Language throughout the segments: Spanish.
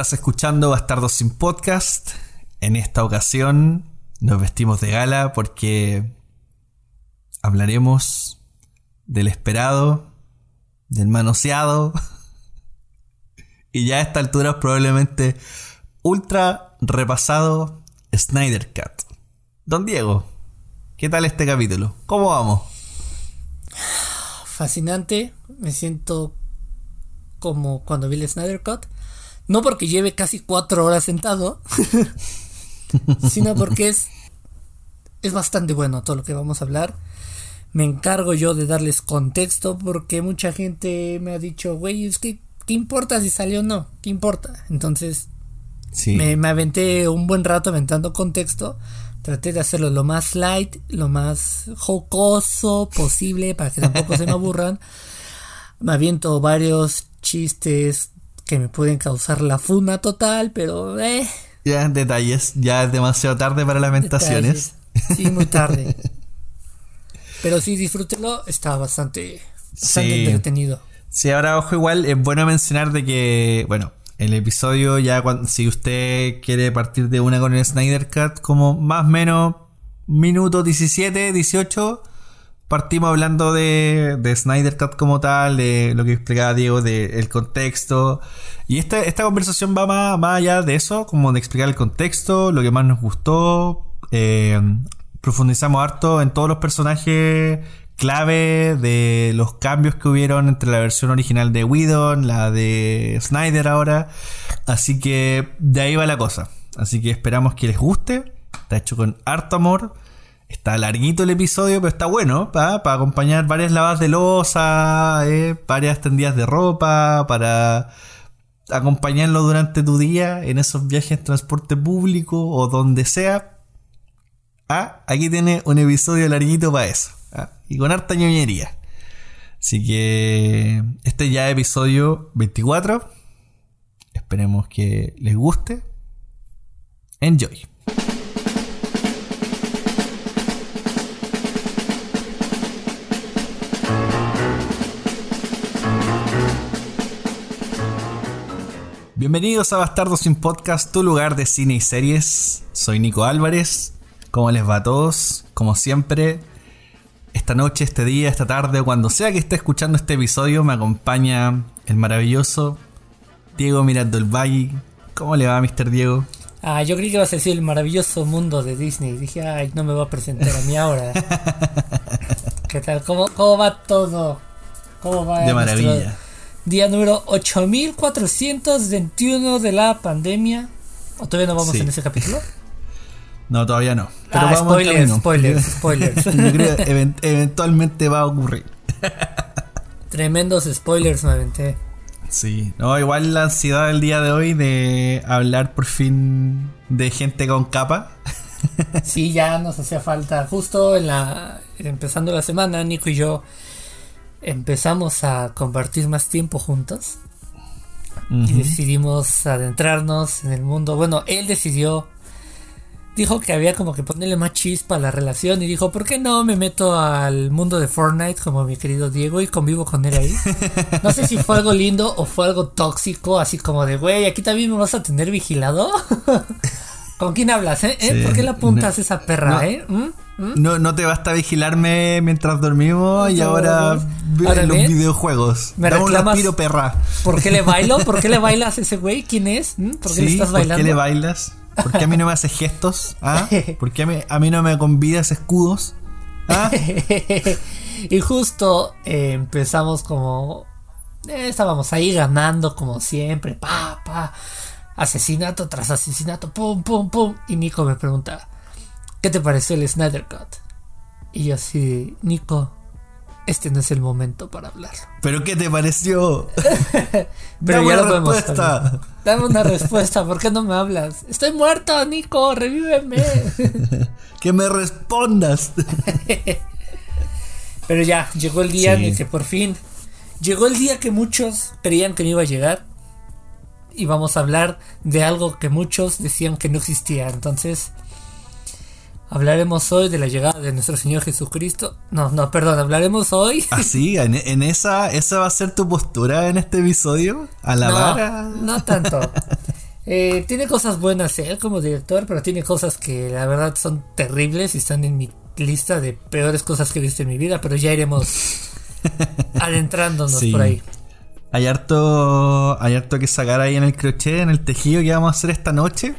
Estás escuchando Bastardos sin Podcast. En esta ocasión nos vestimos de gala porque hablaremos del esperado, del manoseado y ya a esta altura probablemente ultra repasado Snyder Cut. Don Diego, ¿qué tal este capítulo? ¿Cómo vamos? Fascinante, me siento como cuando vi el Snyder Cut. No porque lleve casi cuatro horas sentado, sino porque es, es bastante bueno todo lo que vamos a hablar. Me encargo yo de darles contexto porque mucha gente me ha dicho, güey, es que, ¿qué importa si salió o no? ¿Qué importa? Entonces, me, me aventé un buen rato aventando contexto. Traté de hacerlo lo más light, lo más jocoso posible para que tampoco se me aburran. Me aviento varios chistes que me pueden causar la funa total, pero eh. Ya, detalles, ya es demasiado tarde para lamentaciones. Sí, muy tarde. pero sí, disfrútenlo, está bastante, bastante entretenido. Sí, ahora ojo igual, es bueno mencionar de que, bueno, el episodio ya cuando, si usted quiere partir de una con el Snyder Cut, como más o menos minuto 17, 18, partimos hablando de, de Snyder Cut como tal, de lo que explicaba Diego, del contexto. Y esta, esta conversación va más, allá de eso, como de explicar el contexto, lo que más nos gustó. Eh, profundizamos harto en todos los personajes clave de los cambios que hubieron entre la versión original de Whedon, la de Snyder ahora. Así que de ahí va la cosa. Así que esperamos que les guste. Está hecho con harto amor. Está larguito el episodio, pero está bueno para acompañar varias lavadas de losa, eh, varias tendidas de ropa, para acompañarlo durante tu día en esos viajes en transporte público o donde sea. Ah, aquí tiene un episodio larguito para eso. Ah, y con harta ñoñería. Así que este ya episodio 24. Esperemos que les guste. Enjoy. Bienvenidos a Bastardos sin Podcast, tu lugar de cine y series. Soy Nico Álvarez. ¿Cómo les va a todos? Como siempre, esta noche, este día, esta tarde, o cuando sea que esté escuchando este episodio, me acompaña el maravilloso Diego Mirando el Valle. ¿Cómo le va, Mr. Diego? Ah, yo creí que ibas a decir el maravilloso mundo de Disney. Dije, ay, no me voy a presentar a mí ahora. ¿Qué tal? ¿Cómo, ¿Cómo, va todo? ¿Cómo va? De maravilla. Día número 8421 de la pandemia. ¿O todavía no vamos en ese capítulo? No, todavía no. Pero ah, vamos spoilers, spoilers, spoilers. Yo creo que eventualmente va a ocurrir. Tremendos spoilers me aventé. Sí, no, igual la ansiedad del día de hoy de hablar por fin de gente con capa. Sí, ya nos hacía falta. Justo en la empezando la semana, Nico y yo empezamos a compartir más tiempo juntos y decidimos adentrarnos en el mundo. Bueno, él decidió, dijo que había como que ponerle más chispa a la relación y dijo, ¿por qué no me meto al mundo de Fortnite como mi querido Diego y convivo con él ahí? No sé si fue algo lindo o fue algo tóxico, así como de, güey, aquí también me vas a tener vigilado. ¿Con quién hablas, eh? ¿Eh? ¿Por qué le apuntas esa perra, eh? ¿Mm? ¿Mm? No, no te basta vigilarme mientras dormimos y ahora, en los videojuegos. Me reclamas. Tiro perra. ¿Por qué le bailo? ¿Por qué le bailas a ese güey? ¿Quién es? ¿Mm? ¿Por qué le estás bailando? ¿Por qué le bailas? ¿Por qué a mí no me haces gestos? ¿Ah? ¿Por qué a mí, no me convidas escudos? ¿Ah? y justo eh, empezamos como. Eh, estábamos ahí ganando como siempre. Pa, pa. Asesinato tras asesinato. Pum, pum, pum. Y Nico me pregunta. ¿Qué te pareció el Snyder Cut? Y yo así, Nico, este no es el momento para hablarlo. ¿Pero qué te pareció? Pero ya lo respuesta. Dame una respuesta, ¿por qué no me hablas? Estoy muerto, Nico, revíveme. que me respondas. Pero ya, llegó el día en el que por fin, llegó el día que muchos creían que no iba a llegar. Y vamos a hablar de algo que muchos decían que no existía. Entonces, Hablaremos hoy de la llegada de nuestro Señor Jesucristo. No, no, perdón, hablaremos hoy. ¿Ah, sí? ¿En, en esa, esa va a ser tu postura en este episodio? ¿Alabar? No, no tanto. Eh, tiene cosas buenas él como director, pero tiene cosas que la verdad son terribles y están en mi lista de peores cosas que he visto en mi vida, pero ya iremos adentrándonos por ahí. Hay harto, hay harto que sacar ahí en el crochet, en el tejido que vamos a hacer esta noche.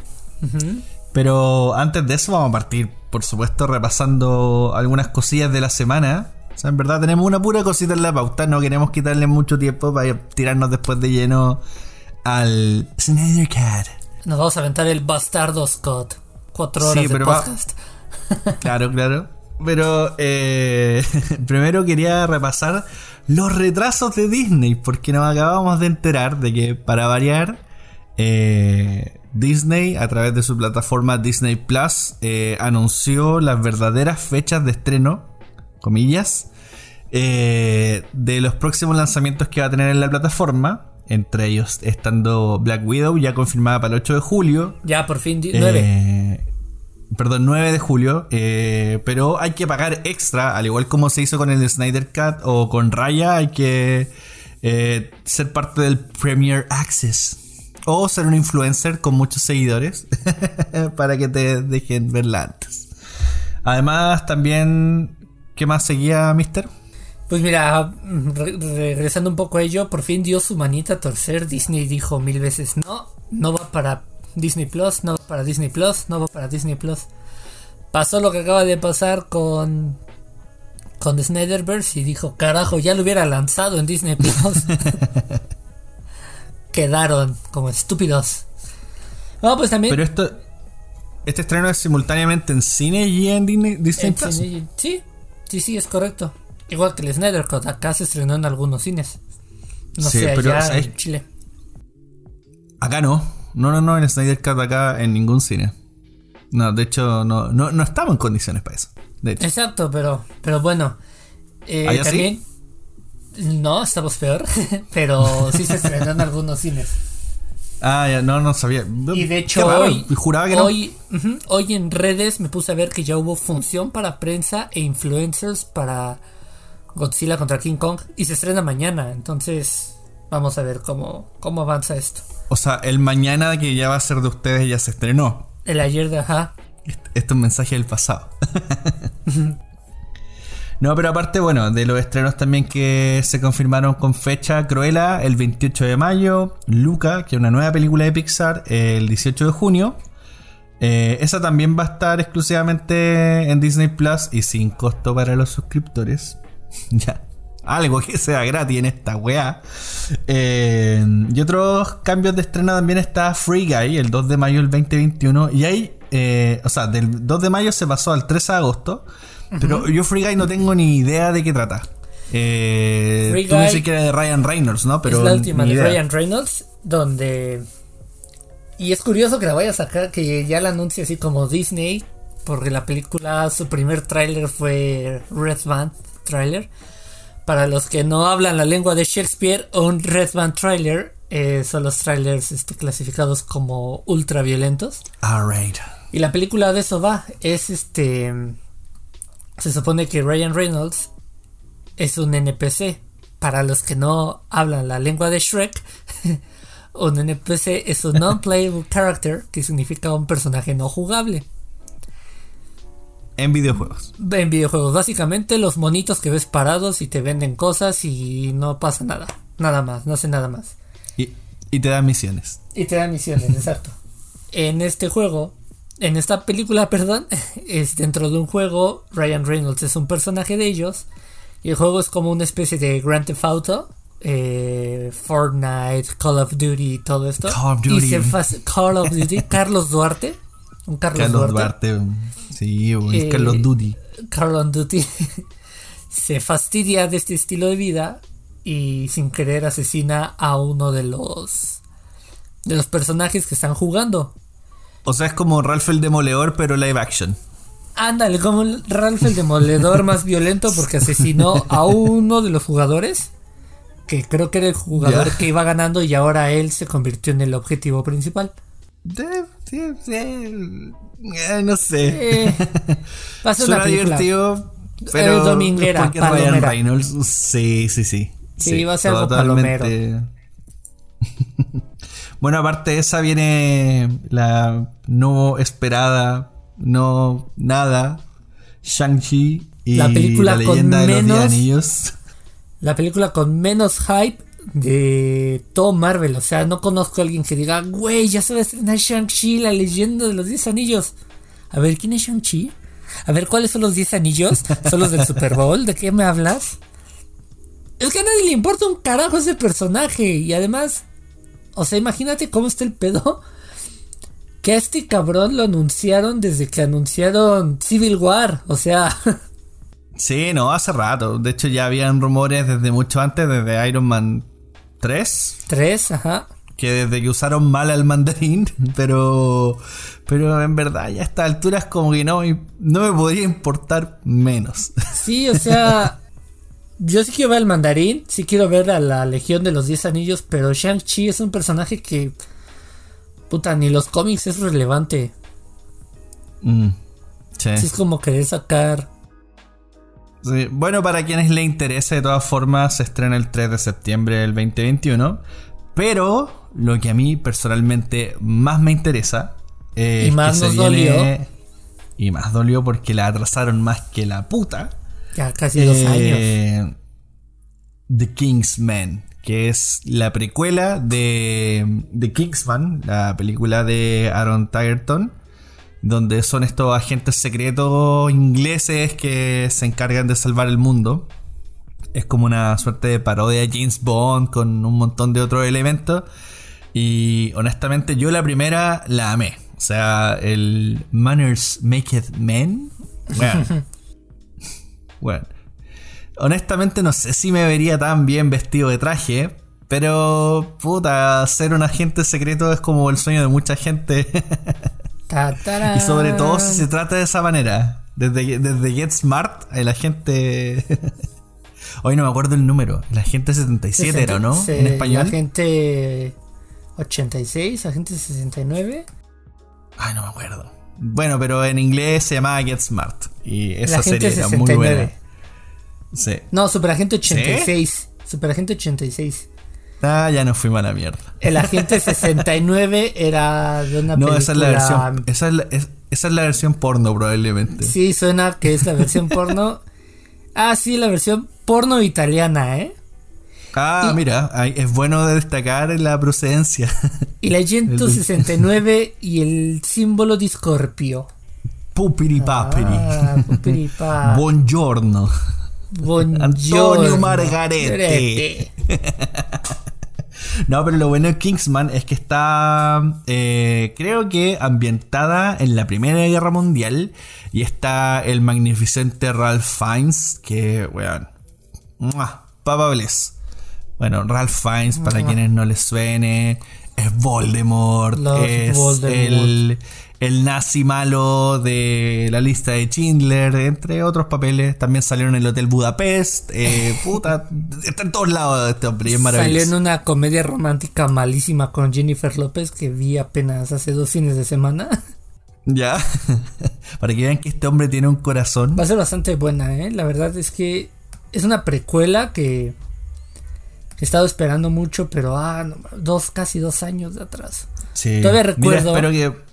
Pero antes de eso vamos a partir, por supuesto, repasando algunas cosillas de la semana. O sea, en verdad tenemos una pura cosita en la pauta, no queremos quitarle mucho tiempo para tirarnos después de lleno al Snyder Cat. Nos vamos a aventar el Bastardo Scott. Cuatro horas de podcast. Claro, claro. Pero eh, primero quería repasar los retrasos de Disney, porque nos acabamos de enterar de que, para variar, eh, Disney, a través de su plataforma Disney Plus, eh, anunció las verdaderas fechas de estreno, comillas, de los próximos lanzamientos que va a tener en la plataforma. Entre ellos estando Black Widow, ya confirmada para el 8 de julio. Ya, por fin, 9 perdón, 9 de julio, eh, pero hay que pagar extra, al igual como se hizo con el Snyder Cut o con Raya, hay que eh, ser parte del Premier Access o ser un influencer con muchos seguidores para que te dejen verla antes. Además, también, ¿qué más seguía, Mister? Pues mira, regresando un poco a ello, por fin dio su manita a torcer. Disney dijo mil veces no, no va para Disney Plus, no va para Disney Plus, no va para Disney Plus. Pasó lo que acaba de pasar con con Snyderverse y dijo, carajo, ya lo hubiera lanzado en Disney Plus. Quedaron como estúpidos. No, pues también. Pero esto. ¿Este estreno es simultáneamente en cine y en Disney, Plus? sí, sí, sí, es correcto. Igual que el Snyder Cut, acá se estrenó en algunos cines. No sé, allá en Chile. Acá no. No, no, no, en Snyder Cut acá en ningún cine. No, de hecho, no, no, no estamos en condiciones para eso. Exacto, pero, pero bueno. Eh, también. No, estamos peor. pero sí se estrenó en algunos cines. Ah, ya, no, no sabía. Y de hecho, hoy, juraba que hoy, hoy en redes me puse a ver que ya hubo función para prensa e influencers para Godzilla contra King Kong y se estrena mañana. Entonces, vamos a ver cómo, cómo avanza esto. O sea, el mañana que ya va a ser de ustedes ya se estrenó. El ayer de ajá. Esto es un mensaje del pasado. No, pero aparte, bueno, de los estrenos también que se confirmaron con fecha, Cruella el 28 de mayo, Luca, que es una nueva película de Pixar, el 18 de junio. Eh, esa también va a estar exclusivamente en Disney Plus y sin costo para los suscriptores. ya algo que sea gratis en esta weá. Eh, y otros cambios de estreno también está Free Guy, el 2 de mayo del 2021. Y ahí, eh, o sea, del 2 de mayo se pasó al 13 de agosto. Pero yo Free Guy no tengo ni idea de qué trata. Eh, Free tú dices que era de Ryan Reynolds, ¿no? Pero es la última de Ryan Reynolds, donde... Y es curioso que la vaya a sacar, que ya la anuncie así como Disney, porque la película, su primer tráiler fue Red Band trailer. Para los que no hablan la lengua de Shakespeare, un Red Band trailer eh, son los trailers este, clasificados como ultra violentos. Y la película de eso va. Es este. Se supone que Ryan Reynolds es un NPC. Para los que no hablan la lengua de Shrek, un NPC es un non-playable character, que significa un personaje no jugable. En videojuegos. En videojuegos. Básicamente los monitos que ves parados y te venden cosas y no pasa nada. Nada más, no hace nada más. Y, te dan misiones. Y te dan misiones, exacto. En este juego, en esta película, perdón, es dentro de un juego, Ryan Reynolds es un personaje de ellos. Y el juego es como una especie de Grand Theft Auto. Eh, Fortnite, Call of Duty, todo esto. Call of Duty. Call of Duty, Carlos Duarte. Un Carlos, Duarte. Sí, es Carlos eh, Duty. Carlos Duty se fastidia de este estilo de vida y sin querer asesina a uno de los de los personajes que están jugando. O sea, es como Ralph el Demoledor, pero live action. Ándale, como Ralph el Demoledor más violento porque asesinó a uno de los jugadores. Que creo que era el jugador que iba ganando y ahora él se convirtió en el objetivo principal. Eh, no sé. Eh, va a ser una divertido, pero dominguera, palomera. Sí, sí, sí. Sí, va a ser algo palomero. Bueno, aparte de esa viene la no esperada, no nada, Shang-Chi y La película la con leyenda de los menos- Diez anillos. La película con menos hype de todo Marvel. O sea, no conozco a alguien que diga, güey, ya se va a estrenar Shang-Chi, la leyenda de los 10 anillos. A ver, ¿quién es Shang-Chi? A ver, ¿cuáles son los 10 anillos? ¿Son los del Super Bowl? ¿De qué me hablas? Es que a nadie le importa un carajo ese personaje. Y además, o sea, imagínate cómo está el pedo. Que a este cabrón lo anunciaron desde que anunciaron Civil War. O sea, Sí, no, hace rato. De hecho, ya habían rumores desde mucho antes, desde Iron Man 3, tres, ajá. que desde que usaron mal al mandarín, pero pero en verdad ya a estas alturas como que no, no me podría importar menos. Sí, o sea, yo sí quiero ver al mandarín, sí quiero ver a la Legión de los Diez Anillos, pero Shang-Chi es un personaje que, puta, ni los cómics es relevante. Mm, sí. Sí, es como querer sacar... Sí, Bueno, para quienes le interese, de todas formas, se estrena el 3 de septiembre del 2021. Pero lo que a mí personalmente más me interesa eh, Y es más que nos dolió. Y más dolió porque la atrasaron más que la puta. Ya casi dos años. Eh, The Kingsman, que es la precuela de The Kingsman, la película de Aaron Tigerton, donde son estos agentes secretos ingleses que se encargan de salvar el mundo. Es como una suerte de parodia de James Bond con un montón de otros elementos. Y honestamente yo la primera la amé. O sea, el Manners Maketh Men. Bueno, bueno. Honestamente no sé si me vería tan bien vestido de traje. Pero, puta, ser un agente secreto es como el sueño de mucha gente. Y sobre todo si se trata de esa manera. Desde, desde Get Smart, el agente... Hoy no me acuerdo el número. El agente 77 era, ¿no? Se- En español. Agente 86, agente 69. Ay, no me acuerdo. Bueno, pero en inglés se llamaba Get Smart. Y esa serie era muy 69. buena. Sí. No, superagente 86. Superagente 86. Ah, ya nos fuimos a la mierda. El agente 69 era de una No, película. esa es la versión. Esa es la, es- esa es la versión porno, probablemente. Sí, suena que es la versión porno. Ah, sí, la versión porno italiana, ¿eh? Ah, Y- mira, es bueno de destacar la procedencia. Y la 169 y el símbolo de Scorpio. Pupiri papiri. Ah. Buongiorno. Buongiorno. Antonio Margarete. No, pero lo bueno de Kingsman es que está, eh, creo que ambientada en la Primera Guerra Mundial y está el magnificente Ralph Fiennes, que, weón, ¡mua! Papa Bless. Bueno, Ralph Fiennes, para quienes no les suene, es Voldemort, Lord es Voldemort. El, el nazi malo de la lista de Schindler, entre otros papeles. También salió en el Hotel Budapest. Eh, puta, está en todos lados este hombre, y es Salió maravilloso. en una comedia romántica malísima con Jennifer López que vi apenas hace dos fines de semana. Ya. Para que vean que este hombre tiene un corazón. Va a ser bastante buena, ¿eh? La verdad es que es una precuela que he estado esperando mucho, pero ah, no, dos, casi dos años de atrás. Sí. Todavía Mira, recuerdo- espero que.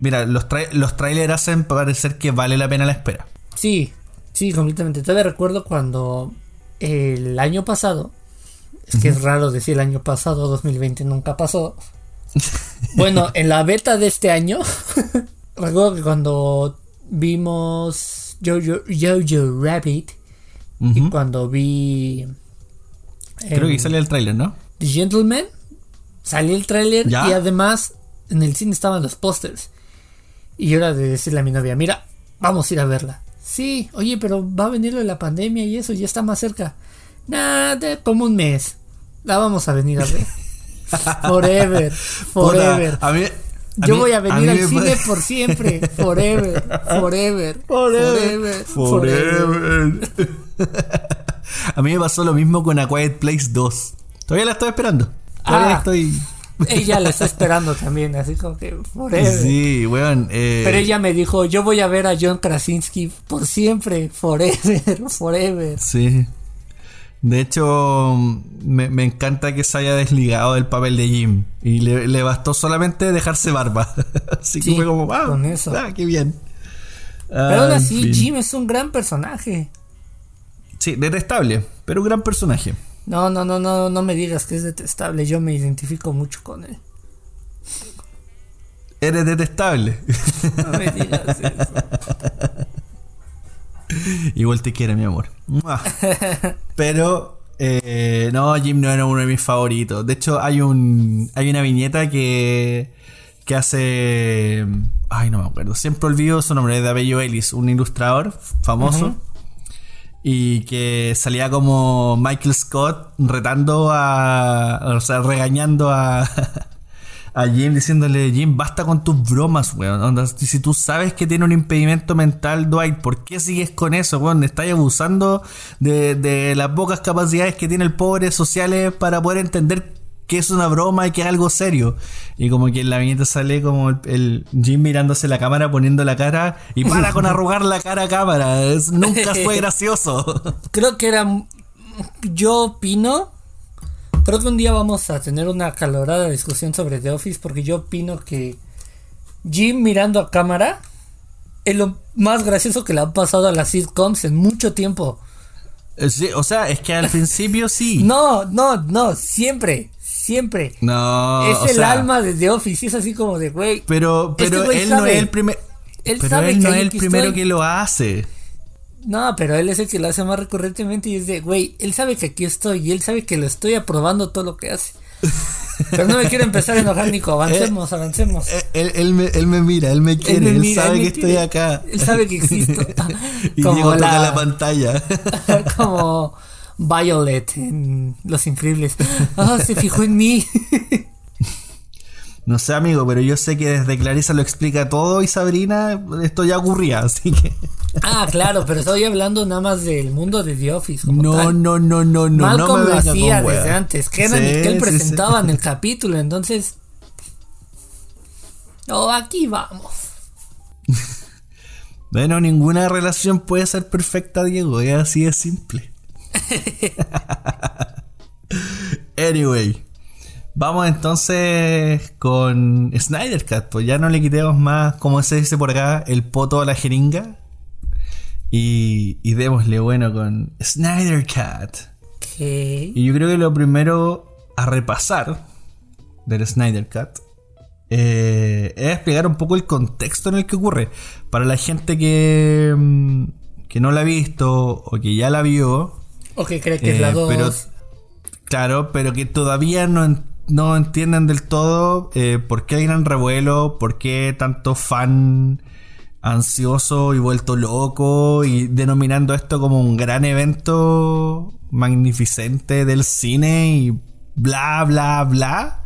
Mira, los, tra- los trailers hacen parecer que vale la pena la espera. Sí, sí, completamente. Todavía recuerdo cuando el año pasado, es que es raro decir el año pasado, 2020 nunca pasó. Bueno, en la beta de este año, recuerdo que cuando vimos Jojo, Jojo Rabbit y cuando vi Creo que em, sale el trailer, ¿no? The Gentleman, salió el tráiler y además en el cine estaban los pósters. Y era de decirle a mi novia, mira, vamos a ir a verla. Sí, oye, pero va a venir lo de la pandemia y eso, ya está más cerca. Nada, como un mes. La vamos a venir a ver. Forever, forever. Puta, a mí, a Yo mí- voy a venir al cine por siempre. Forever, forever, forever, forever. Forever. a mí me pasó lo mismo con A Quiet Place 2. Todavía la estoy esperando. Todavía Ah. estoy. Ella la está esperando también, así como que forever. Sí, weón. eh, Pero ella me dijo, yo voy a ver a John Krasinski por siempre, forever, forever. Sí. De hecho, me, me, encanta que se haya desligado del papel de Jim. Y le, le bastó solamente dejarse barba. Así que fue como, ah, con eso. ah qué bien. Pero aún así, Jim es un gran personaje. Sí, detestable, pero un gran personaje. No, no, no, no, no me digas que es detestable. Yo me identifico mucho con él. Eres detestable. No me digas eso. Igual te quiere, mi amor. Pero eh, no, Jim no era uno de mis favoritos. De hecho, hay un hay una viñeta que que hace ay, no me acuerdo. Siempre olvido su nombre, es de Abello Ellis, un ilustrador famoso. Y que salía como Michael Scott retando a. O sea, regañando a. a Jim diciéndole, Jim, basta con tus bromas, weón. Si tú sabes que tiene un impedimento mental, Dwight, ¿por qué sigues con eso, weón? Estás abusando de, de las pocas capacidades que tiene el pobre sociales para poder entender que es una broma y que es algo serio. Y como que en la viñeta sale como el, Jim mirándose la cámara, poniendo la cara y para con arrugar la cara a cámara. nunca fue gracioso. Creo que era. Yo opino Creo que un día vamos a tener una calorada discusión sobre The Office porque yo opino que Jim mirando a cámara es lo más gracioso que le ha pasado a las sitcoms en mucho tiempo. Eh, sí, o sea, es que al principio sí. No, no, no, siempre, siempre. No. Es el alma de The Office, es así como de, güey. Pero, este pero él no es el primer. Él pero él no es el primero que lo hace. No, pero él es el que lo hace más recurrentemente y es de, güey, él sabe que aquí estoy y él sabe que lo estoy aprobando todo lo que hace. Pero no me quiero empezar a enojar, Nico. Avancemos, avancemos. Eh, él, me, él me mira, él me quiere, él, sabe que estoy acá. Él sabe que existo. y como la, la pantalla. como Violet en Los Increíbles. Ah, se fijó en mí. No sé, amigo, pero yo sé que desde Clarisa lo explica todo y Sabrina esto ya ocurría, así que. Ah, claro, pero estoy hablando nada más del mundo de The Office. no, no, no, no, no, Malcolm lo hacía desde antes. Que sí, y que él presentaban el capítulo, entonces. Oh, aquí vamos. bueno, ninguna relación puede ser perfecta, Diego, es así de simple. anyway. Vamos entonces con Snyder Cut, pues ya no le quitemos más, como se dice por acá, el poto a la jeringa. Y, y démosle bueno con Snyder Cut. Y yo creo que lo primero a repasar del Snyder Cut eh, es explicar un poco el contexto en el que ocurre. Para la gente que, mm, que no la ha visto o que ya la vio. O que cree que es la 2. Eh, claro, pero que todavía no, no entienden del todo eh, por qué hay gran revuelo, por qué tanto fan ansioso y vuelto loco y denominando esto como un gran evento magnificente del cine y bla, bla, bla.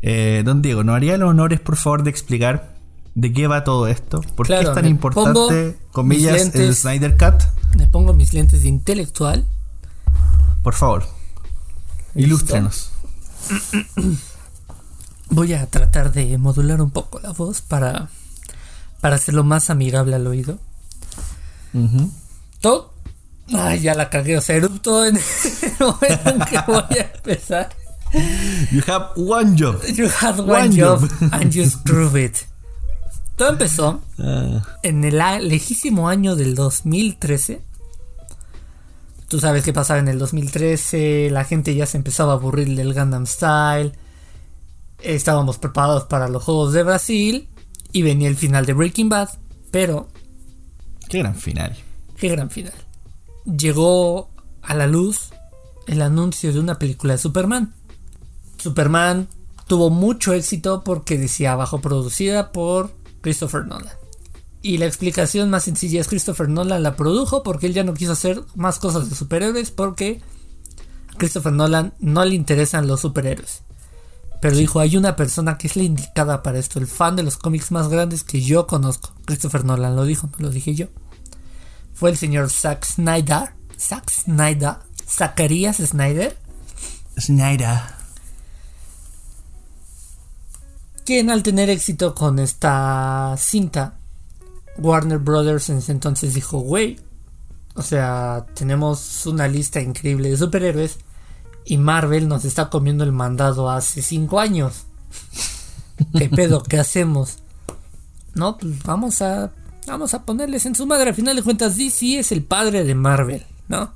Eh, don Diego, ¿no haría los honores, por favor, de explicar de qué va todo esto? ¿Por qué es tan importante, comillas, el Snyder Cut? Me pongo mis lentes de intelectual. Por favor, ilústrenos. Voy a tratar de modular un poco la voz para, para hacerlo más amigable al oído. Todo. Ay, ya la cagué. O sea, erupto en el momento en que voy a empezar. You have one job. You have one, job, and you screw it. Todo empezó ah. en el lejísimo año del 2013 Tú sabes qué pasaba en el 2013, la gente ya se empezaba a aburrir del Gundam Style. Estábamos preparados para los Juegos de Brasil y venía el final de Breaking Bad, pero... Qué gran final. Qué gran final. Llegó a la luz el anuncio de una película de Superman. Superman tuvo mucho éxito porque decía bajo producida por Christopher Nolan. Y la explicación más sencilla es Christopher Nolan la produjo porque él ya no quiso hacer más cosas de superhéroes porque a Christopher Nolan no le interesan los superhéroes. Pero dijo, hay una persona que es la indicada para esto, el fan de los cómics más grandes que yo conozco. Christopher Nolan lo dijo, no lo dije yo. Fue el señor Zack Snyder. Zack Snyder. Zacarías Snyder. Snyder. Quien al tener éxito con esta cinta Warner Brothers en ese entonces dijo, güey, O sea, tenemos una lista increíble de superhéroes y Marvel nos está comiendo el mandado hace cinco años. ¿Qué pedo? ¿Qué hacemos? No, pues vamos a vamos a ponerles en su madre. Al final de cuentas, DC es el padre de Marvel, ¿no?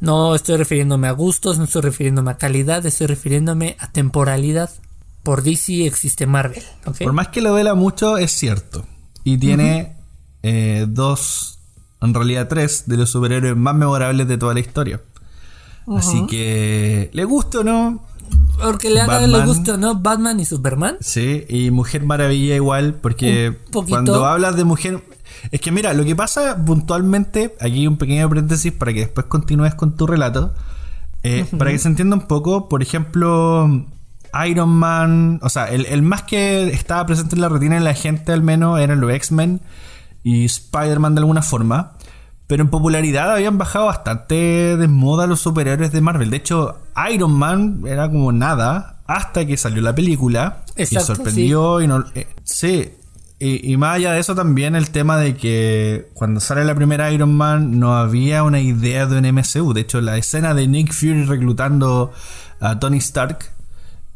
No estoy refiriéndome a gustos, no estoy refiriéndome a calidad, estoy refiriéndome a temporalidad. Por DC existe Marvel. Por más que lo vela mucho, es cierto. Y tiene eh, dos, en realidad tres, de los superhéroes más memorables de toda la historia. Así que, ¿le gusta o no? Porque le, haga, le gusta, ¿no? Batman y Superman. Sí, y Mujer Maravilla igual, porque cuando hablas de Mujer... Es que mira, lo que pasa puntualmente, aquí un pequeño paréntesis para que después continúes con tu relato, eh, para que se entienda un poco, por ejemplo, Iron Man, o sea, el, más que estaba presente en la retina de la gente al menos eran los X-Men y Spider-Man de alguna forma. Pero en popularidad habían bajado bastante de moda los superhéroes de Marvel. De hecho, Iron Man era como nada hasta que salió la película. y sorprendió y no... Eh, sí. Y, más allá de eso también el tema de que cuando sale la primera Iron Man no había una idea de un MCU. De hecho, la escena de Nick Fury reclutando a Tony Stark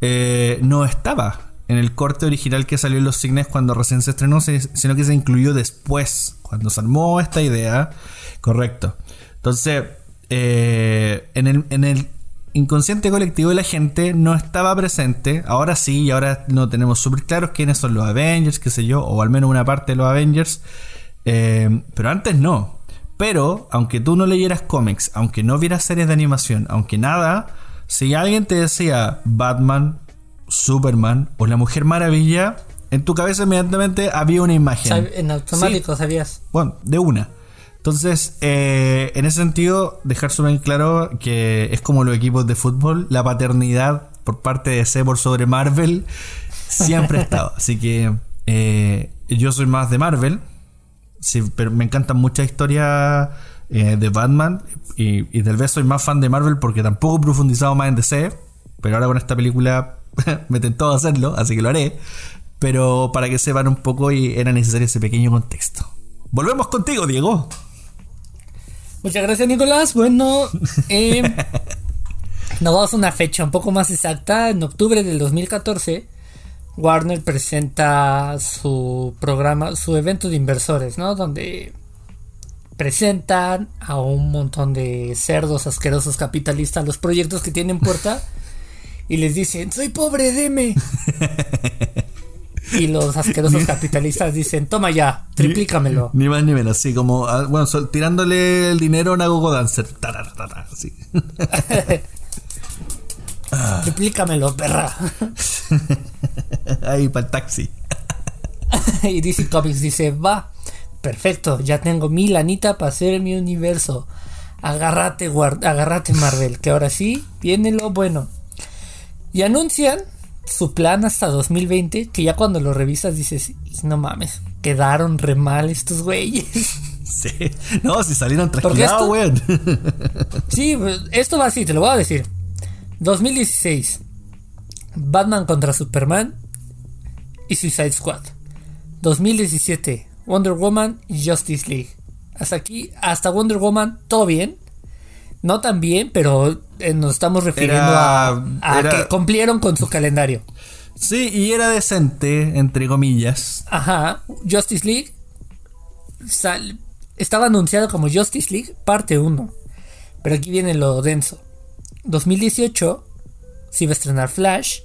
eh, no estaba en el corte original que salió en los cines cuando recién se estrenó, sino que se incluyó después, cuando se armó esta idea. Correcto. Entonces, eh, en, el, en el inconsciente colectivo de la gente no estaba presente. Ahora sí, y ahora no tenemos súper claros quiénes son los Avengers, qué sé yo, o al menos una parte de los Avengers. Eh, pero antes no. Pero, aunque tú no leyeras cómics, aunque no vieras series de animación, aunque nada, si alguien te decía Batman, Superman o la Mujer Maravilla, en tu cabeza inmediatamente había una imagen. En automático sabías. Bueno, de una. Entonces, eh, en ese sentido, dejar súper claro que es como los equipos de fútbol, la paternidad por parte de C por sobre Marvel siempre ha estado. Así que eh, yo soy más de Marvel, sí, pero me encantan muchas historias eh, de Batman y, y, tal vez soy más fan de Marvel porque tampoco he profundizado más en DC, pero ahora con esta película me tentó hacerlo, así que lo haré. Pero para que sepan un poco y era necesario ese pequeño contexto. Volvemos contigo, Diego. Muchas gracias, Nicolás. Bueno, eh, nos vamos a una fecha un poco más exacta. En octubre del 2014, Warner presenta su programa, su evento de inversores, ¿no? Donde presentan a un montón de cerdos asquerosos capitalistas los proyectos que tienen puerta y les dicen, soy pobre, deme. Y los asquerosos capitalistas dicen, toma ya, triplícamelo. Ni, más ni menos, así como, ah, bueno, tirándole el dinero a una Gogo Dancer. Triplícamelo, perra. Ahí para el taxi. y DC Comics dice, va, perfecto, ya tengo mi lanita para hacer mi universo. Agárrate, agárrate Marvel, que ahora sí viene lo bueno. Y anuncian su plan hasta 2020, que ya cuando lo revisas dices, no mames, quedaron re mal estos güeyes. Sí, no, si salieron tranquilados, güey. sí, esto va así, te lo voy a decir. 2016, Batman contra Superman y Suicide Squad. 2017, Wonder Woman y Justice League. Hasta aquí, hasta Wonder Woman, todo bien. No tan bien, pero eh, nos estamos refiriendo a, que cumplieron con su calendario. Sí, y era decente, entre comillas. Ajá. Justice League estaba anunciado como Justice League parte 1. Pero aquí viene lo denso. 2018 se iba a estrenar Flash,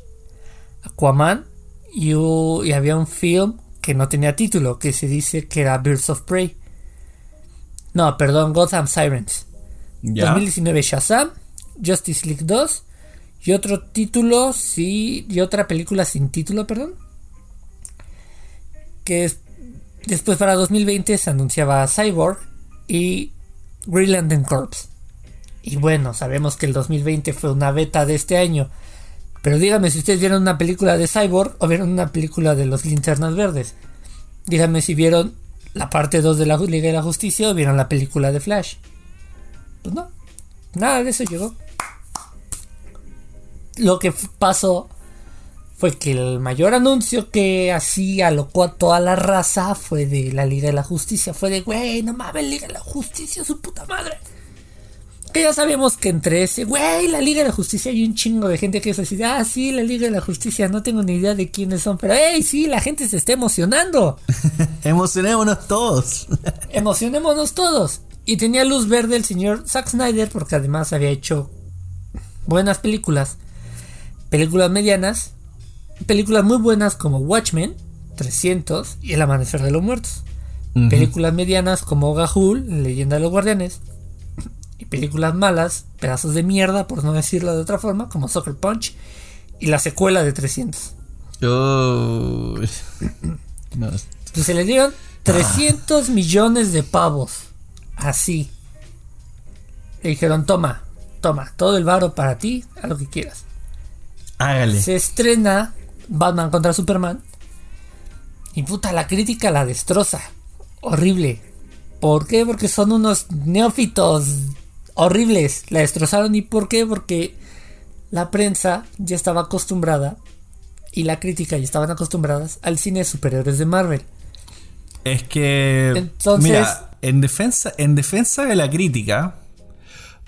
Aquaman y, y había un film que no tenía título, que se dice que era Birds of Prey. No, perdón, Gotham Sirens. 2019 Shazam, Justice League 2 y otro título, sí, y otra película sin título, perdón. Que es, después para 2020 se anunciaba Cyborg y Greenland Corps. Y bueno, sabemos que el 2020 fue una beta de este año. Pero díganme si ustedes vieron una película de Cyborg o vieron una película de los Linternas Verdes. Díganme si vieron la parte 2 de la Liga de la Justicia o vieron la película de Flash. Pues no, nada de eso llegó. Lo que pasó fue que el mayor anuncio que así alocó a toda la raza fue de la Liga de la Justicia. Fue de, güey, no mames, Liga de la Justicia, su puta madre. Que ya sabemos que entre ese, güey, la Liga de la Justicia hay un chingo de gente que es así, ah, sí, la Liga de la Justicia, no tengo ni idea de quiénes son, pero, hey, sí, la gente se está emocionando. Emocionémonos todos. Emocionémonos todos. Y tenía luz verde el señor Zack Snyder, porque además había hecho buenas películas, películas medianas, películas muy buenas como Watchmen, 300 y El Amanecer de los Muertos. Películas medianas como Gahul, Leyenda de los Guardianes. Películas malas, pedazos de mierda, por no decirlo de otra forma, como Soccer Punch y la secuela de 300. Oh. No. Se le dieron 300 millones de pavos. Así. Le dijeron, toma, toma, todo el varo para ti, a lo que quieras. Hágale. Se estrena Batman contra Superman. Y puta, la crítica la destroza. Horrible. ¿Por qué? Porque son unos neófitos horribles. La destrozaron. ¿Y por qué? Porque la prensa ya estaba acostumbrada. Y la crítica ya estaban acostumbradas al cine de superhéroes de Marvel. Es que. Entonces- Mira, en defensa, en defensa de la crítica.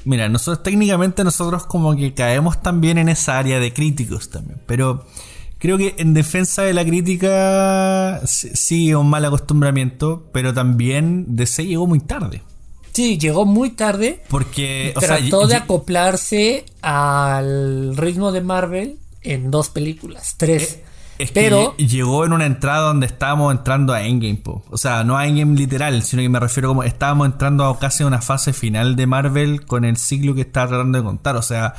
Mira, nosotros técnicamente nosotros como que caemos también en esa área de críticos también. Pero creo que en defensa de la crítica sí sí un mal acostumbramiento. Pero también DC llegó muy tarde. Sí, llegó muy tarde. Porque. O sea, Trató de acoplarse al ritmo de Marvel en dos películas, tres. Es que Pero lle- llegó en una entrada donde estábamos entrando a Endgame, po. o sea, no a Endgame literal, sino que me refiero como estábamos entrando a casi una fase final de Marvel con el ciclo que estaba tratando de contar, o sea,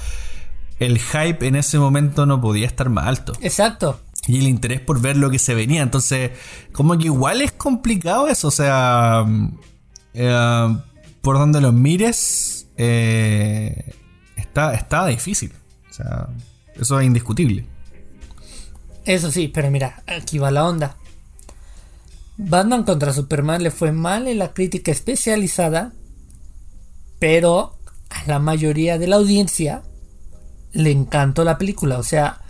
el hype en ese momento no podía estar más alto exacto. y el interés por ver lo que se venía, entonces como que igual es complicado eso, o sea, mm, eh, por donde los mires eh, está, está difícil, o sea, eso es indiscutible. Eso sí, pero mira, aquí va la onda. Batman contra Superman le fue mal en la crítica especializada, pero a la mayoría de la audiencia le encantó la película. O sea,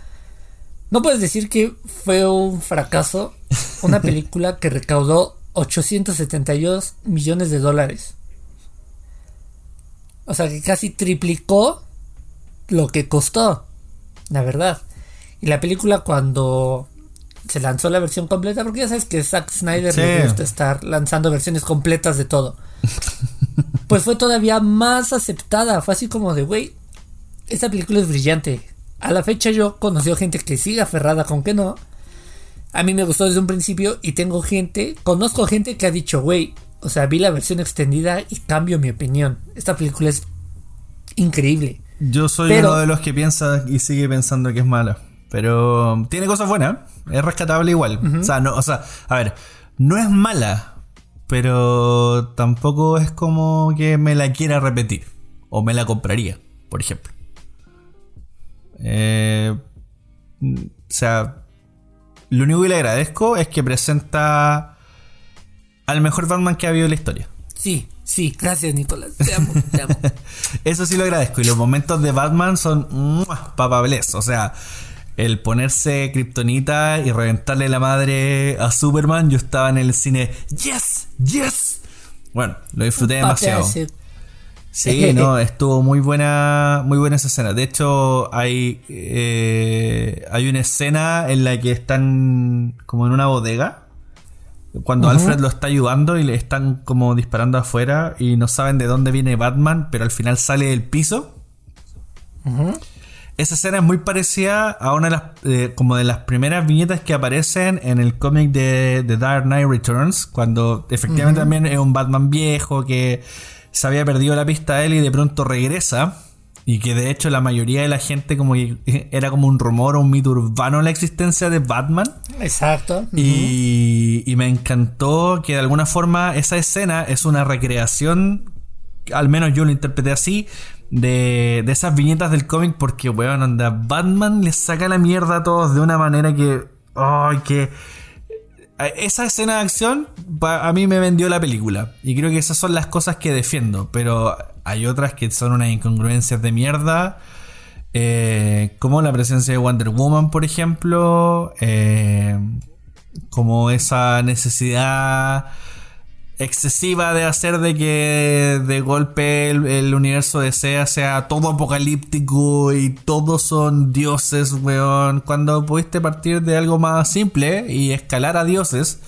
no puedes decir que fue un fracaso una película que recaudó 872 millones de dólares. O sea, que casi triplicó lo que costó, la verdad. Y la película cuando se lanzó la versión completa, porque ya sabes que Zack Snyder Sí. le gusta estar lanzando versiones completas de todo. pues fue todavía más aceptada. Fue así como de, güey, esta película es brillante. A la fecha yo conocí gente que sigue aferrada con que no. A mí me gustó desde un principio y tengo gente, conozco gente que ha dicho, güey, o sea, vi la versión extendida y cambio mi opinión. Esta película es increíble. Yo soy Pero- uno de los que piensa y sigue pensando que es mala. Pero tiene cosas buenas. Es rescatable igual. O sea, no, o sea, a ver, no es mala. Pero tampoco es como que me la quiera repetir. O me la compraría, por ejemplo. Eh, mm, o sea, lo único que le agradezco es que presenta al mejor Batman que ha habido en la historia. Sí, sí, gracias Nicolás. Te amo, te amo. Eso sí lo agradezco. Y los momentos de Batman son papables. O sea, el ponerse kriptonita y reventarle la madre a Superman. Yo estaba en el cine. ¡Yes! ¡Yes! Bueno, lo disfruté demasiado. Sí, no, estuvo muy buena, muy buena esa escena. De hecho, hay, eh, hay una escena en la que están como en una bodega. Cuando Alfred lo está ayudando y le están como disparando afuera y no saben de dónde viene Batman, pero al final sale del piso. Esa escena es muy parecida a una de las eh, como de las primeras viñetas que aparecen en el cómic de The Dark Knight Returns, cuando efectivamente también es un Batman viejo que se había perdido la pista de él y de pronto regresa. Y que de hecho la mayoría de la gente como que era como un rumor o un mito urbano la existencia de Batman. Exacto. Y, y me encantó que de alguna forma esa escena es una recreación, al menos yo lo interpreté así, de, de esas viñetas del cómic porque, weón, anda, Batman le saca la mierda a todos de una manera que... ¡Ay, que... Esa escena de acción a mí me vendió la película. Y creo que esas son las cosas que defiendo. Pero hay otras que son unas incongruencias de mierda. Eh, como la presencia de Wonder Woman, por ejemplo. Eh, como esa necesidad excesiva de hacer de que de golpe el, universo de SEA sea todo apocalíptico y todos son dioses, weón. Cuando pudiste partir de algo más simple y escalar a dioses,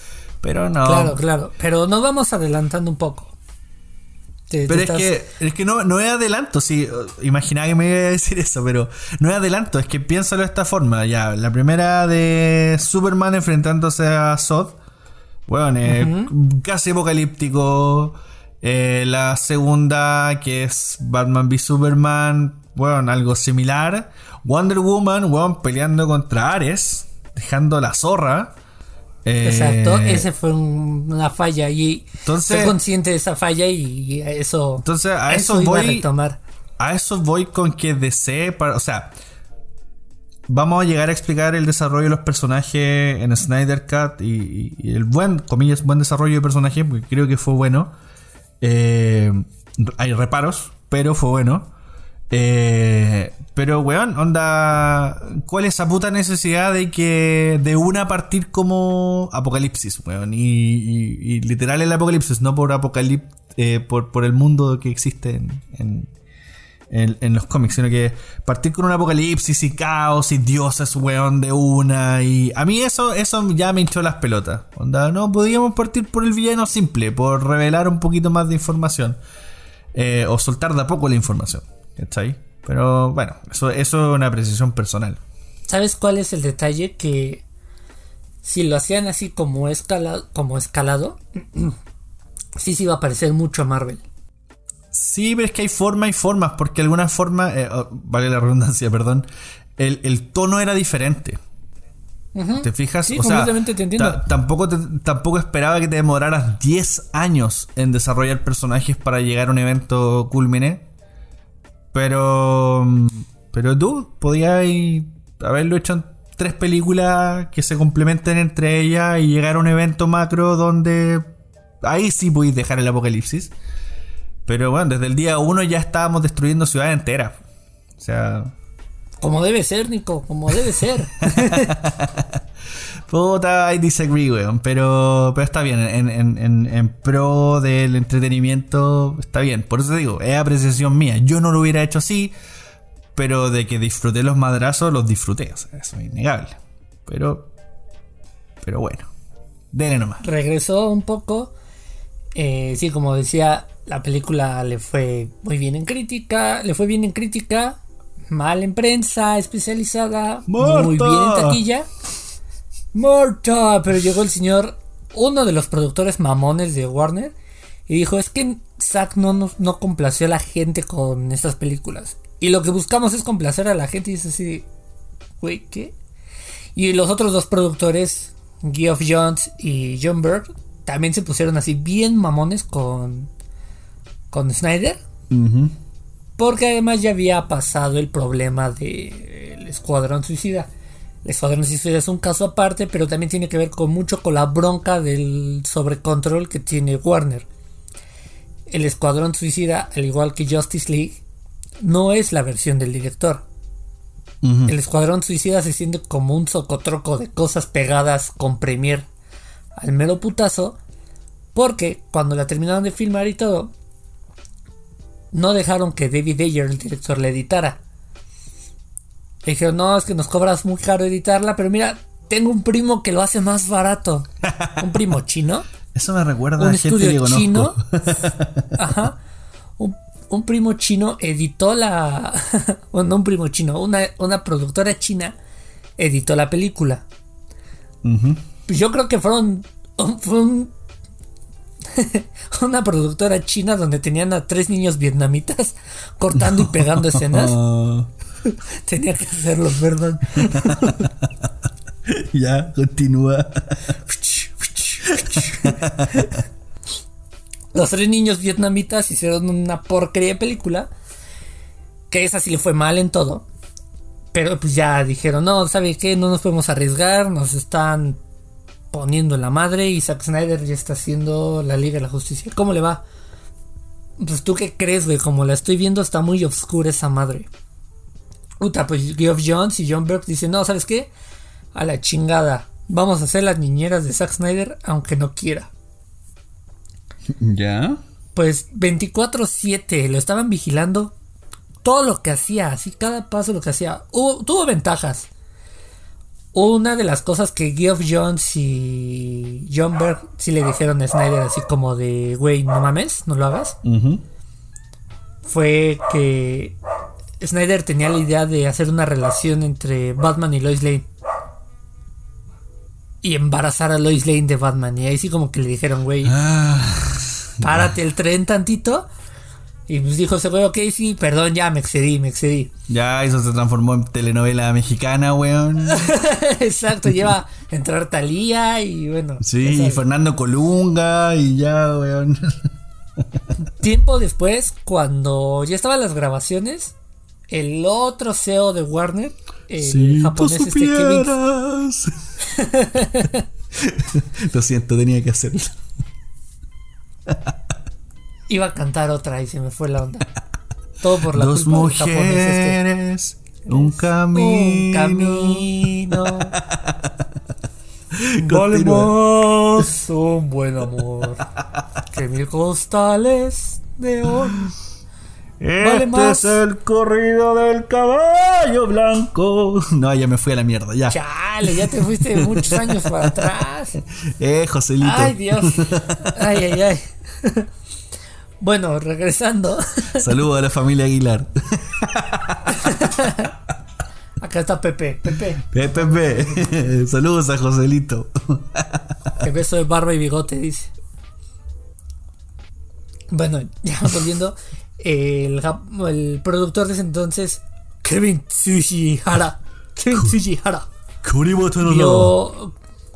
pero no. Claro, claro. Pero nos vamos adelantando un poco. pero es, que, es que no, no es adelanto, sí, imaginaba que me iba a decir eso, pero no es adelanto, es que piénsalo de esta forma, ya, la primera de Superman enfrentándose a Zod, bueno, eh, casi apocalíptico. Eh, la segunda, que es Batman v Superman, bueno, algo similar. Wonder Woman, bueno, peleando contra Ares, dejando la zorra. Exacto, eh, ese fue una falla y entonces, consciente de esa falla y eso. Entonces a eso, voy. A, eso voy con que DC, para, o sea, vamos a llegar a explicar el desarrollo de los personajes en Snyder Cut y, el buen, comillas, buen desarrollo de personajes, porque creo que fue bueno. Eh, hay reparos, pero fue bueno. Eh, pero, weón, onda. ¿Cuál es esa puta necesidad de que. de una partir como Apocalipsis, weón? Y, literal el Apocalipsis, no por Apocalipsis. Eh, por, por, el mundo que existe en, los cómics, sino que partir con un apocalipsis y caos y dioses, weón, de una. Y a mí eso, eso ya me hinchó las pelotas. Onda, no podíamos partir por el villano simple, por revelar un poquito más de información. Eh, o soltar de a poco la información. ahí? Pero bueno, eso, eso es una precisión personal. ¿Sabes cuál es el detalle? Que si lo hacían así como, escala, como escalado, sí se iba a parecer mucho a Marvel. Sí, pero es que hay formas y formas, porque de alguna forma, eh, oh, vale la redundancia, perdón, el, tono era diferente. ¿Te fijas? Sí, completamente te entiendo. tampoco, tampoco esperaba que te demoraras 10 años en desarrollar personajes para llegar a un evento culmine. Pero. Pero tú podías haberlo hecho en tres películas que se complementen entre ellas y llegar a un evento macro donde. Ahí sí podéis dejar el apocalipsis. Pero bueno, desde el día uno ya estábamos destruyendo ciudades enteras. O sea. Como debe ser, Nico, como debe ser. Puta, I disagree, weón. Pero, pero está bien. En, pro del entretenimiento, está bien. Por eso te digo, es apreciación mía. Yo no lo hubiera hecho así. Pero de que disfruté los madrazos, los disfruté. O sea, eso es innegable. Pero. Pero bueno. Dele nomás. Regresó un poco. Eh, sí, como decía, la película le fue muy bien en crítica, le fue bien en crítica, mal en prensa especializada, muy bien en taquilla. Morta, pero llegó el señor, uno de los productores mamones de Warner, y dijo, es que Zack no, no complació a la gente con estas películas. Y lo que buscamos es complacer a la gente y dice así, güey, ¿qué? Y los otros dos productores, Geoff Jones y John Berg, también se pusieron así bien mamones con con Snyder. Porque además ya había pasado el problema del Escuadrón Suicida. El Escuadrón Suicida es un caso aparte, pero también tiene que ver con mucho con la bronca del sobrecontrol que tiene Warner. El Escuadrón Suicida, al igual que Justice League, no es la versión del director. El Escuadrón Suicida se siente como un socotroco de cosas pegadas con Premiere al mero putazo. Porque cuando la terminaron de filmar y todo, no dejaron que David Ayer, el director, la editara. Le dijeron, no, es que nos cobras muy caro editarla, pero mira, tengo un primo que lo hace más barato. Un primo chino. Eso me recuerda un a estudio chino. Ajá. Un, primo chino editó la. bueno, no un primo chino, una, una productora china editó la película. Yo creo que fueron. Fue un una productora china donde tenían a tres niños vietnamitas cortando y pegando escenas. Tenía que hacerlo, perdón. ya, continúa. Los tres niños vietnamitas hicieron una porquería de película. Que esa sí le fue mal en todo. Pero pues ya dijeron, no, ¿sabe qué? No nos podemos arriesgar, nos están poniendo la madre y Zack Snyder ya está haciendo la Liga de la Justicia. ¿Cómo le va? Pues tú qué crees, güey, como la estoy viendo está muy oscura esa madre. Puta, pues Geoff Jones y John Burke dicen, no, ¿sabes qué? A la chingada. Vamos a hacer las niñeras de Zack Snyder aunque no quiera. ¿Ya? Pues 24/7 lo estaban vigilando todo lo que hacía, así cada paso lo que hacía. Hubo- tuvo ventajas. Una de las cosas que Geoff Jones y John Burke sí le dijeron a Snyder así como de, güey, no mames, no lo hagas. Fue que Snyder tenía la idea de hacer una relación entre Batman y Lois Lane. Y embarazar a Lois Lane de Batman. Y ahí sí como que le dijeron, güey, Ah, párate el tren tantito. Y pues dijo ese güey, ok, sí, perdón, ya me excedí, me excedí. ya, eso se transformó en telenovela mexicana, weón. Exacto, lleva a entrar Talía y bueno. Sí, y. Fernando Colunga y ya, weón. Tiempo después, cuando ya estaban las grabaciones, el otro CEO de Warner, el tú japonés este Kevin. Lo siento, tenía que hacerlo. Iba a cantar otra y se me fue la onda. Todo por la Dos culpa este. mujeres, un camino. Un camino. más un buen amor que mil costales de oro. Vale Este más. es el corrido del caballo blanco. No, ya me fui a la mierda, ya. Chale, ya te fuiste muchos años para atrás. Eh, Joselito. Ay, Dios. Ay, ay, ay. Bueno, regresando. Saludo a la familia Aguilar. Acá está Pepe. Pepe. Pepe, saludos a Joselito. El beso de barba y bigote, dice. Bueno, ya volviendo. El, el productor de ese entonces, Kevin Tsujihara. Kevin Tsujihara.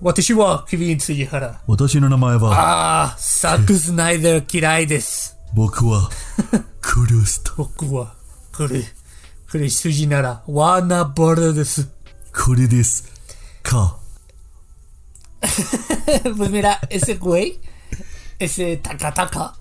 私は君にン・辻原。私の名前は。ああ、サックス・ナイダー嫌いです。僕は、クルースト。僕は、クリ、クリス・辻なら、ワーナー・ボルです。クリです。か。ブメラ、エセクイ？Ese taca taca,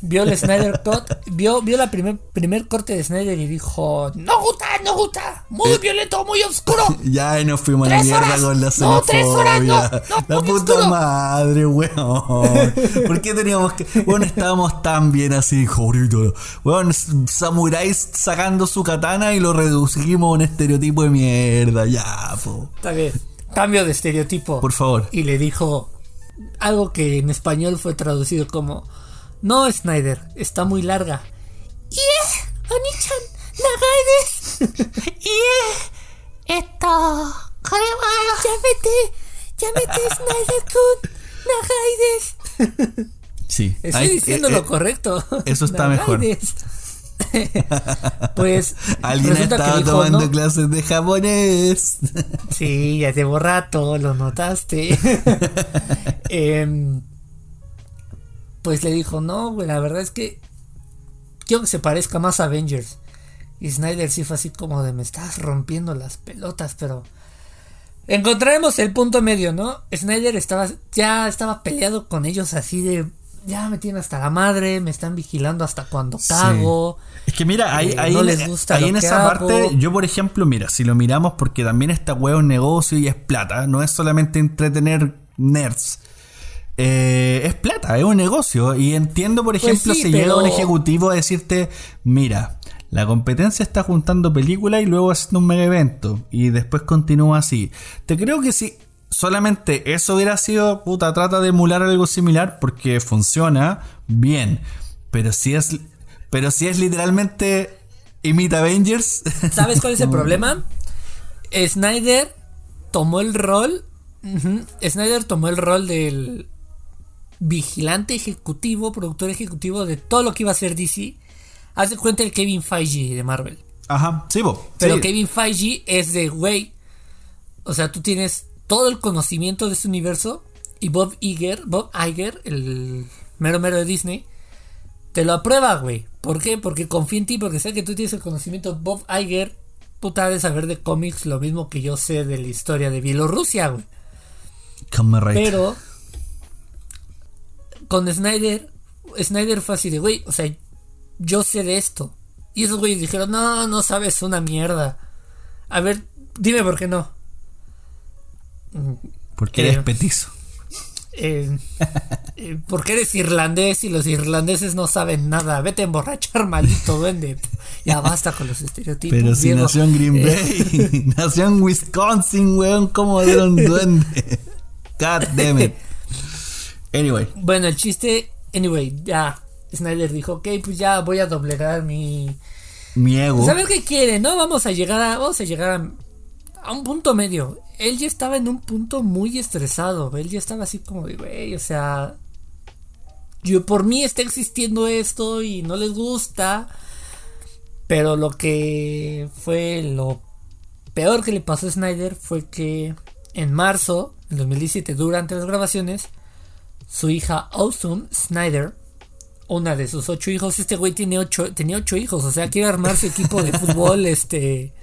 vio el Snyder Cut, vio, vio la primer, primer corte de Snyder y dijo, no gusta, no gusta, muy violento, muy oscuro. Ya nos fuimos a la mierda horas. con la No, tres horas, no, xenofobia. no, la puta oscuro. madre, weón. ¿Por qué teníamos que.? Bueno, estábamos tan bien así, jodido. Weón, samuráis sacando su katana y lo reducimos a un estereotipo de mierda. Ya, po. Está bien, cambio de estereotipo. Por favor. Y le dijo algo que en español fue traducido como, no Snyder, está muy larga. Yeah, Onichan, Nagaides. yeah, esto, llámete, llámete Snyder Kun, Nagaides. Sí. Estoy diciendo eh, lo eh, correcto. eso está mejor. Pues Alguien estaba dijo, tomando "No". clases de japonés. Sí, ya llevo rato, lo notaste. Em, pues le dijo, no, güey, la verdad es que quiero que se parezca más a Avengers. Y Snyder sí fue así como de me estás rompiendo las pelotas, pero encontraremos el punto medio, ¿no? Snyder estaba ya estaba peleado con ellos así de ya me tienen hasta la madre, me están vigilando hasta cuando Sí. cago. Es que mira, ahí, Eh, ahí, no en- les gusta ahí en esa hago. parte, yo por ejemplo, mira, si lo miramos porque también esta hueá es un negocio y es plata, no es solamente entretener nerds. Eh, es plata, es un negocio. Y entiendo, por ejemplo, sí, si llega un ejecutivo a decirte, mira, la competencia está juntando películas y luego haciendo un mega evento. Y después continúa así. Te creo que si solamente eso hubiera sido, puta, trata de emular algo similar porque funciona bien. Pero si es, pero si es literalmente imita Avengers. ¿Sabes cuál es el problema? Snyder tomó el rol. Snyder tomó el rol del vigilante ejecutivo, productor ejecutivo de todo lo que iba a hacer DC. Haz de cuenta el Kevin Feige de Marvel. Ajá, sí, po. Pero sí. Kevin Feige es de, güey. O sea, tú tienes todo el conocimiento de este universo. Y Bob Iger, Bob Iger, el mero mero de Disney, te lo aprueba, güey. ¿Por qué? Porque confía en ti, porque sé que tú tienes el conocimiento. Bob Iger, puta de saber de cómics lo mismo que yo sé de la historia de Bielorrusia, güey. Right. Pero con Snyder, Snyder fue así de, güey, o sea, yo sé de esto. Y esos güeyes dijeron, no, no sabes una mierda. A ver, dime por qué no. Porque Eh, eres petizo. Eh, eh, porque eres irlandés y los irlandeses no saben nada. Vete a emborrachar, maldito duende. Ya basta con los estereotipos. Pero si nació en Green Eh, Bay, nació en Wisconsin, weón, ¿cómo era un duende? God damn it. Anyway, bueno, el chiste, anyway, ya. Snyder dijo, ok, pues ya voy a doblegar mi... mi ego. Pues a ver qué quiere, ¿no? Vamos a llegar a... Vamos a llegar a, a un punto medio. Él ya estaba en un punto muy estresado. Él ya estaba así como de, güey, o sea... Yo, por mí está existiendo esto y no les gusta. Pero lo que fue lo peor que le pasó a Snyder fue que en marzo del 2017, durante las grabaciones, su hija Awesome Snyder, una de sus ocho hijos, este güey tiene ocho, tenía ocho hijos, o sea, quiere armar su equipo de fútbol, este,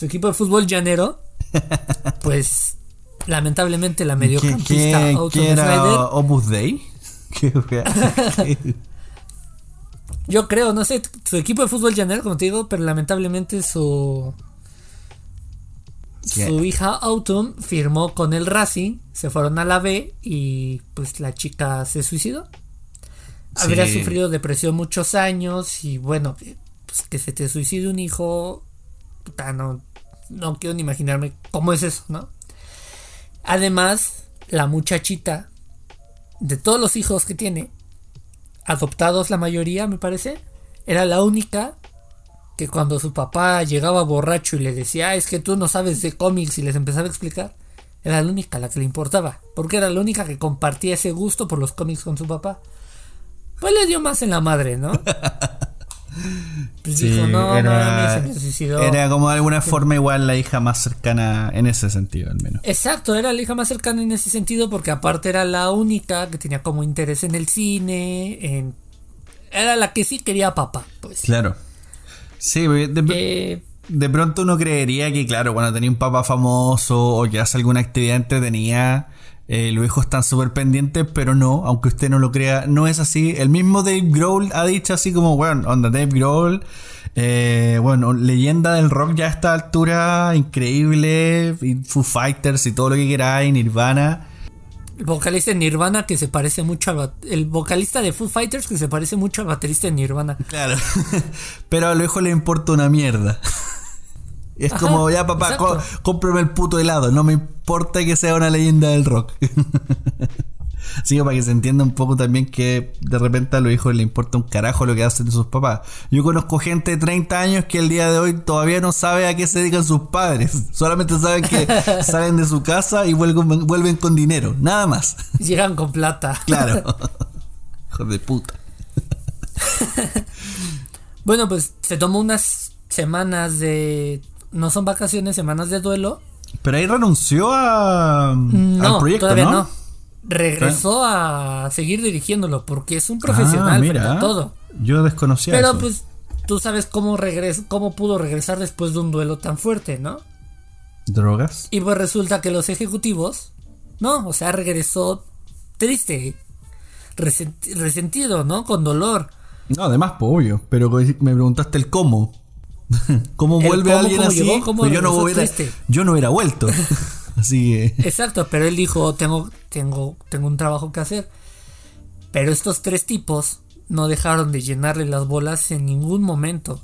su equipo de fútbol llanero, pues lamentablemente la ¿Qué, mediocampista qué, qué yo creo, no sé, su equipo de fútbol llanero, como te digo, pero lamentablemente su ¿Qué? su hija Autumn firmó con el Racing, se fueron a la B y pues la chica se suicidó. Habría sufrido depresión muchos años y bueno, pues que se te suicide un hijo, puta, no, no quiero ni imaginarme cómo es eso, ¿no? Además, la muchachita, de todos los hijos que tiene, adoptados la mayoría, me parece, era la única que cuando su papá llegaba borracho y le decía, "Ah, es que tú no sabes de cómics y les empezaba a explicar, era la única la que le importaba, porque era la única que compartía ese gusto por los cómics con su papá. Pues le dio más en la madre, ¿no? Pues Sí, dijo, no, era, mames, se me suicidó. era como de alguna forma igual la hija más cercana en ese sentido, al menos. Exacto, era la hija más cercana en ese sentido porque aparte era la única que tenía como interés en el cine, en... era la que sí quería a papá, pues. Claro. Sí, de, de- Eh, de pronto uno creería que, claro, cuando tenía un papá famoso o que hace alguna actividad entretenida, eh, los hijos están súper pendientes, pero no, aunque usted no lo crea, no es así. El mismo Dave Grohl ha dicho así como, bueno, onda Dave Grohl, eh, bueno, leyenda del rock ya a esta altura, increíble, y Foo Fighters y todo lo que queráis, Nirvana. el vocalista de Nirvana que se parece mucho al... El vocalista de Foo Fighters que se parece mucho al baterista de Nirvana. Claro. Pero a los hijos les importa una mierda. Es Ajá, como, ya papá, có- cómprame el puto helado. No me importa que sea una leyenda del rock. Que para que se entienda un poco también que de repente a los hijos les importa un carajo lo que hacen sus papás. Yo conozco gente de 30 años que el día de hoy todavía no sabe a qué se dedican sus padres. Solamente saben que salen de su casa y vuelven, vuelven con dinero. Nada más. Llegan con plata. Claro. Hijos de puta. Bueno, pues se tomó unas semanas de... No son vacaciones, semanas de duelo. Pero ahí renunció a, No, al proyecto, todavía ¿no? no. Regresó a seguir dirigiéndolo porque es un profesional Ah, frente mira. a todo. Yo desconocía Pero eso. pues tú sabes cómo regres cómo pudo regresar después de un duelo tan fuerte, ¿no? ¿Drogas? Y pues resulta que los ejecutivos, no, o sea, regresó triste, resent- resentido, ¿no? Con dolor. No, además, pues obvio. Pero me preguntaste el cómo. ¿Cómo El vuelve cómo, alguien cómo así? llegó, cómo Pues yo, no hubiera, yo no hubiera vuelto. así que... Exacto, pero él dijo, tengo, tengo, tengo un trabajo que hacer. Pero estos tres tipos no dejaron de llenarle las bolas en ningún momento.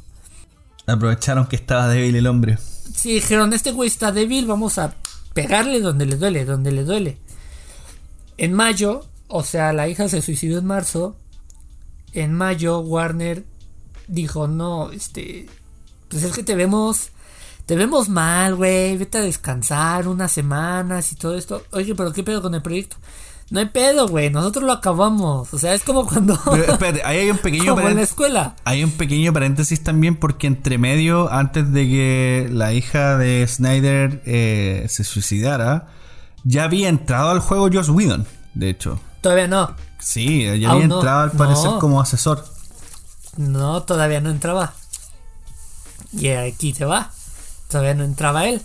Aprovecharon que estaba débil el hombre. Sí, dijeron, este güey está débil, vamos a pegarle donde le duele, donde le duele. En mayo, o sea, la hija se suicidó en marzo. En mayo, Warner dijo, no, este, pues es que te vemos, te vemos mal, güey, vete a descansar unas semanas y todo esto. Oye, pero ¿qué pedo con el proyecto? No hay pedo, güey, nosotros lo acabamos. O sea, es como cuando... Pero espérate, ahí hay un pequeño como en la escuela. Hay un pequeño paréntesis también porque entre medio, antes de que la hija de Snyder eh, se suicidara, ya había entrado al juego Josh Whedon, de hecho. Todavía no. Sí, ya Aún había no. entrado al parecer No. como asesor. No, todavía no entraba. Y aquí te va. Todavía no entraba él.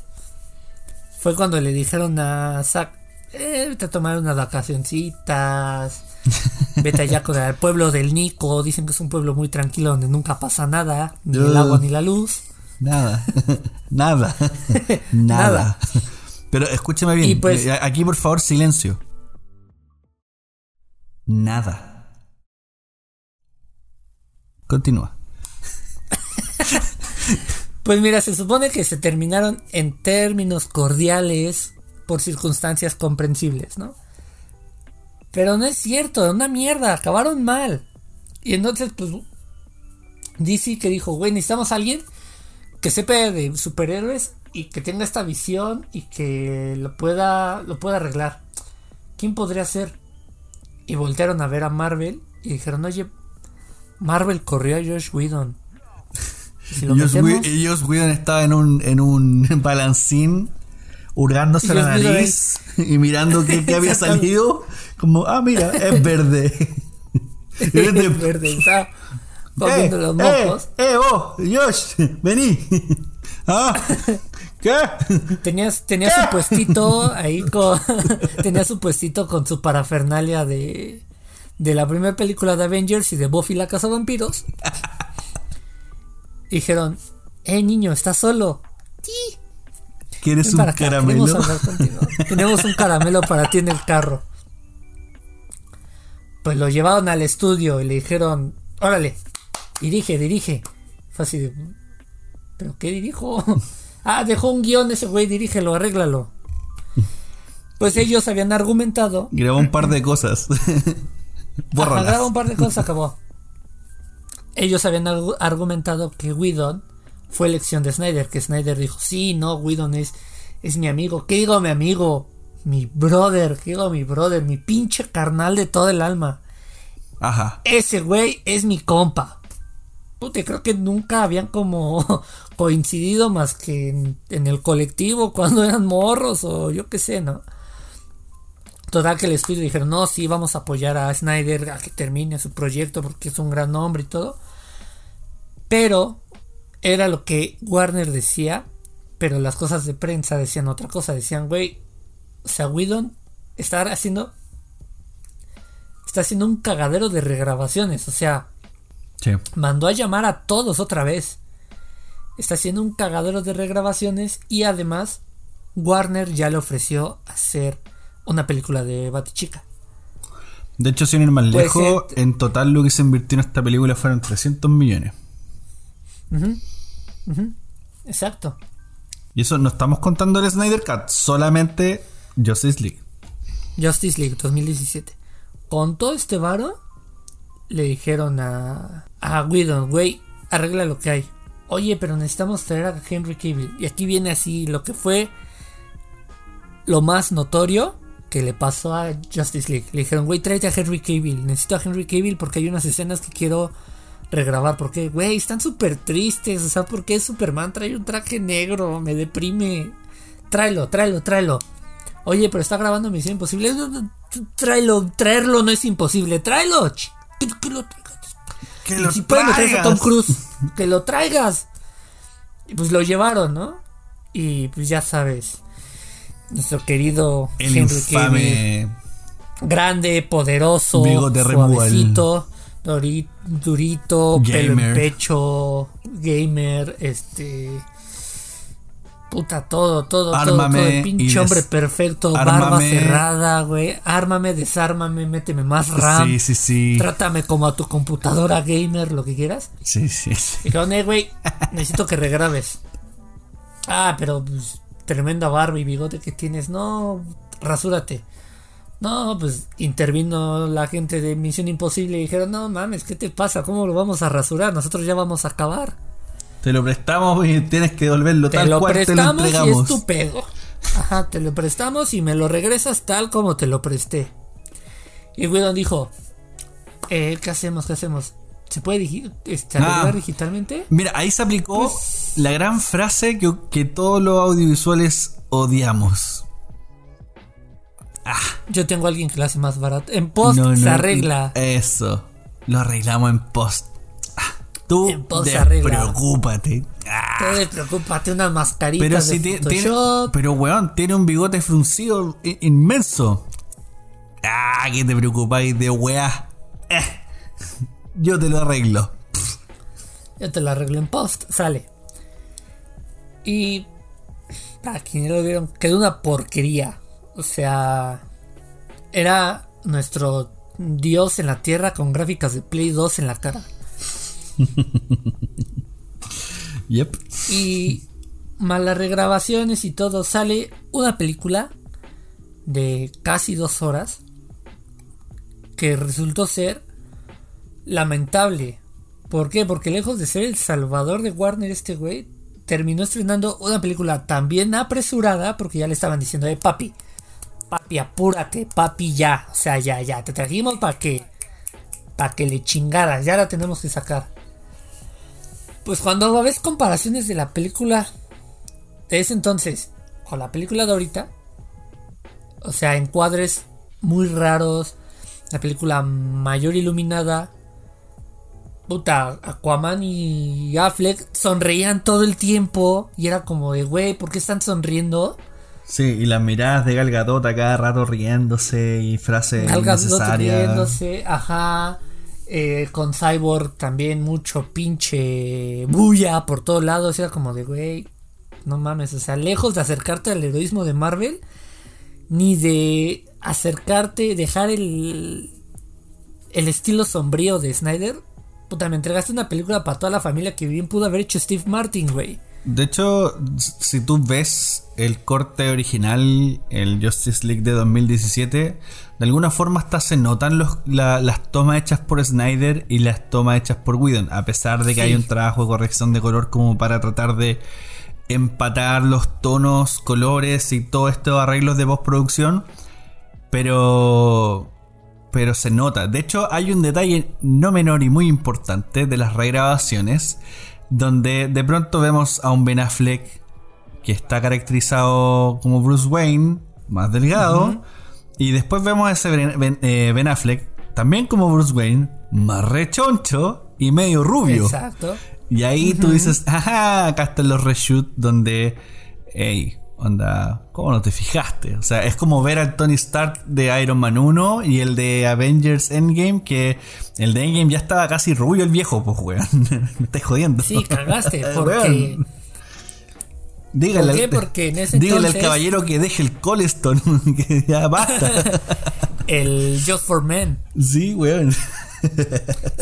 Fue cuando le dijeron a Zack, eh, vete a tomar unas vacacioncitas. Vete allá con el pueblo del Nico. Dicen que es un pueblo muy tranquilo donde nunca pasa nada. Ni el agua ni la luz. Nada. Nada. Nada. Pero escúchame bien. Pues- Eh, Aquí, por favor, silencio. Nada. Continúa. Pues mira, se supone que se terminaron en términos cordiales por circunstancias comprensibles, ¿no? Pero no es cierto, una mierda, acabaron mal. Y entonces, pues, DC que dijo, güey, necesitamos a alguien que sepa de superhéroes y que tenga esta visión y que lo pueda, lo pueda arreglar. ¿Quién podría ser? Y voltearon a ver a Marvel y dijeron, oye, Marvel corrió a Josh Whedon. ¿Y si lo Joss metemos? Estaba en un, en un balancín, hurgándose la nariz y mirando qué, qué había salido. Como, ah, mira, es verde. Es verde, está comiendo los mocos. Eh, eh, vos, Josh, vení. ¿Ah? ¿Qué? Tenía, tenía su puestito ahí con. tenía su puestito con su parafernalia de. De la primera película de Avengers y de Buffy la Casa Vampiros. Y dijeron: Eh, niño, ¿estás solo? Sí. ¿Quieres Ven un acá, caramelo? queremos hablar contigo. Tenemos un caramelo para ti en el carro. Pues lo llevaron al estudio y le dijeron, órale, dirige, dirige. Fue así de, ¿pero qué dirijo? ah, dejó un guion ese güey, dirígelo, arréglalo. Pues ellos habían argumentado. Grabó un par de cosas. Bórralas. graba un par de cosas, acabó. Ellos habían argu- argumentado que Whedon fue elección de Snyder, que Snyder dijo, sí, no, Whedon es, es mi amigo. ¿Qué digo mi amigo? Mi brother, ¿qué digo mi brother? Mi pinche carnal de todo el alma. Ajá. Ese güey es mi compa. Puta, creo que nunca habían como coincidido más que en, en el colectivo cuando eran morros o yo qué sé, ¿no? Total que el estudio dijeron, no, sí, vamos a apoyar a Snyder a que termine su proyecto porque es un gran hombre y todo. Pero era lo que Warner decía, pero las cosas de prensa decían otra cosa. Decían, güey, o sea, Whedon está haciendo... Está haciendo un cagadero de regrabaciones, o sea, Sí. mandó a llamar a todos otra vez. Está haciendo un cagadero de regrabaciones y además Warner ya le ofreció hacer una película de Batichica. De hecho, sin ir más lejos, ser- en total lo que se invirtió en esta película fueron 300 millones. Ujú, ujú, Exacto. Y eso no estamos contando el Snyder Cut, solamente Justice League. Justice League 2017. Con todo este varo, le dijeron a, a Whedon, güey, arregla lo que hay. Oye, pero necesitamos traer a Henry Cavill. Y aquí viene así lo que fue lo más notorio que le pasó a Justice League. Le dijeron, güey, tráete a Henry Cavill. Necesito a Henry Cavill porque hay unas escenas que quiero regrabar. Porque, güey, están súper tristes. O sea, porque Superman trae un traje negro. Me deprime. Tráelo, tráelo, tráelo. Oye, pero está grabando Misión Imposible. Tráelo, traerlo no es imposible. Tráelo. Que, que lo traigas. ¡Que si pueden traer a Tom Cruise, que lo traigas. Y pues lo llevaron, ¿no? Y pues ya sabes. Nuestro querido El Henry grande, poderoso, removal. suavecito, dori- durito, pelo en Gamer. pecho, gamer, este puta todo, todo, todo, Ármame todo, el y pinche hombre perfecto, barba cerrada, güey, ármame, desármame, méteme más RAM, Sí, sí, sí. trátame como a tu computadora gamer, lo que quieras. Sí, sí, sí. Eh, güey, necesito que regrabes. Ah, pero pues, tremenda barba y bigote que tienes. No, rasúrate. No, pues intervino la gente de Misión Imposible y dijeron, no mames, ¿qué te pasa? ¿Cómo lo vamos a rasurar? Nosotros ya vamos a acabar. Te lo prestamos y tienes que devolverlo Te tal lo cual te lo prestamos y entregamos. es tu pedo. Ajá, te lo prestamos y me lo regresas tal como te lo presté. Y Whedon dijo, eh, ¿qué hacemos? ¿Qué hacemos? ¿Se puede digi- este, arreglar Ah. digitalmente? Mira, ahí se aplicó Pues- la gran frase que, que todos los audiovisuales odiamos. Yo tengo a alguien que lo hace más barato. En post No, se arregla. Eso. Lo arreglamos en post. Tú En post despreocúpate. Ah, Tú despreocúpate, unas mascaritas pero de si ti- tiene, pero weón, tiene un bigote fruncido inmenso. Ah, que te preocupáis de weá. Eh, yo te lo arreglo. Yo te lo arreglo en post, sale. Y para quienes lo vieron, quedó una porquería. O sea, era nuestro dios en la tierra con gráficas de Play 2 en la cara. Yep. Y malas regrabaciones y todo, sale una película de casi dos horas que resultó ser lamentable. ¿Por qué? Porque lejos de ser el salvador de Warner, este güey terminó estrenando una película también apresurada porque ya le estaban diciendo, eh, papi, papi, apúrate, papi, ya, o sea, ya, ya, te trajimos para que, para que le chingaras, ya la tenemos que sacar. Pues cuando ves comparaciones de la película de ese entonces con la película de ahorita, o sea, encuadres muy raros, la película mayor iluminada, puta, Aquaman y Affleck sonreían todo el tiempo y era como de, güey, ¿por qué están sonriendo? Sí, y las miradas de Gal Gadot a cada rato riéndose y frases Gal Gadot innecesarias. riéndose, ajá. eh, con Cyborg también mucho pinche bulla por todos lados. Era como de, güey, no mames. O sea, lejos de acercarte al heroísmo de Marvel, ni de acercarte, dejar el, el estilo sombrío de Snyder. Puta, me entregaste una película para toda la familia que bien pudo haber hecho Steve Martin, güey. De hecho, si tú ves el corte original, el Justice League de 2017, de alguna forma hasta se notan los, la- las tomas hechas por Snyder y las tomas hechas por Whedon, a pesar de que Sí. hay un trabajo de corrección de color como para tratar de empatar los tonos, colores y todos estos arreglos de postproducción, pero pero se nota. De hecho, hay un detalle no menor y muy importante de las regrabaciones, donde de pronto vemos a un Ben Affleck que está caracterizado como Bruce Wayne, más delgado, y después vemos a ese Ben, Ben- eh, Ben Affleck, también como Bruce Wayne, más rechoncho y medio rubio. Exacto. Y ahí tú dices, ajá, acá están los reshoots donde, hey, onda, ¿cómo no te fijaste? O sea, es como ver al Tony Stark de Iron Man 1 y el de Avengers Endgame, que el de Endgame ya estaba casi rubio el viejo, pues, weón. Me estáis jodiendo. Sí, cagaste, porque... Dígale, ¿Por qué? al- Porque en ese dígale entonces- al caballero que deje el Coleston, que ya basta. El Just for Men. sí, weón.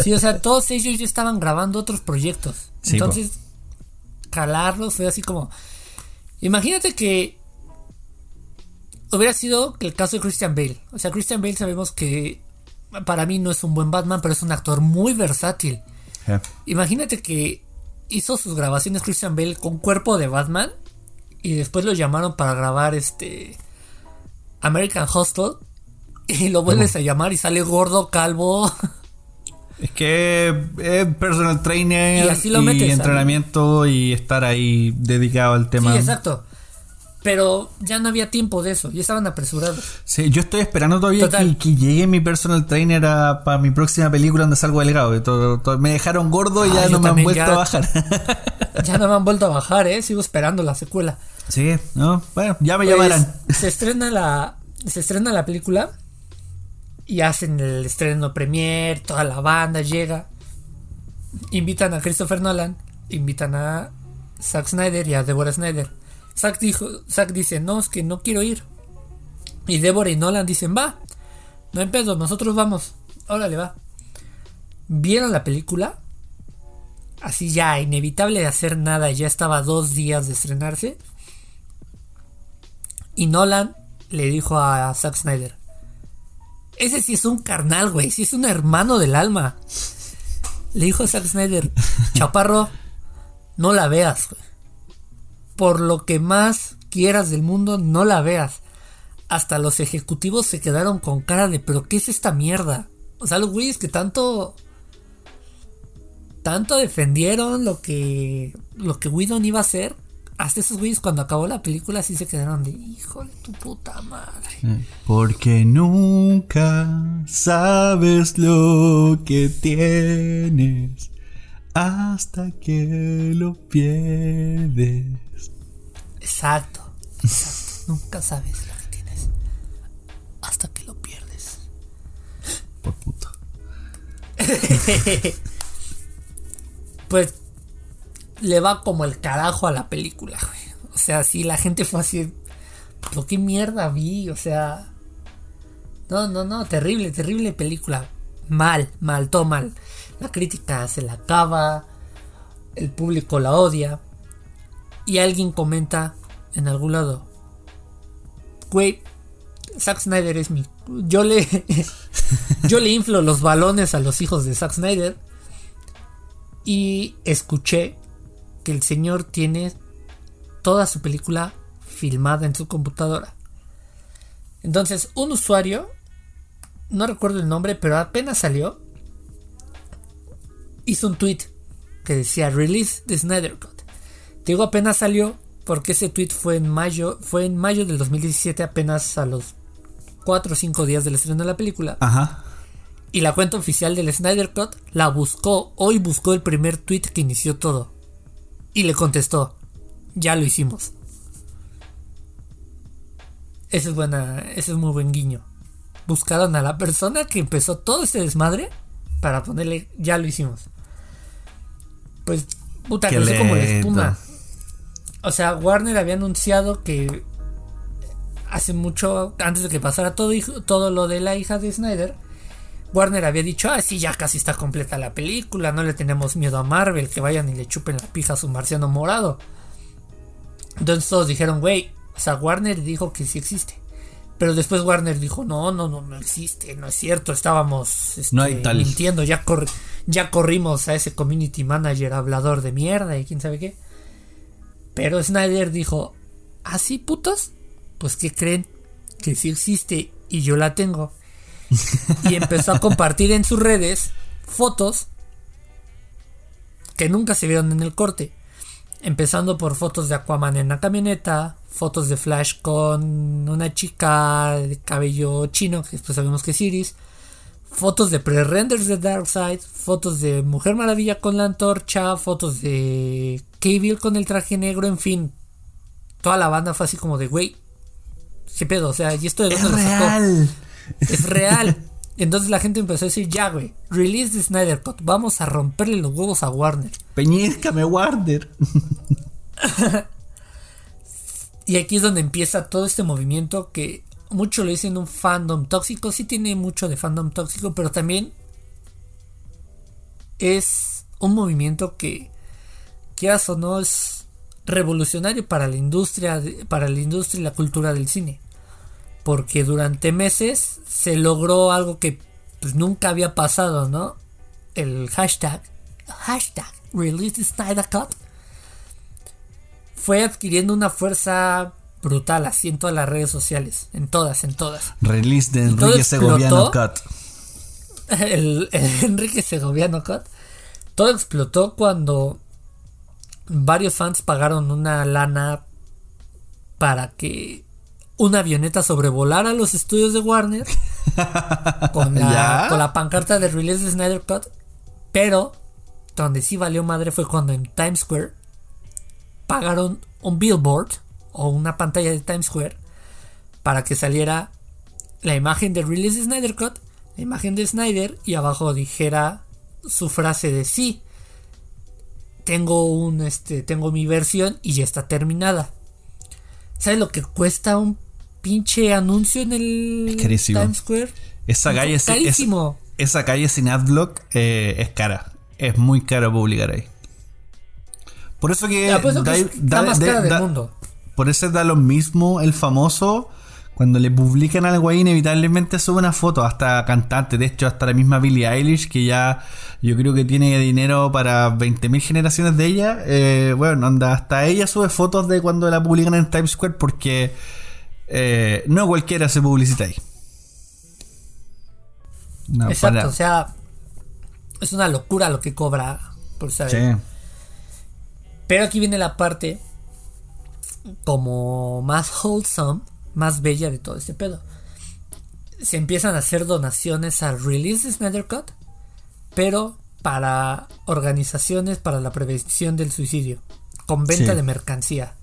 Sí, o sea, todos ellos ya estaban grabando otros proyectos. Sí, Entonces, calarlos fue así como. Imagínate que hubiera sido el caso de Christian Bale. O sea, Christian Bale sabemos que para mí no es un buen Batman, pero es un actor muy versátil. Imagínate que hizo sus grabaciones Christian Bale con cuerpo de Batman y después lo llamaron para grabar este American Hustle y lo vuelves a llamar y sale gordo, calvo. Es que es personal trainer Y así lo metes, entrenamiento y estar ahí dedicado al tema. Sí, exacto. Pero ya no había tiempo de eso, ya estaban apresurados. Sí, yo estoy esperando todavía que, que llegue mi personal trainer para mi próxima película donde salgo delgado. Todo- todo- me dejaron gordo y Ah, ya yo no me han vuelto ya. a bajar. Ya no me han vuelto a bajar, eh. Sigo esperando la secuela. sí, no, bueno, ya me Pues, llamarán. se estrena la. Se estrena la película. Y hacen el estreno premier. Toda la banda llega. Invitan a Christopher Nolan. Invitan a Zack Snyder y a Deborah Snyder. Zack, dijo, Zack dice: No, es que no quiero ir. Y Deborah y Nolan dicen: Va. No hay pedo, nosotros vamos. Órale, va. Vieron la película. Así ya, inevitable de hacer nada. Ya estaba dos días de estrenarse. Y Nolan le dijo a Zack Snyder: Ese sí es un carnal, güey. Sí es un hermano del alma. Le dijo a Zack Snyder: Chaparro, no la veas, güey. Por lo que más quieras del mundo, no la veas. Hasta los ejecutivos se quedaron con cara de: ¿Pero qué es esta mierda? O sea, los güeyes que tanto. Tanto defendieron lo que. Lo que Whedon iba a hacer. Hasta esos güeyes cuando acabó la película sí se quedaron de hijo de tu puta madre. Porque nunca sabes lo que tienes hasta que lo pierdes. Exacto, exacto. Nunca sabes lo que tienes hasta que lo pierdes. Por puto. pues le va como el carajo a la película. O sea, sí, la gente fue así. ¿Pero qué mierda vi? O sea. No, no, no, terrible, terrible película. Mal, mal, todo mal. La crítica se la acaba. El público la odia. Y alguien comenta en algún lado. Güey, Zack Snyder es mi. Yo le. yo le inflo los balones a los hijos de Zack Snyder. Y escuché que el señor tiene toda su película filmada en su computadora. Entonces, un usuario, no recuerdo el nombre, pero apenas salió, hizo un tweet que decía Release the Snyder Cut. Te digo apenas salió porque ese tweet fue en mayo, fue en mayo del 2017, apenas a los 4 o 5 días del estreno de la película. Ajá. Y la cuenta oficial del Snyder Cut la buscó, hoy buscó el primer tweet que inició todo. Y le contestó, ya lo hicimos. Ese es buena, ese es muy buen guiño. Buscaron a la persona que empezó todo este desmadre para ponerle, ya lo hicimos. Pues, puta, creció como la espuma. O sea, Warner había anunciado que hace mucho, antes de que pasara todo, todo lo de la hija de Snyder, Warner había dicho, ah, sí, ya casi está completa la película, no le tenemos miedo a Marvel, que vayan y le chupen la pija a su marciano morado. Entonces todos dijeron, güey, o sea, Warner dijo que sí existe. Pero después Warner dijo, no, no, no, no existe, no es cierto, estábamos este, no hay tal. mintiendo, ya, ya corrimos a ese community manager hablador de mierda y quién sabe qué. Pero Snyder dijo, ¿así ¿Ah, putos? Pues que creen que sí existe y yo la tengo. Y empezó a compartir en sus redes fotos que nunca se vieron en el corte. Empezando por fotos de Aquaman en la camioneta, fotos de Flash con una chica de cabello chino, que después sabemos que es Iris, fotos de pre-renders de Darkseid, fotos de Mujer Maravilla con la antorcha, fotos de Cable con el traje negro, en fin. Toda la banda fue así como de, güey, ¿qué pedo? O sea, ¿y esto de dónde es real. Es real. Entonces la gente empezó a decir, ya, güey, release the Snyder Cut, vamos a romperle los huevos a Warner. Peñízcame, Warner. y aquí es donde empieza todo este movimiento que mucho lo dicen un fandom tóxico, sí tiene mucho de fandom tóxico, pero también es un movimiento que, quieras o no, es revolucionario para la industria, para la industria y la cultura del cine porque durante meses se logró algo que pues, nunca había pasado, ¿no? El hashtag, hashtag Release Snyder Cut fue adquiriendo una fuerza brutal así en todas las redes sociales, en todas, en todas. Release de Enrique Segoviano Cut. El, el Enrique Segoviano Cut. Todo explotó cuando varios fans pagaron una lana para que una avioneta sobrevolara los estudios de Warner con, la, pancarta de Release de Snyder Cut. Pero donde sí valió madre fue cuando en Times Square pagaron un billboard o una pantalla de Times Square para que saliera la imagen de Release de Snyder Cut, la imagen de Snyder y abajo dijera su frase de sí. Tengo un este tengo mi versión y ya está terminada. ¿Sabes lo que cuesta un pinche anuncio en el Times Square. Esa calle, es, esa calle sin adblock eh, es cara. Es muy caro publicar ahí. Por eso que. da, más cara del mundo. Por eso da lo mismo el famoso. Cuando le publican algo ahí, inevitablemente sube una foto, hasta cantante. De hecho, hasta la misma Billie Eilish, que ya yo creo que tiene dinero para 20.000 generaciones de ella. Eh, bueno, anda, hasta ella sube fotos de cuando la publican en Times Square porque eh, no cualquiera se publicita ahí. Exacto, o sea, es una locura lo que cobra por saber. Pero aquí viene la parte como más wholesome, más bella de todo este pedo. Se empiezan a hacer donaciones al release de Snyder Cut, pero para organizaciones para la prevención del suicidio, con venta Sí. de mercancía.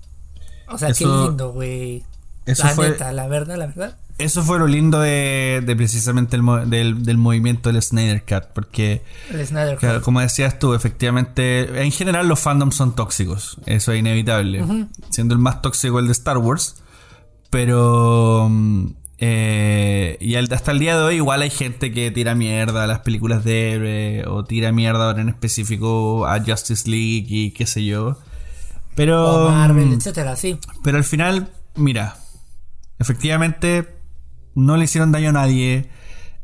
O sea, qué lindo, güey. Eso La fue- neta, la verdad, la verdad. Eso fue lo lindo de, de precisamente el del, del movimiento del Snyder Cut, porque El Snyder Cut. Claro, como decías tú, efectivamente, en general los fandoms son tóxicos, eso es inevitable, siendo el más tóxico el de Star Wars, pero mm, eh, y hasta el día de hoy igual hay gente que tira mierda a las películas de héroe o tira mierda ahora en específico a Justice League y qué sé yo, pero O Marvel, mm, etcétera, sí. pero al final, mira, efectivamente no le hicieron daño a nadie,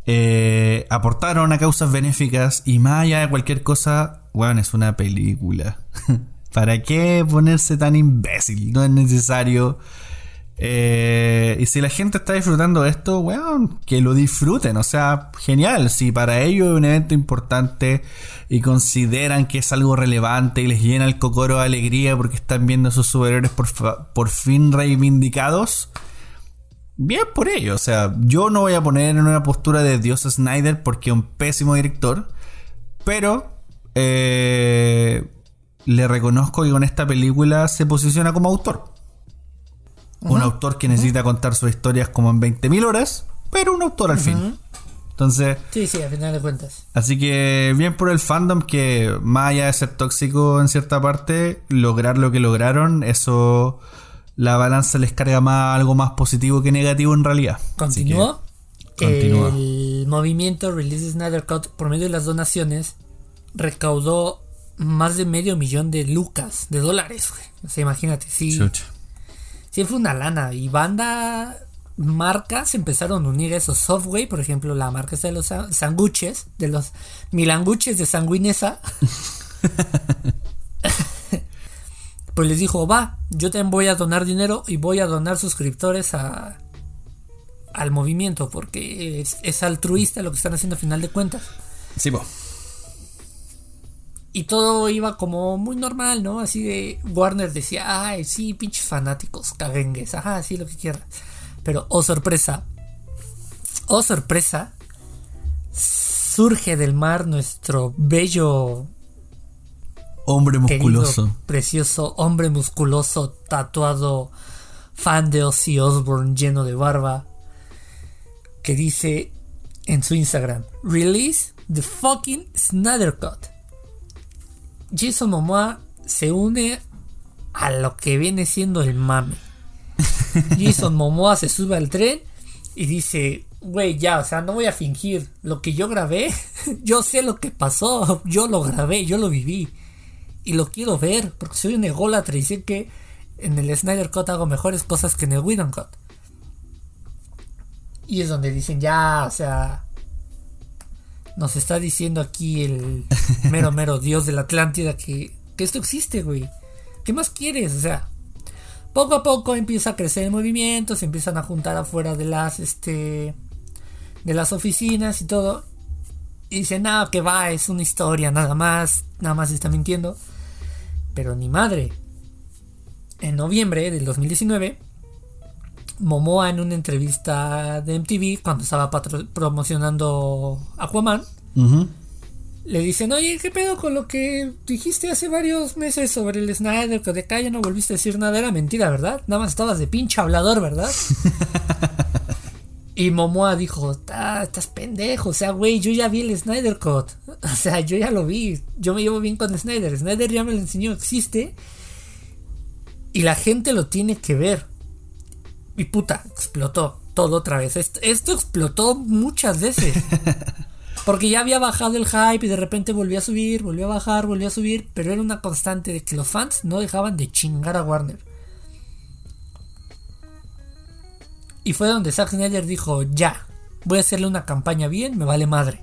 eh, aportaron a causas benéficas y más allá de cualquier cosa, bueno, es una película. ¿Para qué ponerse tan imbécil? No es necesario. Eh, y si la gente está disfrutando de esto, weón, que lo disfruten. O sea, genial. Si para ellos es un evento importante y consideran que es algo relevante y les llena el cocoro de alegría porque están viendo a sus superhéroes por, por fin reivindicados, bien por ello. O sea, yo no voy a poner en una postura de Dios Snyder porque es un pésimo director, pero eh, le reconozco que con esta película se posiciona como autor. Un autor que necesita contar sus historias como en 20.000 horas, pero un autor al fin. Entonces, Sí, sí, a final de cuentas. así que bien por el fandom que más allá de ser tóxico en cierta parte, lograr lo que lograron, eso la balanza les carga más algo más positivo que negativo en realidad. Que, Continuó. continúa. El movimiento Release Snyder Cut, por medio de las donaciones, recaudó más de medio millón de lucas, de dólares, güey. O sea, imagínate, sí. chucha. Sí, fue una lana. Y banda, marcas empezaron a unir esos software. Por ejemplo, la marca de los sa- sanguches, de los milanguches de sanguinesa. pues les dijo, va, yo también voy a donar dinero y voy a donar suscriptores a, al movimiento. Porque es, es altruista lo que están haciendo a final de cuentas. Sí, po. Y todo iba como muy normal, ¿no? Así de Warner decía, ay, sí, pinches fanáticos, caguengues, ajá, sí, lo que quieras. Pero, oh sorpresa, oh sorpresa, surge del mar nuestro bello, Hombre querido, musculoso. precioso hombre musculoso, tatuado, fan de Ozzy Osbourne, lleno de barba, que dice en su Instagram, release the fucking Snyder Cut. Jason Momoa se une a lo que viene siendo el mame. Jason Momoa se sube al tren y dice, güey, ya, o sea, no voy a fingir. Lo que yo grabé, yo sé lo que pasó, yo lo grabé, yo lo viví. Y lo quiero ver, porque soy un ególatra y sé que en el Snyder Cut hago mejores cosas que en el Whedon Cut. Y es donde dicen, ya, o sea, nos está diciendo aquí el mero mero dios de la Atlántida que, que esto existe, güey. ¿Qué más quieres? O sea, poco a poco empieza a crecer el movimiento, se empiezan a juntar afuera de las, este, de las oficinas y todo. Y dicen, nada, que va, es una historia, nada más, nada más está mintiendo. Pero ni madre. En noviembre del 2019, Momoa en una entrevista de MTV, cuando estaba promocionando Aquaman, le dicen, oye, ¿qué pedo con lo que dijiste hace varios meses sobre el Snyder? Que de acá ya no volviste a decir nada, era mentira, ¿verdad? Nada más estabas de pinche hablador, ¿verdad? y Momoa dijo, "Ah, estás pendejo, o sea, güey, yo ya vi el Snyder Cut. O sea, yo ya lo vi, yo me llevo bien con Snyder. Snyder ya me lo enseñó, existe. Y la gente lo tiene que ver. Y puta, explotó todo otra vez. Esto, esto explotó muchas veces. Porque ya había bajado el hype y de repente volvió a subir, volvió a bajar, volvió a subir, pero era una constante de que los fans no dejaban de chingar a Warner. Y fue donde Zack Snyder dijo, ya, voy a hacerle una campaña bien, me vale madre.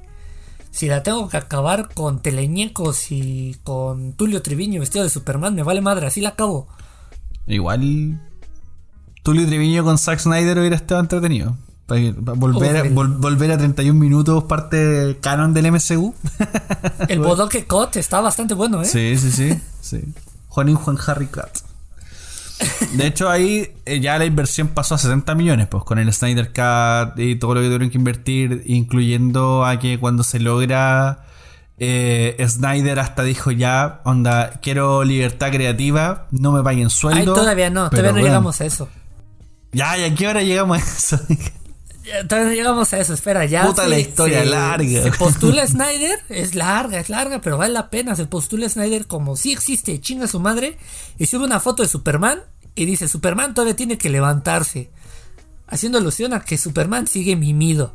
Si la tengo que acabar con teleñecos y con Tulio Triviño vestido de Superman, me vale madre, así la acabo. Igual Tulio Treviño con Zack Snyder hubiera estado entretenido. Para volver, a, Uf, vol- volver a 31 minutos, parte canon del MCU. El Bodoque Cot está bastante bueno, ¿eh? Sí, sí, sí. sí. Juanín Juan Harry Cut. De hecho, ahí eh, ya la inversión pasó a 70 millones, pues con el Snyder Cut y todo lo que tuvieron que invertir, incluyendo a que cuando se logra Eh, Snyder hasta dijo ya, onda, quiero libertad creativa, no me paguen sueldo. Ay, todavía no, todavía no bueno. llegamos a eso. Ya, ¿y a qué hora llegamos a eso? Ya, Todavía no llegamos a eso, espera, ya. Puta la historia larga. Se postula Snyder, es larga, es larga, pero vale la pena. Se postula Snyder como si existe, chinga su madre. Y sube una foto de Superman y dice: Superman todavía tiene que levantarse. Haciendo alusión a que Superman sigue mimido.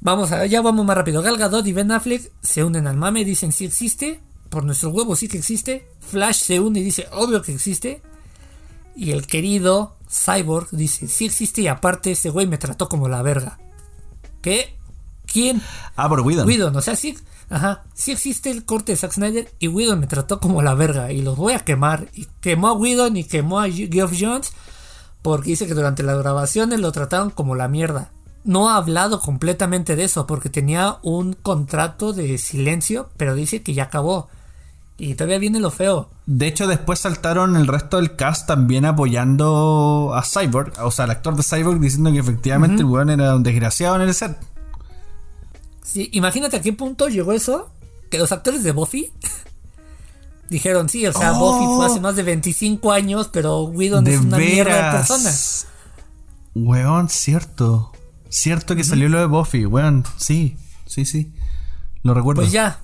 Vamos a, ya vamos más rápido. Gal Gadot y Ben Affleck se unen al mame y dicen: sí existe. Por nuestro huevo sí que existe. Flash se une y dice: obvio que existe. Y el querido Cyborg dice, sí existe y aparte ese güey me trató como la verga. ¿Qué? ¿Quién? ah, por Whedon. Whedon, o sea, sí, ajá, sí existe el corte de Zack Snyder y Whedon me trató como la verga y los voy a quemar. Y quemó a Whedon y quemó a Geoff Jones porque dice que durante las grabaciones lo trataron como la mierda. No ha hablado completamente de eso porque tenía un contrato de silencio, pero dice que ya acabó. Y todavía viene lo feo. De hecho, después saltaron el resto del cast también apoyando a Cyborg, o sea, al actor de Cyborg, diciendo que efectivamente el weón era un desgraciado en el set. Sí, imagínate a qué punto llegó eso. Que los actores de Buffy dijeron, sí, o sea, Oh. Buffy fue hace más de 25 años, pero Whedon es una mierda de persona. Weón, cierto. Cierto que salió lo de Buffy, weón. Sí, sí, sí. Lo recuerdo. Pues ya,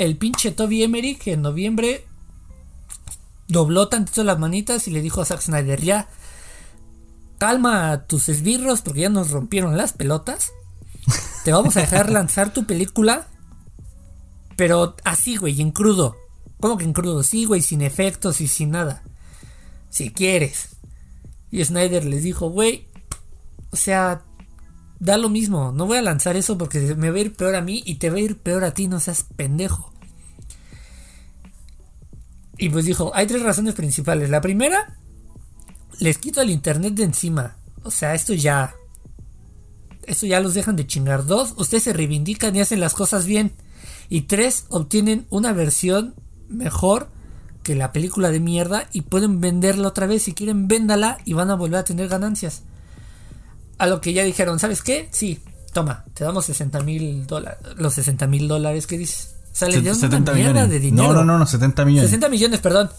el pinche Toby Emmerich en noviembre dobló tantito las manitas y le dijo a Zack Snyder, ya, calma tus esbirros porque ya nos rompieron las pelotas. Te vamos a dejar lanzar tu película, pero así, güey, en crudo. ¿Cómo que en crudo? Sí, güey, sin efectos y sin nada. Si quieres. Y Snyder les dijo, güey, o sea, da lo mismo. No voy a lanzar eso porque me va a ir peor a mí y te va a ir peor a ti, no seas pendejo. Y pues dijo, hay tres razones principales. La primera, les quito el internet de encima. O sea, esto ya... Esto ya los dejan de chingar. Dos, ustedes se reivindican y hacen las cosas bien. Y tres, obtienen una versión mejor que la película de mierda y pueden venderla otra vez. Si quieren, véndala y van a volver a tener ganancias. A lo que ya dijeron, ¿sabes qué? Sí, toma, te damos 60 mil dólares. Los 60 mil dólares que dices. O sea, les dieron una 70 mierda millones. de dinero. No, no, no, no, 70 millones. 60 millones, perdón.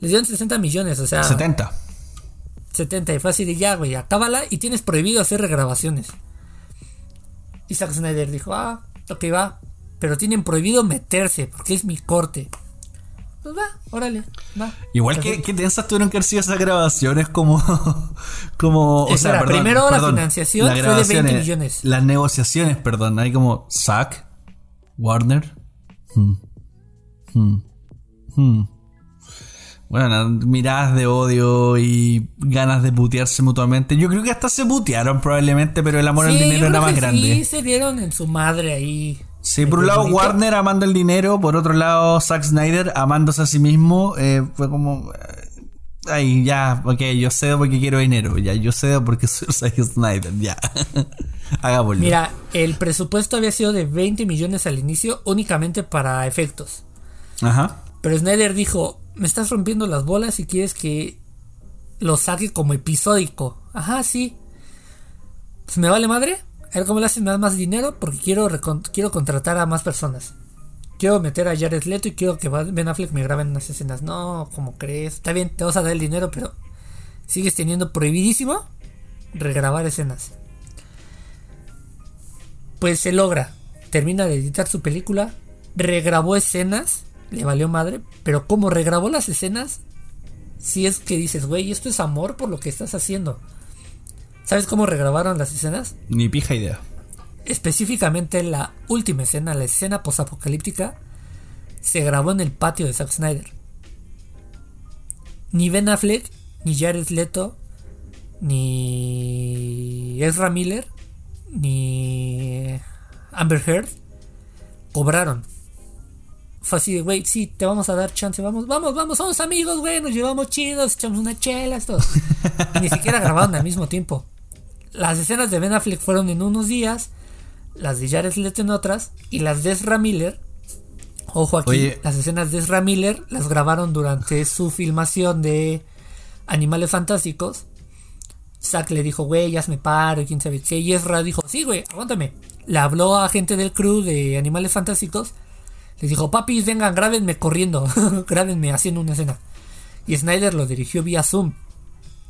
Les dieron 60 millones, o sea. 70. 70 y fue así de ya, güey, acábala y tienes prohibido hacer regrabaciones. Y Zack Snyder dijo, ah, ok, va. Pero tienen prohibido meterse porque es mi corte. Pues va, órale, va. Igual que, que tensas tuvieron que haber sido esas grabaciones como. como o sea, perdón, primero la financiación fue de 20 grabaciones, millones. Las negociaciones, perdón. Hay como Zack, Warner. Hmm, hmm, hmm. Bueno, miradas de odio y ganas de putearse mutuamente. Yo creo que hasta se putearon probablemente, pero el amor al Sí, dinero yo era más grande. Sí, se dieron en su madre ahí. Sí, por un lado bonito. Warner amando el dinero, por otro lado Zack Snyder amándose a sí mismo, eh, fue como... eh, Ay, ya, ok, yo cedo porque quiero dinero, ya, yo cedo porque soy Zack Snyder, ya. Hagámoslo. Mira, el presupuesto había sido de 20 millones al inicio únicamente para efectos. Ajá. Pero Snyder dijo, me estás rompiendo las bolas y quieres que lo saque como episódico. Ajá, sí. Pues me vale madre. A ver cómo le hacen das más dinero porque quiero, quiero contratar a más personas. Quiero meter a Jared Leto y quiero que Ben Affleck me graben unas escenas. No, como crees? Está bien, te vas a dar el dinero, pero sigues teniendo prohibidísimo regrabar escenas. Pues se logra. Termina de editar su película. Regrabó escenas. Le valió madre. Pero como regrabó las escenas. Si es que dices, güey, esto es amor por lo que estás haciendo. ¿Sabes cómo regrabaron las escenas? Ni pija idea. Específicamente la última escena, la escena posapocalíptica, se grabó en el patio de Zack Snyder. Ni Ben Affleck, ni Jared Leto, ni Ezra Miller, ni Amber Heard cobraron. Fue así de, güey, sí, te vamos a dar chance, vamos, vamos, vamos, somos amigos, güey, nos llevamos chidos, echamos una chela. Y ni siquiera grabaron al mismo tiempo. Las escenas de Ben Affleck fueron en unos días, las de Jared Leto en otras, y las de Ezra Miller, ojo aquí, Oye. las escenas de Ezra Miller las grabaron durante su filmación de Animales Fantásticos. Zack le dijo, güey, ya me paro, y quién sabe qué. Y Ezra dijo, sí, güey, aguántame. Le habló a gente del crew de Animales Fantásticos Les dijo, papi, vengan, grábenme corriendo, grábenme haciendo una escena. Y Snyder lo dirigió vía Zoom.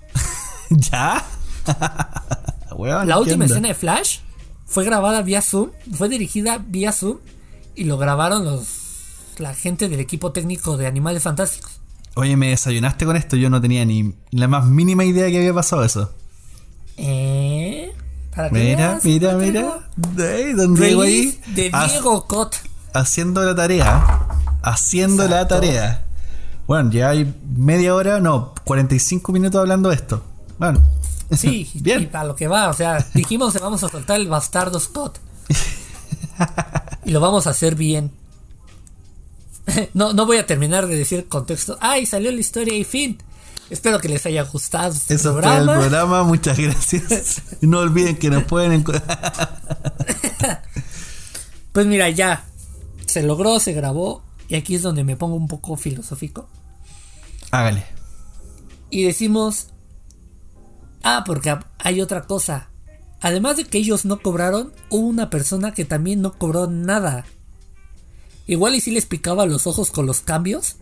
¿Ya? Weón, La ¿qué última escena de Flash fue grabada vía Zoom, fue dirigida vía Zoom y lo grabaron los la gente del equipo técnico de Animales Fantásticos. Oye, me desayunaste con esto. Yo no tenía ni la más mínima idea que había pasado eso. ¿Eh? Para Mira, mira, ¿no te mira. digo? Ey, don Diego ahí. De Diego Cot. haciendo la tarea. Haciendo la tarea. Bueno, ya hay media hora, no, 45 minutos hablando de esto. Bueno. Sí, Bien. y para lo que va, o sea, dijimos que vamos a soltar el bastardo Scott. Y lo vamos a hacer bien. No, no voy a terminar de decir contexto. ¡Ay, salió la historia y fin! Espero que les haya gustado este Eso fue el programa, muchas gracias. No olviden que nos pueden encontrar. Pues mira, ya. Se logró, se grabó. Y aquí es donde me pongo un poco filosófico. Hágale. Y decimos. Ah, porque hay otra cosa. Además de que ellos no cobraron, hubo una persona que también no cobró nada. Igual y sí les picaba los ojos con los cambios.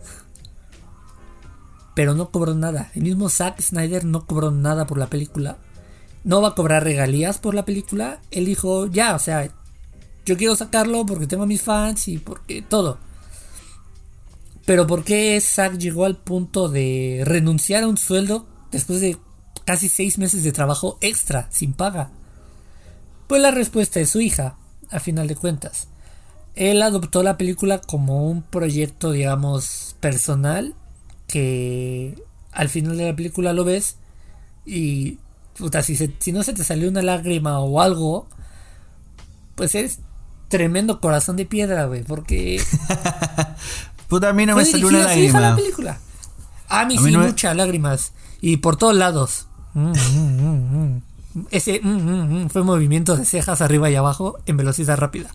Pero no cobró nada. El mismo Zack Snyder no cobró nada por la película. No va a cobrar regalías por la película. Él dijo, ya, o sea, yo quiero sacarlo porque tengo a mis fans y porque todo. Pero ¿por qué Zack llegó al punto de renunciar a un sueldo después de casi seis meses de trabajo extra, sin paga? Pues la respuesta es su hija, a final de cuentas. Él adoptó la película como un proyecto, digamos, personal, que al final de la película lo ves y, puta, si, se- si no se te salió una lágrima o algo, pues eres tremendo corazón de piedra, güey, porque Puta, a mí no me salió una dirigida a su hija la lágrima. película. A mí A mí sí, no me- muchas lágrimas. Y por todos lados. Mm, mm, mm, mm. Ese mm, mm, mm, fue movimiento de cejas arriba y abajo en velocidad rápida.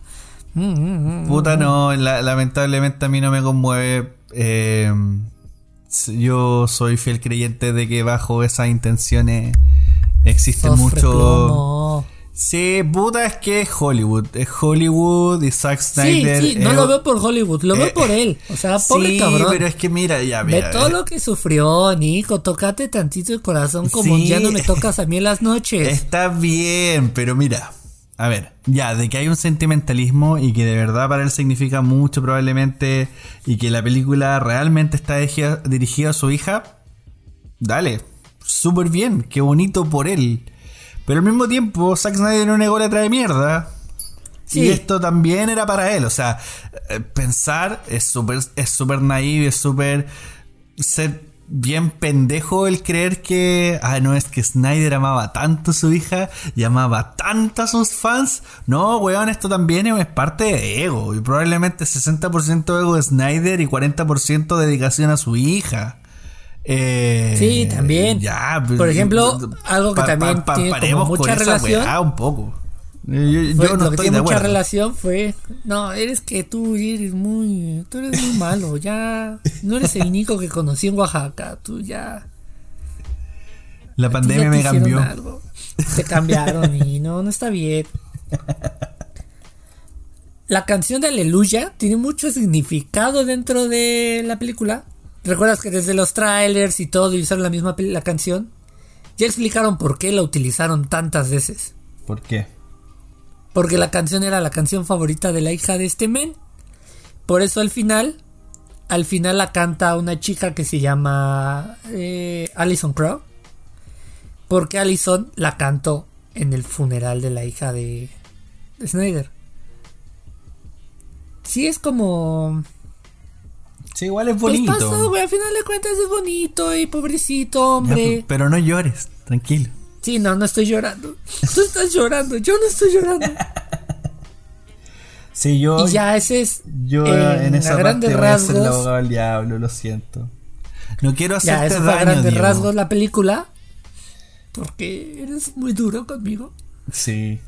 Puta, no, la- lamentablemente a mí no me conmueve. Eh, yo soy fiel creyente de que bajo esas intenciones existe Sofre mucho. plomo. Sí, puta, es que es Hollywood. Es Hollywood y Zack Sí, Snyder. sí, no es- lo veo por Hollywood, lo eh, veo por él. O sea, pobre sí, cabrón. pero es que mira, ya, Ve mira. todo eh, lo que sufrió, Nico. Tócate tantito el corazón como Sí. ya no me tocas a mí en las noches. Está bien, pero mira, a ver, ya, de que hay un sentimentalismo y que de verdad para él significa mucho probablemente y que la película realmente está dirigida, dirigida a su hija, dale, súper bien, qué bonito por él. Pero al mismo tiempo, Zack Snyder era una ególatra de mierda. Sí. Y esto también era para él. O sea, eh, pensar es súper es súper naive, es súper ser bien pendejo el creer que, ah, no, es que Snyder amaba tanto a su hija y amaba tanto a sus fans. No, weón, esto también es parte de ego. Y probablemente 60% ego de Snyder y 40% dedicación a su hija. Eh, Sí, también. Ya, Por ejemplo, algo que también tiene como mucha relación. un poco. Eh, Yo, Fue- yo no lo que tiene mucha acuerdo. relación fue no eres que tú eres muy tú eres muy malo ya no eres el Nico que conocí en Oaxaca tú ya La pandemia me cambió. algo. te cambiaron y no no está bien la canción de Aleluya tiene mucho significado dentro de la película recuerdas que desde los trailers y todo y usaron la misma la canción ya explicaron por qué la utilizaron tantas veces ¿Por qué? Porque la canción era la canción favorita de la hija de este men. Por eso al final, al final la canta una chica que se llama eh, Alison Crow. Porque Alison la cantó en el funeral de la hija de, de Snyder. Sí, es como... Sí, igual es Pues bonito. pasó, güey, al final de cuentas es bonito y pobrecito, Ya, hombre. pues, pero no llores, tranquilo. Sí, no, no estoy llorando. Tú estás llorando, yo no estoy llorando. Sí, yo, Y ya ese es yo en en, esa parte voy a ser el rasgos. abogado del diablo, lo siento. No quiero Ya, hacerte eso fue a daño, grandes Diego. rasgos la película. Porque eres muy duro conmigo. Sí.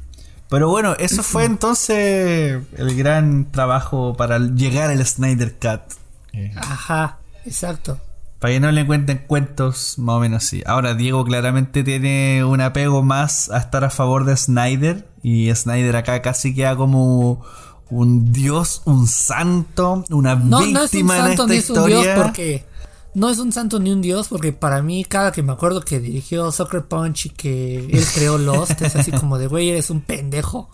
Pero bueno, eso fue entonces el gran trabajo para llegar al Snyder Cut. Eh, Ajá, exacto. Para que no le cuenten cuentos, más o menos así. Ahora, Diego claramente tiene un apego más a estar a favor de Snyder. Y Snyder acá casi queda como un dios, un santo, una No, víctima no es un santo en ni esta es un dios historia. porque. No es un santo ni un dios porque para mí, cada que me acuerdo que dirigió Soccer Punch y que él creó Lost, es así como de, güey, eres un pendejo.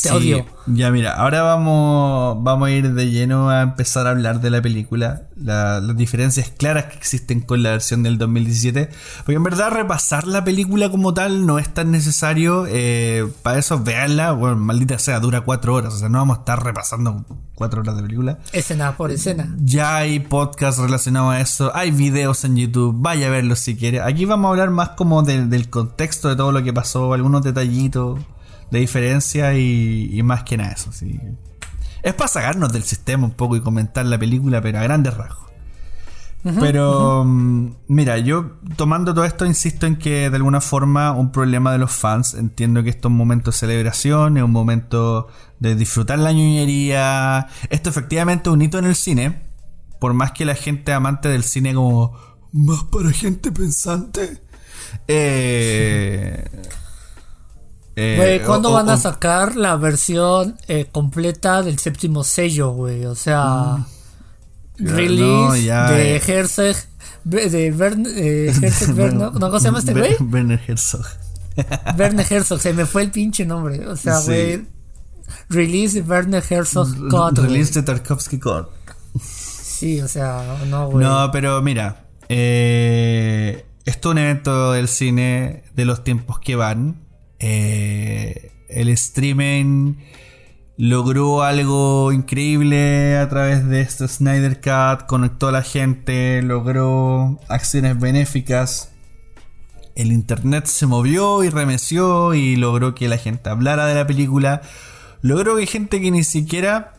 Te Sí, odio. Ya mira, ahora vamos, vamos a ir de lleno a empezar a hablar de la película, la- las diferencias claras que existen con la versión del 2017, porque en verdad repasar la película como tal no es tan necesario, eh, para eso veanla, bueno, maldita sea, dura cuatro horas, o sea, no vamos a estar repasando cuatro horas de película. Escena por escena. Ya hay podcasts relacionados a eso, hay videos en YouTube, vaya a verlos si quiere. Aquí vamos a hablar más como del- del contexto de todo lo que pasó, algunos detallitos de diferencia y, y más que nada eso. Sí. Es para sacarnos del sistema un poco y comentar la película, pero a grandes rasgos. Pero mm, mira, yo tomando todo esto insisto en que de alguna forma un problema de los fans, entiendo que esto es un momento de celebración, es un momento de disfrutar la ñoñería, esto efectivamente es un hito en el cine, por más que la gente amante del cine como más para gente pensante. Eh, eh, Güey, ¿cuándo van a sacar la versión eh, completa del séptimo sello, güey? O sea, Ya, release no, ya, de eh. Herzog, de Vern, eh, Herzog ¿no? ¿Cómo se llama este güey? Werner Herzog. Werner Herzog, se me fue el pinche nombre. O sea, Sí. güey, release de Werner Herzog. Release de Tarkovsky Cut. Sí, o sea, no, güey. No, pero mira, eh, esto es un evento del cine de los tiempos que van. Eh, el streaming logró algo increíble a través de este Snyder Cut, conectó a la gente, logró acciones benéficas. El internet se movió y remeció y logró que la gente hablara de la película. Logró que gente que ni siquiera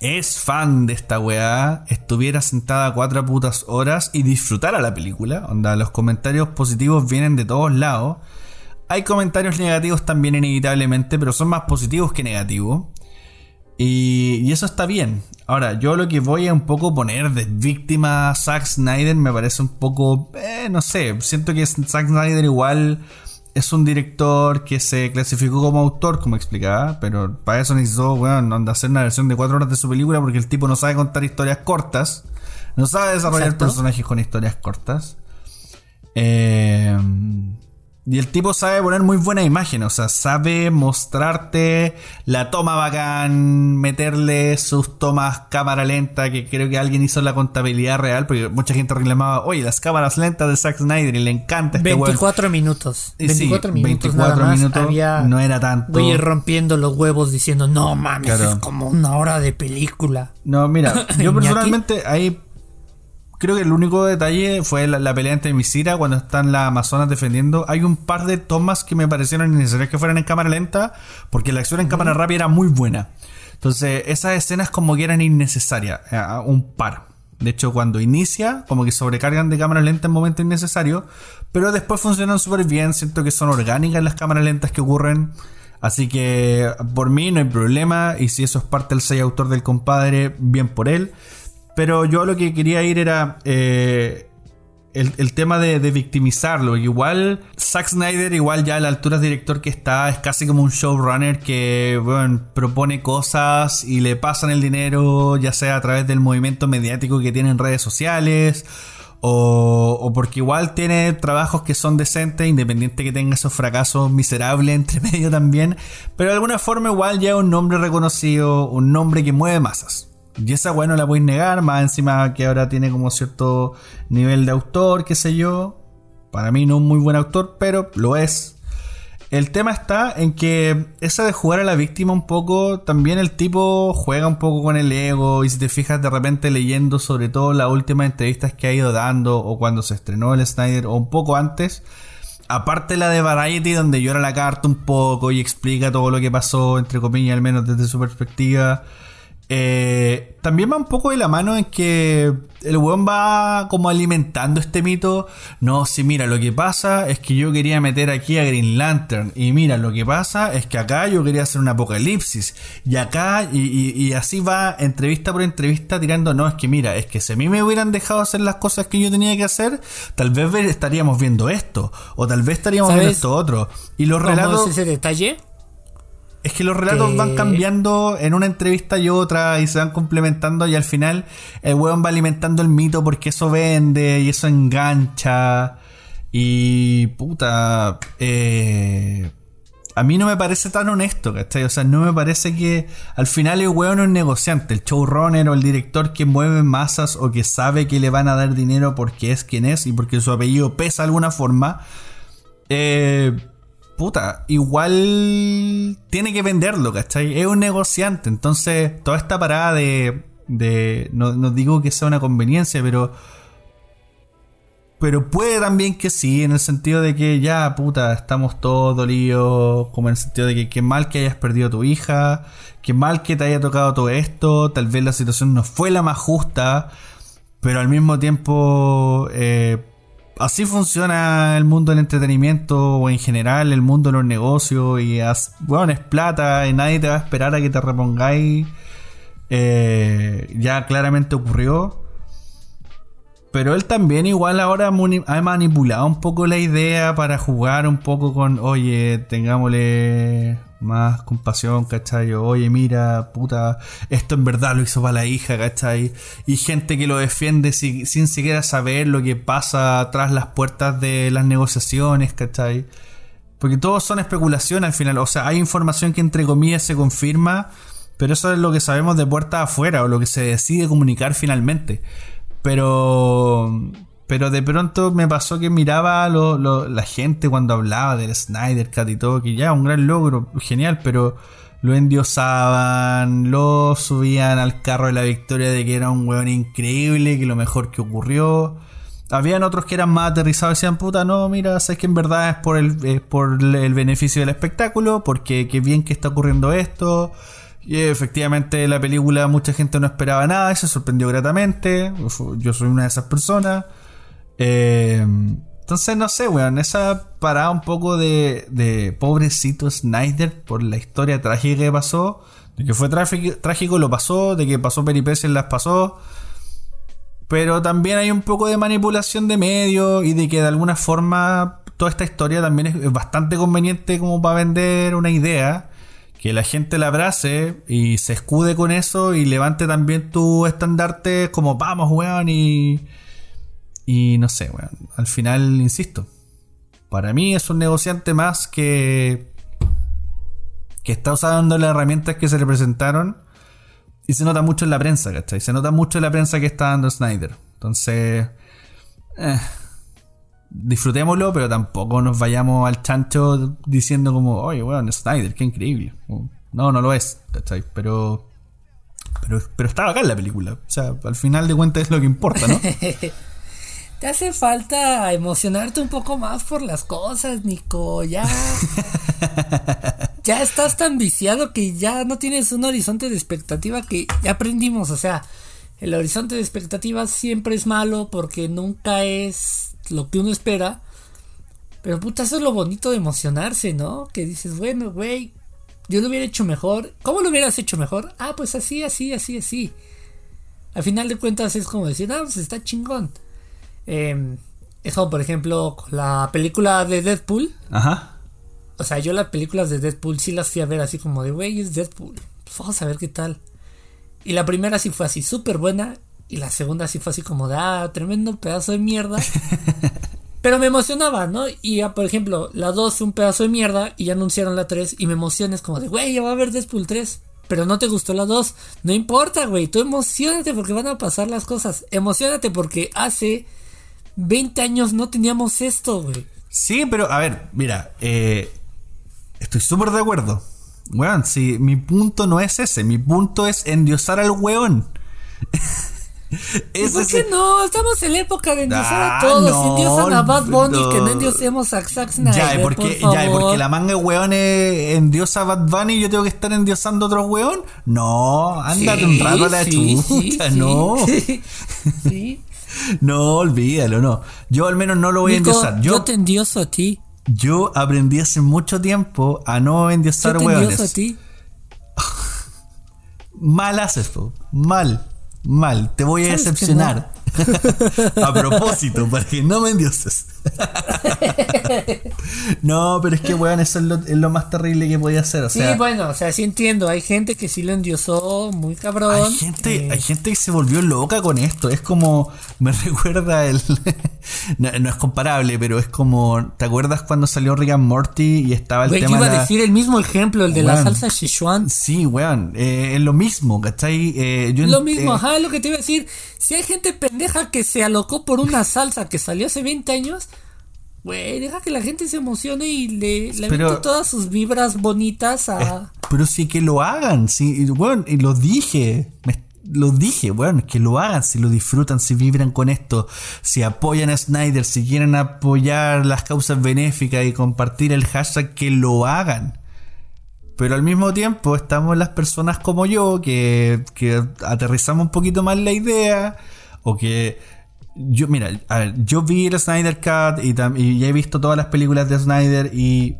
es fan de esta weá estuviera sentada cuatro putas horas y disfrutara la película. Onda, los comentarios positivos vienen de todos lados. Hay comentarios negativos también inevitablemente, pero son más positivos que negativos. Y, y eso está bien. Ahora, yo lo que voy a un poco poner de víctima a Zack Snyder me parece un poco, eh, no sé, siento que Zack Snyder igual es un director que se clasificó como autor, como explicaba, pero para eso necesitó, bueno, hacer una versión de cuatro horas de su película porque el tipo no sabe contar historias cortas, no sabe desarrollar Exacto. personajes con historias cortas. Eh, y el tipo sabe poner muy buena imagen, o sea, sabe mostrarte la toma bacán, meterle sus tomas cámara lenta, que creo que alguien hizo la contabilidad real, porque mucha gente reclamaba, oye, las cámaras lentas de Zack Snyder y le encanta este weón". 24 minutos. Y sí, 24 minutos 24 nada más. minutos, Había no era tanto. güeyes rompiendo los huevos diciendo, no mames, Claro. es como una hora de película. No, mira, yo personalmente ahí creo que el único detalle fue la, la pelea entre Misira cuando están las Amazonas defendiendo. Hay un par de tomas que me parecieron innecesarias que fueran en cámara lenta, porque la acción en cámara rápida era muy buena. Entonces, esas escenas como que eran innecesarias, eh, un par. De hecho, cuando inicia, como que sobrecargan de cámara lenta en momentos innecesarios, pero después funcionan súper bien. Siento que son orgánicas las cámaras lentas que ocurren. Así que por mí no hay problema. Y si eso es parte del sello autor del compadre, bien por él. Pero yo lo que quería ir era eh, el, tema de, victimizarlo. Igual Zack Snyder, igual ya a la altura de director que está, es casi como un showrunner que propone cosas y le pasan el dinero, ya sea a través del movimiento mediático que tiene en redes sociales. O, o porque igual tiene trabajos que son decentes, independiente que tenga esos fracasos miserables entre medio también. Pero de alguna forma igual ya es un nombre reconocido, un nombre que mueve masas. Y esa weá no la podéis negar, más encima que ahora tiene como cierto nivel de autor, qué sé yo. Para mí no un muy buen autor, pero lo es. El tema está en que esa de jugar a la víctima un poco, también el tipo juega un poco con el ego y si te fijas de repente leyendo sobre todo las últimas entrevistas que ha ido dando o cuando se estrenó el Snyder o un poco antes, aparte la de Variety donde llora la carta un poco y explica todo lo que pasó, entre comillas, al menos desde su perspectiva, eh, también va un poco de la mano en que el weón va como alimentando este mito. No, sí, mira, lo que pasa es que yo quería meter aquí a Green Lantern. Y mira, lo que pasa es que acá yo quería hacer un apocalipsis. Y acá, y, y- y así va entrevista por entrevista tirando. No, es que mira, es que si a mí me hubieran dejado hacer las cosas que yo tenía que hacer, tal vez estaríamos viendo esto. O tal vez estaríamos viendo ¿Sabes esto otro. Y los ¿Cómo relatos. es ese detalle? Es que los relatos van cambiando en una entrevista y otra y se van complementando y al final el weón va alimentando el mito porque eso vende y eso engancha. Y puta, eh, a mí no me parece tan honesto, ¿cachai? O sea, no me parece que al final el weón es un negociante, el showrunner o el director que mueve masas o que sabe que le van a dar dinero porque es quien es y porque su apellido pesa de alguna forma. Eh, puta, igual tiene que venderlo, ¿cachai? Es un negociante, entonces toda esta parada de... de no, digo que sea una conveniencia, pero pero puede también que sí, en el sentido de que ya, puta, estamos todos dolidos, como en el sentido de que qué mal que hayas perdido a tu hija, qué mal que te haya tocado todo esto, tal vez la situación no fue la más justa, pero al mismo tiempo, eh, así funciona el mundo del entretenimiento o en general el mundo de los negocios y, bueno, es plata y nadie te va a esperar a que te repongáis. Eh, ya claramente ocurrió. Pero él también igual ahora ha manipulado un poco la idea para jugar un poco con, oye, tengámosle más compasión, ¿cachai? Oye, mira, puta, esto en verdad lo hizo para la hija, ¿cachai? Y gente que lo defiende sin, sin siquiera saber lo que pasa tras las puertas de las negociaciones, ¿cachai? Porque todo son especulación al final, o sea, hay información que entre comillas se confirma, pero eso es lo que sabemos de puertas afuera o lo que se decide comunicar finalmente. Pero. Pero de pronto me pasó que miraba a la gente cuando hablaba del Snyder Cut y todo, que ya un gran logro, genial, pero lo endiosaban, lo subían al carro de la victoria de que era un weón increíble, que lo mejor que ocurrió. Habían otros que eran más aterrizados y decían, puta, no, mira, sabes que en verdad es por el, por el beneficio del espectáculo, porque qué bien que está ocurriendo esto. Y efectivamente la película mucha gente no esperaba nada y se sorprendió gratamente. Yo soy una de esas personas. Eh, entonces no sé, weón, esa parada un poco de, de pobrecito Snyder por la historia trágica que pasó. De que fue trágico, lo pasó, de que pasó peripecias las pasó. Pero también hay un poco de manipulación de medios y de que de alguna forma toda esta historia también es bastante conveniente como para vender una idea que la gente la abrace y se escude con eso y levante también tu estandarte como vamos, weón, y, y no sé, weón. Al final, insisto, para mí es un negociante más que, que está usando las herramientas que se le presentaron y se nota mucho en la prensa, ¿cachai? Se nota mucho en la prensa que está dando Snyder. Entonces, eh, disfrutémoslo, pero tampoco nos vayamos al chancho diciendo como, oye, weón, Snyder, qué increíble. No, no lo es, ¿cachai? Pero, pero, pero está acá en la película. O sea, al final de cuentas es lo que importa, ¿no? Te hace falta emocionarte un poco más por las cosas, Nico. Ya. ya estás tan viciado que ya no tienes un horizonte de expectativa que ya aprendimos. O sea, el horizonte de expectativa siempre es malo porque nunca es lo que uno espera. Pero puta, eso es lo bonito de emocionarse, ¿no? Que dices, bueno, güey, yo lo hubiera hecho mejor. ¿Cómo lo hubieras hecho mejor? Ah, pues así, así, así, así. Al final de cuentas es como decir, ah, pues está chingón. Eh, es como, por ejemplo, con la película de Deadpool. Ajá. O sea, yo las películas de Deadpool sí las fui a ver así como de, güey, es Deadpool. Pues vamos a ver qué tal. Y la primera sí fue así súper buena. Y la segunda sí fue así como de, ah, tremendo pedazo de mierda. Pero me emocionaba, ¿no? Y ya, por ejemplo, la 2 fue un pedazo de mierda y ya anunciaron la 3 y me emociones como de, güey, ya va a haber Deadpool 3. Pero no te gustó la 2. No importa, güey. Tú emocionate porque van a pasar las cosas. Emocionate porque hace 20 años no teníamos esto, güey. Sí, pero a ver, mira, eh, estoy súper de acuerdo. Weón, sí, mi punto no es ese. Mi punto es endiosar al weón. ¿Por qué no? Estamos en la época de endiosar a ah, todos. No, endiosan a Bad Bunny, que no endiosemos a Zack Snyder. Ya, porque, ya, porque la manga de weones endiosa a Bad Bunny y yo tengo que estar endiosando a otro weón. No, ándate un rato a la chucha, no. Sí. no, olvídalo, no. Yo al menos no lo voy a endiosar. Yo, yo te endioso a ti. Yo aprendí hace mucho tiempo a no endiosar yo te Endioso a ti. Mal haces, po. Mal. Mal, te voy a decepcionar. A propósito, para que no me endioses. no, pero es que, weón, eso es lo, más terrible que podía hacer. O sí, bueno, o sea, sí entiendo. Hay gente que sí lo endiosó muy cabrón. Hay gente, hay gente que se volvió loca con esto. Es como, me recuerda el. no, es comparable, pero es como. ¿Te acuerdas cuando salió Rick and Morty y estaba el tema. Yo iba a decir el mismo ejemplo, el de la salsa Sichuan. Sí, weón, eh, es lo mismo, ¿cachai? Eh, lo mismo, eh, ajá, lo que te iba a decir. Si hay gente pendeja que se alocó por una salsa que salió hace 20 años, güey, deja que la gente se emocione y le, le todas sus vibras bonitas a. pero sí que lo hagan, sí, bueno, y lo dije. lo dije, bueno, que lo hagan, si lo disfrutan, si vibran con esto, si apoyan a Snyder, si quieren apoyar las causas benéficas y compartir el hashtag, que lo hagan. Pero al mismo tiempo estamos las personas como yo que, que aterrizamos un poquito más la idea o que yo, mira, a ver, yo vi el Snyder Cut y, y, ya he visto todas las películas de Snyder y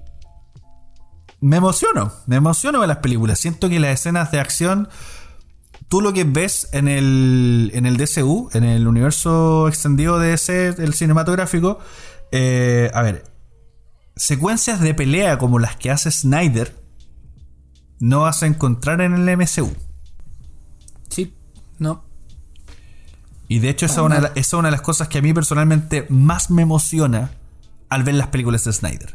me emociono, me emociono con las películas. Siento que las escenas de acción, tú lo que ves en el, en el DCU, en el universo extendido de ese, el cinematográfico, eh, a ver, secuencias de pelea como las que hace Snyder, no vas a encontrar en el MCU. Sí, no. Y de hecho, esa, es una de las cosas que a mí personalmente más me emociona al ver las películas de Snyder.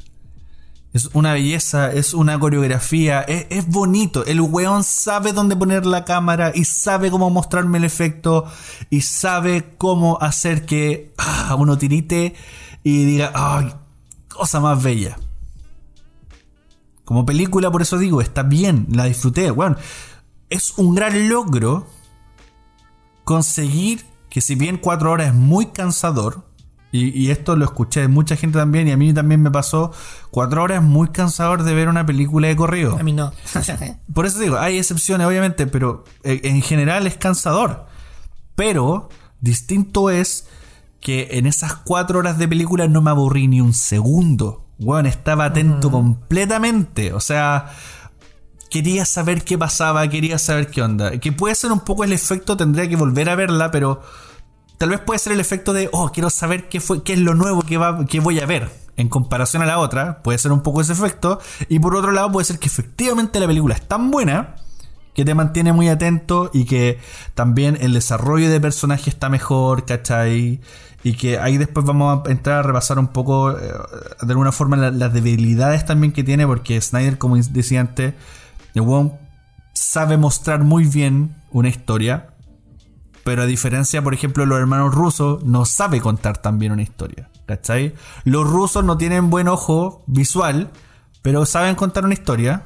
Es una belleza, es una coreografía, es, bonito. El weón sabe dónde poner la cámara y sabe cómo mostrarme el efecto y sabe cómo hacer que ah, uno tirite y diga, ¡ay! Cosa más bella. Como película, por eso digo, está bien, la disfruté. Bueno, es un gran logro conseguir que si bien cuatro horas es muy cansador, y, esto lo escuché de mucha gente también, y a mí también me pasó, cuatro horas es muy cansador de ver una película de corrido. A mí no. por eso digo, hay excepciones obviamente, pero eh, en general es cansador. Pero distinto es que en esas cuatro horas de película no me aburrí ni un segundo. Bueno, estaba atento completamente. O sea, quería saber qué pasaba, quería saber qué onda. Que puede ser un poco el efecto, tendría que volver a verla, pero tal vez puede ser el efecto de, oh, quiero saber qué, fue, qué es lo nuevo que, va, que voy a ver. En comparación a la otra, puede ser un poco ese efecto. Y por otro lado, puede ser que efectivamente la película es tan buena que te mantiene muy atento y que también el desarrollo de personaje está mejor, ¿cachai? y que ahí después vamos a entrar a repasar un poco eh, de alguna forma las debilidades también que tiene porque Snyder como decía antes el sabe mostrar muy bien una historia pero a diferencia por ejemplo de los hermanos rusos no sabe contar tan bien una historia ¿cachai? los rusos no tienen buen ojo visual pero saben contar una historia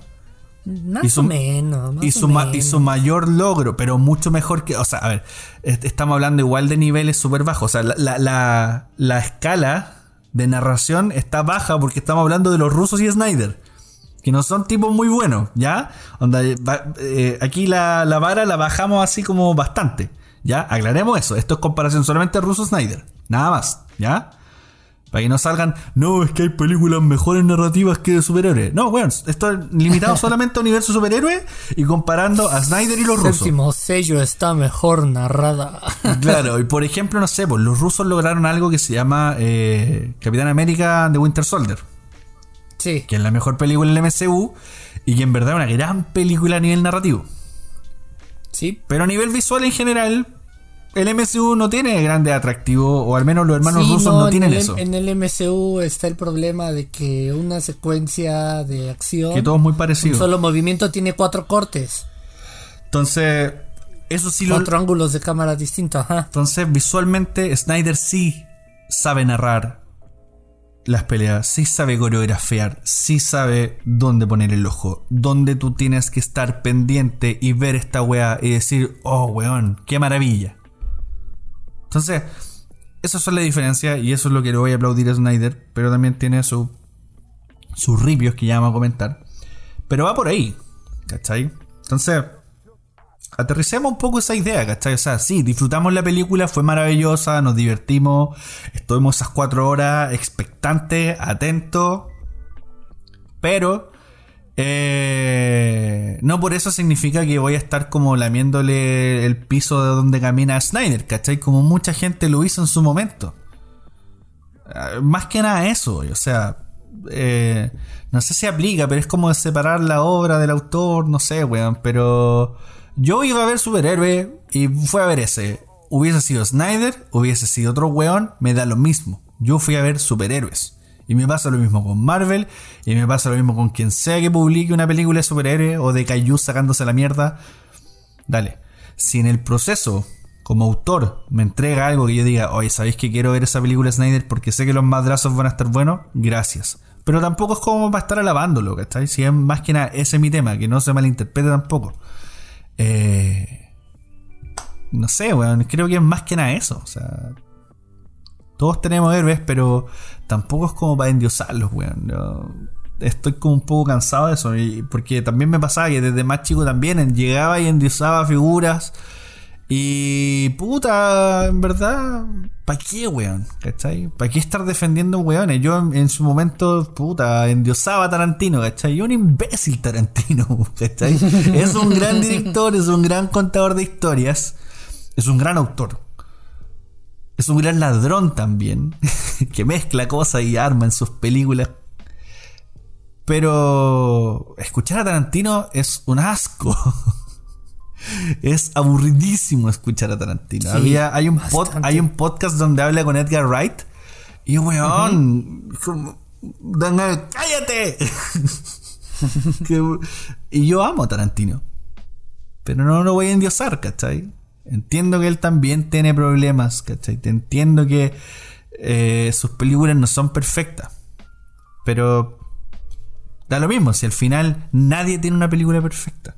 más o menos. y, su y su mayor logro, pero mucho mejor que. O sea, a ver, estamos hablando igual de niveles súper bajos. O sea, la, la, la, escala de narración está baja porque estamos hablando de los rusos y Snyder. Que no son tipos muy buenos, ¿ya? Onda, eh, aquí la, la vara la bajamos así como bastante. ¿Ya? Aclaremos eso. Esto es comparación solamente ruso-Snyder. Nada más. ¿Ya? Para que no salgan, no, es que hay películas mejores narrativas que de superhéroes. No, bueno, esto es limitado solamente a universo superhéroe y comparando a Snyder y los rusos. El séptimo sello está mejor narrada. Claro, y por ejemplo, no sé, pues los rusos lograron algo que se llama eh, Capitán América de Winter Soldier. Sí. Que es la mejor película del MCU y que en verdad es una gran película a nivel narrativo. Sí. Pero a nivel visual en general, el MCU no tiene grande atractivo, o al menos los hermanos rusos no, tienen eso. En el MCU está el problema de que una secuencia de acción. Que todo es muy parecido. Un solo movimiento tiene cuatro cortes. Entonces, eso sí lo. Cuatro ángulos de cámara distintos, ajá. Entonces, visualmente, Snyder sí sabe narrar las peleas, sí sabe coreografiar, sí sabe dónde poner el ojo, dónde tú tienes que estar pendiente y ver esta weá y decir, oh weón, qué maravilla. Entonces, esas son las diferencias y eso es lo que le voy a aplaudir a Snyder, pero también tiene su, sus ripios que ya vamos a comentar. Pero va por ahí, ¿cachai? Entonces, aterricemos un poco esa idea, ¿cachai? O sea, sí, disfrutamos la película, fue maravillosa, nos divertimos, estuvimos esas cuatro horas expectantes, atentos, pero Eh, no por eso significa que voy a estar como lamiéndole el piso de donde camina Snyder, ¿cachai? Como mucha gente lo hizo en su momento. Ah, Más que nada eso, o sea, eh, no sé si aplica, pero es como separar la obra del autor, no sé, weón, pero yo iba a ver superhéroe y fue a ver ese. Hubiese sido Snyder, hubiese sido otro weón, me da lo mismo. Yo fui a ver superhéroes. Y me pasa lo mismo con Marvel, y me pasa lo mismo con quien sea que publique una película de superhéroe o de Kaiju sacándose la mierda. Dale. Si en el proceso, como autor, me entrega algo que yo diga, oye, ¿sabéis que quiero ver esa película de Snyder porque sé que los madrazos van a estar buenos? Gracias. Pero tampoco es como para estar alabándolo, ¿cachai? Si es más que nada, ese es mi tema, que no se malinterprete tampoco. Eh, no sé, weón, creo que es más que nada eso. O sea, todos tenemos héroes, pero tampoco es como para endiosarlos, weón. Estoy como un poco cansado de eso. porque también me pasaba que desde más chico también llegaba y endiosaba figuras. Y puta, en verdad, ¿para qué, weón? ¿Cachai? ¿Para qué estar defendiendo weones? Yo en, su momento, puta, endiosaba a Tarantino, ¿cachai? Yo un imbécil Tarantino, ¿cachai? Es un gran director, es un gran contador de historias, es un gran autor. Es un gran ladrón también, que mezcla cosas y arma en sus películas. Pero escuchar a Tarantino es un asco. Es aburridísimo escuchar a Tarantino. Sí, Había, hay, un pod- hay un podcast donde habla con Edgar Wright. Y weón, ¡cállate! Que- y yo amo a Tarantino. Pero no lo voy a endiosar, ¿cachai? Entiendo que él también tiene problemas, ¿cachai? Te entiendo que eh, sus películas no son perfectas. Pero da lo mismo, si al final nadie tiene una película perfecta.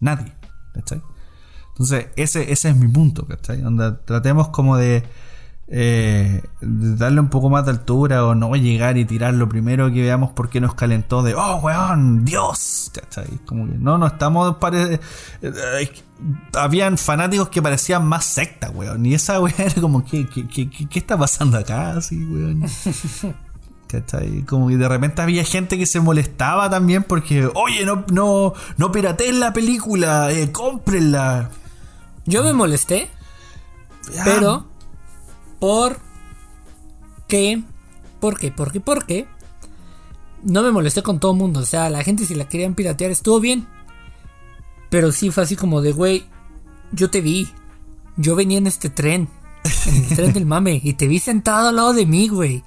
Nadie, Entonces, ese, ese es mi punto, ¿cachai? Onda, tratemos como de, eh, de darle un poco más de altura o no llegar y tirar lo primero que veamos porque nos calentó de, oh, weón, Dios, ¿cachai? No, no estamos, pare- eh, habían fanáticos que parecían más secta, weón, y esa weón era como, ¿qué, qué, qué, qué- qué está pasando acá? Así, weón. ¿Cachai? Como que de repente había gente que se molestaba también porque, oye, no, no, no pirateen la película, eh, cómprenla. Yo me molesté, pero por qué, por qué, por qué, por qué no me molesté con todo el mundo. O sea, la gente si la querían piratear estuvo bien. Pero sí fue así como de, güey, yo te vi. Yo venía en este tren. En el tren del mame. Y te vi sentado al lado de mí, güey.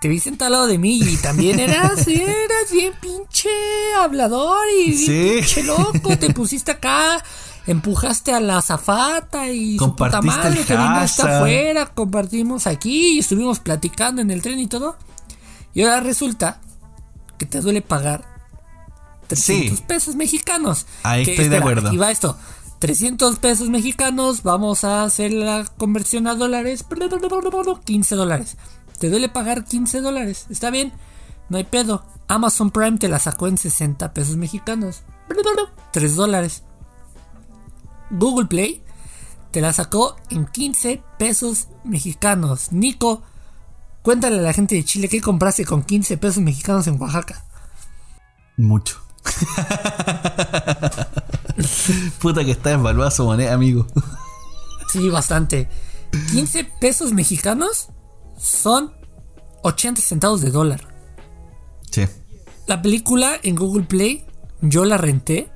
Te vi sentado al lado de mí y también eras, eras bien pinche hablador y bien Sí. pinche loco. Te pusiste acá, empujaste a la azafata y su puta madre el que vino hasta hashtag. afuera, compartimos aquí y estuvimos platicando en el tren y todo. Y ahora resulta que te duele pagar 300 Sí. pesos mexicanos. Ahí Que, estoy de acuerdo. Aquí va esto. 300 pesos mexicanos, vamos a hacer la conversión a dólares. 15 dólares. Te duele pagar 15 dólares. Está bien, no hay pedo. Amazon Prime te la sacó en 60 pesos mexicanos. 3 dólares. Google Play te la sacó en 15 pesos mexicanos. Nico, cuéntale a la gente de Chile qué compraste con 15 pesos mexicanos en Oaxaca. Mucho. Puta que está desvaluada su moneda, amigo. Sí, bastante. 15 pesos mexicanos son 80 centavos de dólar. Sí. La película en Google Play, yo la renté.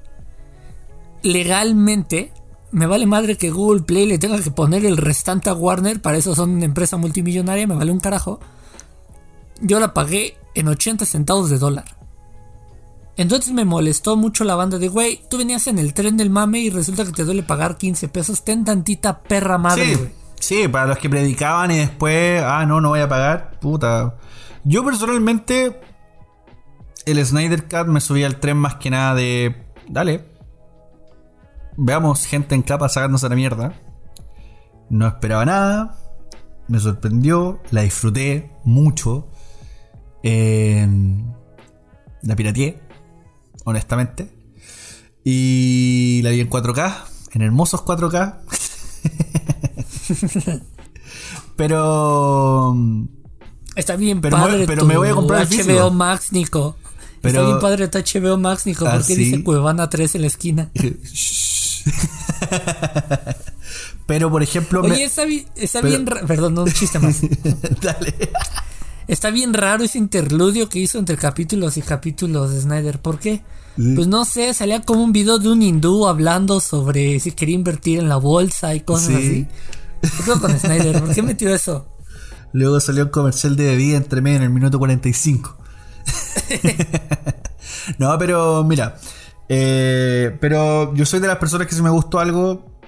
Legalmente, me vale madre que Google Play le tenga que poner el restante a Warner. Para eso son una empresa multimillonaria, me vale un carajo. Yo la pagué en 80 centavos de dólar. Entonces me molestó mucho la banda de, güey, tú venías en el tren del mame y resulta que te duele pagar 15 pesos. Ten tantita perra madre, Sí, güey. Sí, para los que predicaban y después, ah, no, no voy a pagar, puta. Yo personalmente, el Snyder Cut me subí al tren más que nada de, dale, veamos gente en capa sacándose la mierda. No esperaba nada, me sorprendió, la disfruté mucho. Eh, la pirateé, honestamente. Y la vi en 4K, en hermosos 4K. Pero. Está bien Pero me- padre pero tu me voy a comprar el HBO físico. Max, Nico. Está bien padre está HBO Max, Nico. ¿Por qué ¿Ah, dice? Cuevana 3 en la esquina? Pero, por ejemplo... me- está, bi- está pero- bien... Perdón, no un chiste más. Dale. Está bien raro ese interludio que hizo entre capítulos y capítulos de Snyder. ¿Por qué? Sí. Pues no sé, salía como un video de un hindú hablando sobre si quería invertir en la bolsa y cosas Sí. así. ¿Qué con Snyder? ¿Por qué metió eso? Luego salió un comercial de bebida entre medio en el minuto 45. no, pero mira. eh, pero yo soy de las personas que si me gustó algo,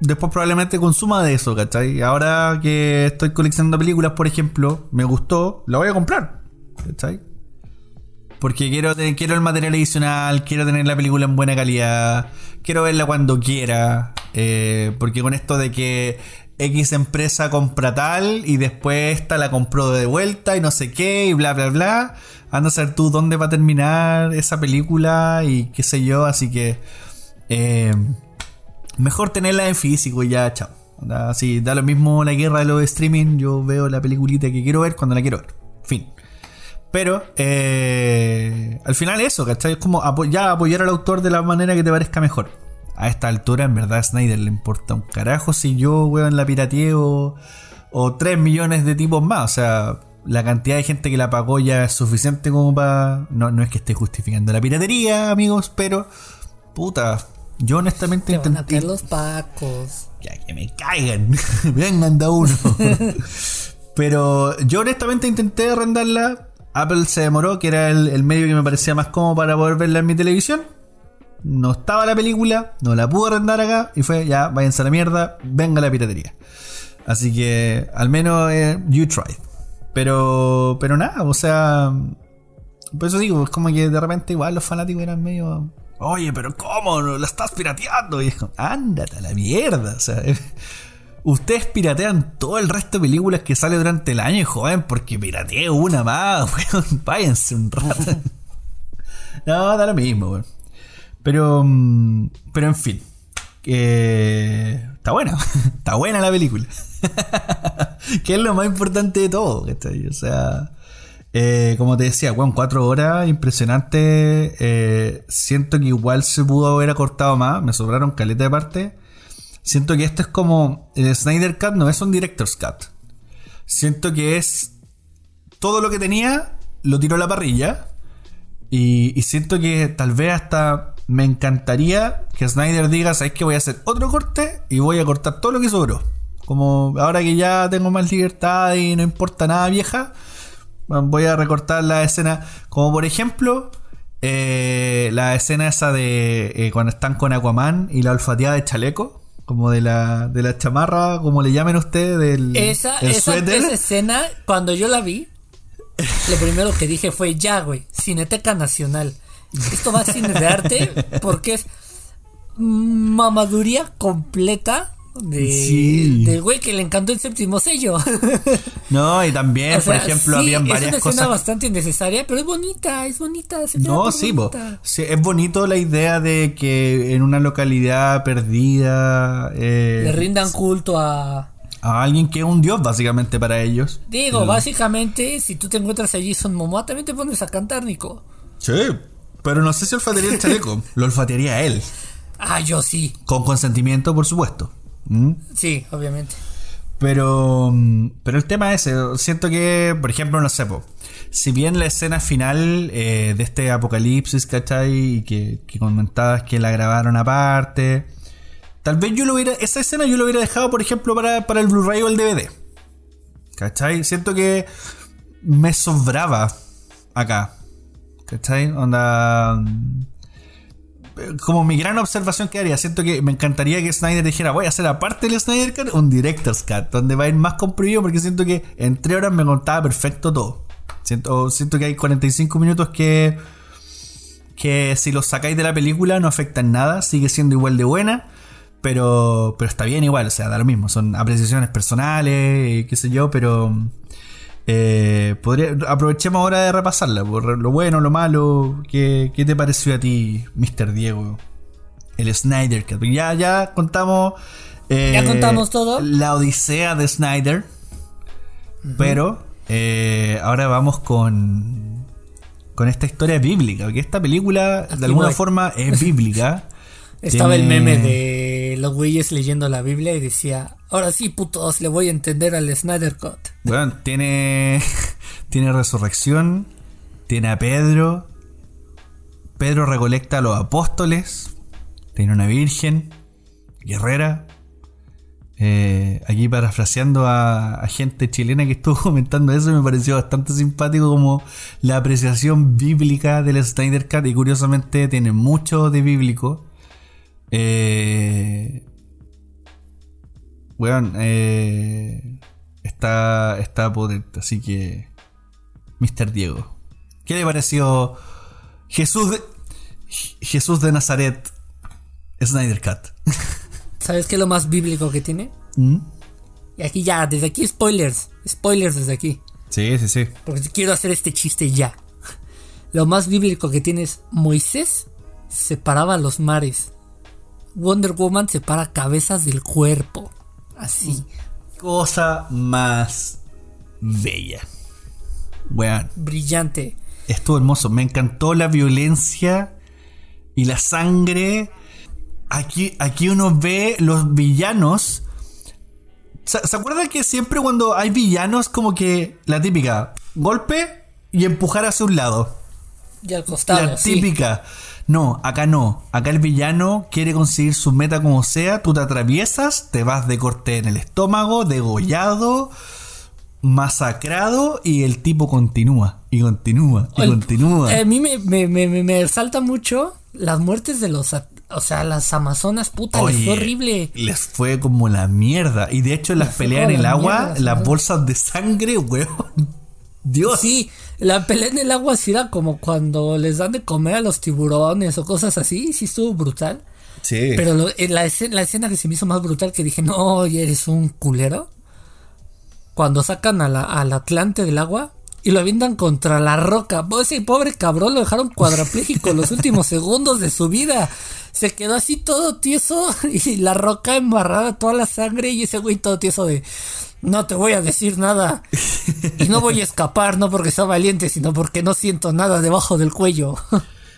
después probablemente consuma de eso, ¿cachai? Ahora que estoy coleccionando películas, por ejemplo, me gustó, la voy a comprar, ¿cachai? Porque quiero, tener- quiero el material adicional, quiero tener la película en buena calidad, quiero verla cuando quiera. Eh, porque con esto de que X empresa compra tal y después esta la compró de vuelta y no sé qué y bla bla bla. Anda a saber tú dónde va a terminar esa película y qué sé yo. Así que eh, mejor tenerla en físico y ya, chao. Así da lo mismo la guerra de los streaming. Yo veo la peliculita que quiero ver cuando la quiero ver. Fin. Pero eh, al final eso, ¿cachai? Es como ya apoyar al autor de la manera que te parezca mejor. A esta altura, en verdad, a Snyder le importa un carajo si yo, weón, la pirateé o, o 3 millones de tipos más. O sea, la cantidad de gente que la pagó ya es suficiente como para... No, no es que esté justificando la piratería, amigos, pero... Puta, yo honestamente Te van a intenté... los pacos. Ya que me caigan. Vengan da uno. Pero yo honestamente intenté arrendarla. Apple se demoró, que era el, el medio que me parecía más cómodo para poder verla en mi televisión. No estaba la película, no la pude arrendar acá. Y fue, ya, váyanse a la mierda, venga la piratería. Así que, al menos, eh, you tried. Pero, pero nada, o sea, por eso digo, es como que de repente igual los fanáticos eran medio. Oye, pero ¿cómo? ¿La estás pirateando? Y es como, ándate a la mierda. O sea, ustedes piratean todo el resto de películas que sale durante el año, joven, porque pirateé una más, weón. Váyanse un rato. no, da lo mismo, weón. Pero, mm, pero en fin. está buena. está buena la película. que es lo más importante de todo. O sea. Eh, como te decía, bueno, cuatro horas, impresionante. Eh, siento que igual se pudo haber acortado más. Me sobraron caleta de parte. Siento que esto es como. El Snyder Cut no es un Director's Cut. Siento que es. Todo lo que tenía lo tiró a la parrilla. Y, y siento que tal vez hasta me encantaría que Snyder diga: ¿Sabes que voy a hacer otro corte? Y voy a cortar todo lo que sobró. Como ahora que ya tengo más libertad y no importa nada vieja voy a recortar la escena. Como por ejemplo, eh, la escena esa de eh, cuando están con Aquaman y la olfateada de chaleco. Como de la, de la chamarra, como le llamen ustedes, del Esa, el esa, esa escena, cuando yo la vi, lo primero que dije fue, ya, güey, Cineteca Nacional. Esto va a cine de arte porque es mamaduría completa de, Sí. del güey que le encantó el séptimo sello. No, y también, O sea, por ejemplo, sí, habían es varias una escena cosas. bastante innecesaria, pero es bonita, es bonita. No, sí, bonita. Sí, es bonito la idea de que en una localidad perdida eh, Le rindan culto a... a alguien que es un dios básicamente para ellos. Digo, básicamente, si tú te encuentras allí Jason Momoa, también te pones a cantar, Nico. Sí, pero no sé si olfatearía el chaleco, lo olfatearía él, Ah, yo sí. con consentimiento, por supuesto. ¿Mm? Sí, obviamente. Pero, mm, pero el tema es, ese, siento que, por ejemplo, no sé, po, si bien la escena final eh, de este apocalipsis, ¿cachai? Y que, que comentabas que la grabaron aparte, tal vez yo lo hubiera, esa escena yo lo hubiera dejado, por ejemplo, para, para el Blu-ray o el DVD. ¿Cachai? Siento que me sobraba acá. ¿Cachai? Onda... mm, Como mi gran observación que haría, siento que me encantaría que Snyder dijera, voy a hacer aparte del Snyder Cut un Director's Cut, donde va a ir más comprimido porque siento que en tres horas me contaba perfecto todo. Siento, siento que hay 45 minutos que, que si los sacáis de la película no afectan nada, sigue siendo igual de buena, pero, pero está bien igual, o sea, da lo mismo, son apreciaciones personales, qué sé yo, pero... Eh, podría, aprovechemos ahora de repasarla, por lo bueno, lo malo. ¿Qué, qué te pareció a ti, Mr. Diego? El Snyder Cut. Ya, ya contamos. eh, Ya contamos todo. La odisea de Snyder. Pero eh, ahora vamos con. con esta historia bíblica, porque esta película de alguna forma es bíblica. Estaba el meme de los güeyes leyendo la Biblia y decía, ahora sí, putos, le voy a entender al Snyder Cut. Bueno, tiene, tiene resurrección, tiene a Pedro, Pedro recolecta a los apóstoles, tiene una virgen, guerrera. Eh, aquí parafraseando a, gente chilena que estuvo comentando eso, me pareció bastante simpático como la apreciación bíblica del Snyder Cut y curiosamente tiene mucho de bíblico. Eh, bueno, eh, está, está potente, así que Mr. Diego, ¿qué le pareció Jesús de, Jesús de Nazaret Snyder Cut? ¿Sabes qué es lo más bíblico que tiene? ¿Mm? Y aquí ya, desde aquí spoilers, spoilers desde aquí. Sí, sí, sí. Porque quiero hacer este chiste ya. Lo más bíblico que tiene es Moisés separaba los mares Wonder Woman separa cabezas del cuerpo. Así. Cosa más bella. Weón. Brillante. Estuvo hermoso. Me encantó la violencia y la sangre. Aquí, aquí uno ve los villanos. ¿Se, ¿Se acuerdan que siempre cuando hay villanos, como que la típica golpe y empujar hacia un lado? Y al costado. La típica. No, acá no. Acá el villano quiere conseguir su meta como sea. Tú te atraviesas, te vas de corte en el estómago, degollado, masacrado y el tipo continúa y continúa y continúa. a mí me, me, me, me, salta mucho las muertes de los... O sea, las amazonas, puta, les fue horrible. Les fue como la mierda. Y de hecho, las peleas en el agua, las bolsas de sangre, weón. Dios. Sí, la pelea en el agua sí era como cuando les dan de comer a los tiburones o cosas así, sí estuvo brutal. Sí. Pero la, escena, la, escena, que se me hizo más brutal que dije, no, eres un culero. Cuando sacan a la, al Atlante del agua y lo avientan contra la roca. Ese pobre cabrón lo dejaron cuadrapléjico los últimos segundos de su vida. Se quedó así todo tieso y la roca embarrada toda la sangre y ese güey todo tieso de no te voy a decir nada. Y no voy a escapar, no porque sea valiente, sino porque no siento nada debajo del cuello.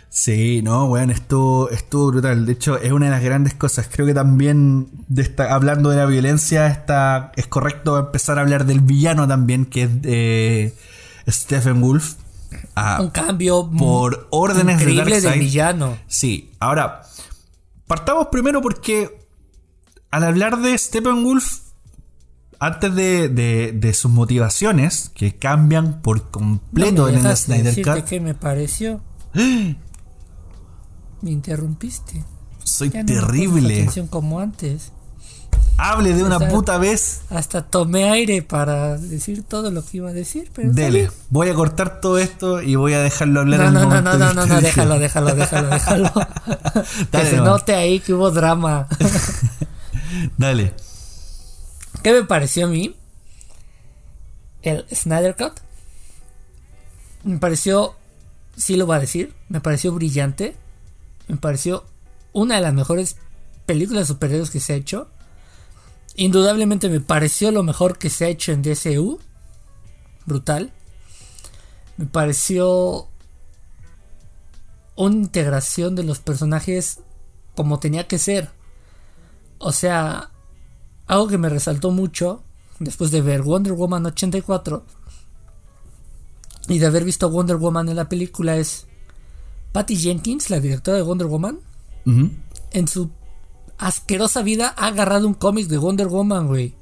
Sí, no, bueno, estuvo, estuvo brutal. De hecho, es una de las grandes cosas. Creo que también, de hablando de la violencia, está, es correcto empezar a hablar del villano también, que es de Stephen Wolf. Ah, Un cambio por órdenes increíble de villano. Sí, ahora, partamos primero porque al hablar de Stephen Wolf, antes de, sus motivaciones, que cambian por completo en el Snyder Cut. ¿Qué me pareció? me interrumpiste. Soy terrible. como antes. Hable de una puta vez. Hasta tomé aire para decir todo lo que iba a decir. Pero Dele, voy a cortar todo esto y voy a dejarlo hablar no, no, no, no, no, no, no, déjalo, déjalo, déjalo, déjalo. que se note ahí que hubo drama. Dale. ¿Qué me pareció a mí? El Snyder Cut. Me pareció, sí lo voy a decir, me pareció brillante. Me pareció una de las mejores películas de superhéroes que se ha hecho. Indudablemente me pareció lo mejor que se ha hecho en DCU. Brutal. Me pareció una integración de los personajes como tenía que ser. O sea, algo que me resaltó mucho después de ver Wonder Woman 84 y de haber visto Wonder Woman en la película es Patty Jenkins, la directora de Wonder Woman, en su asquerosa vida ha agarrado un cómic de Wonder Woman, güey.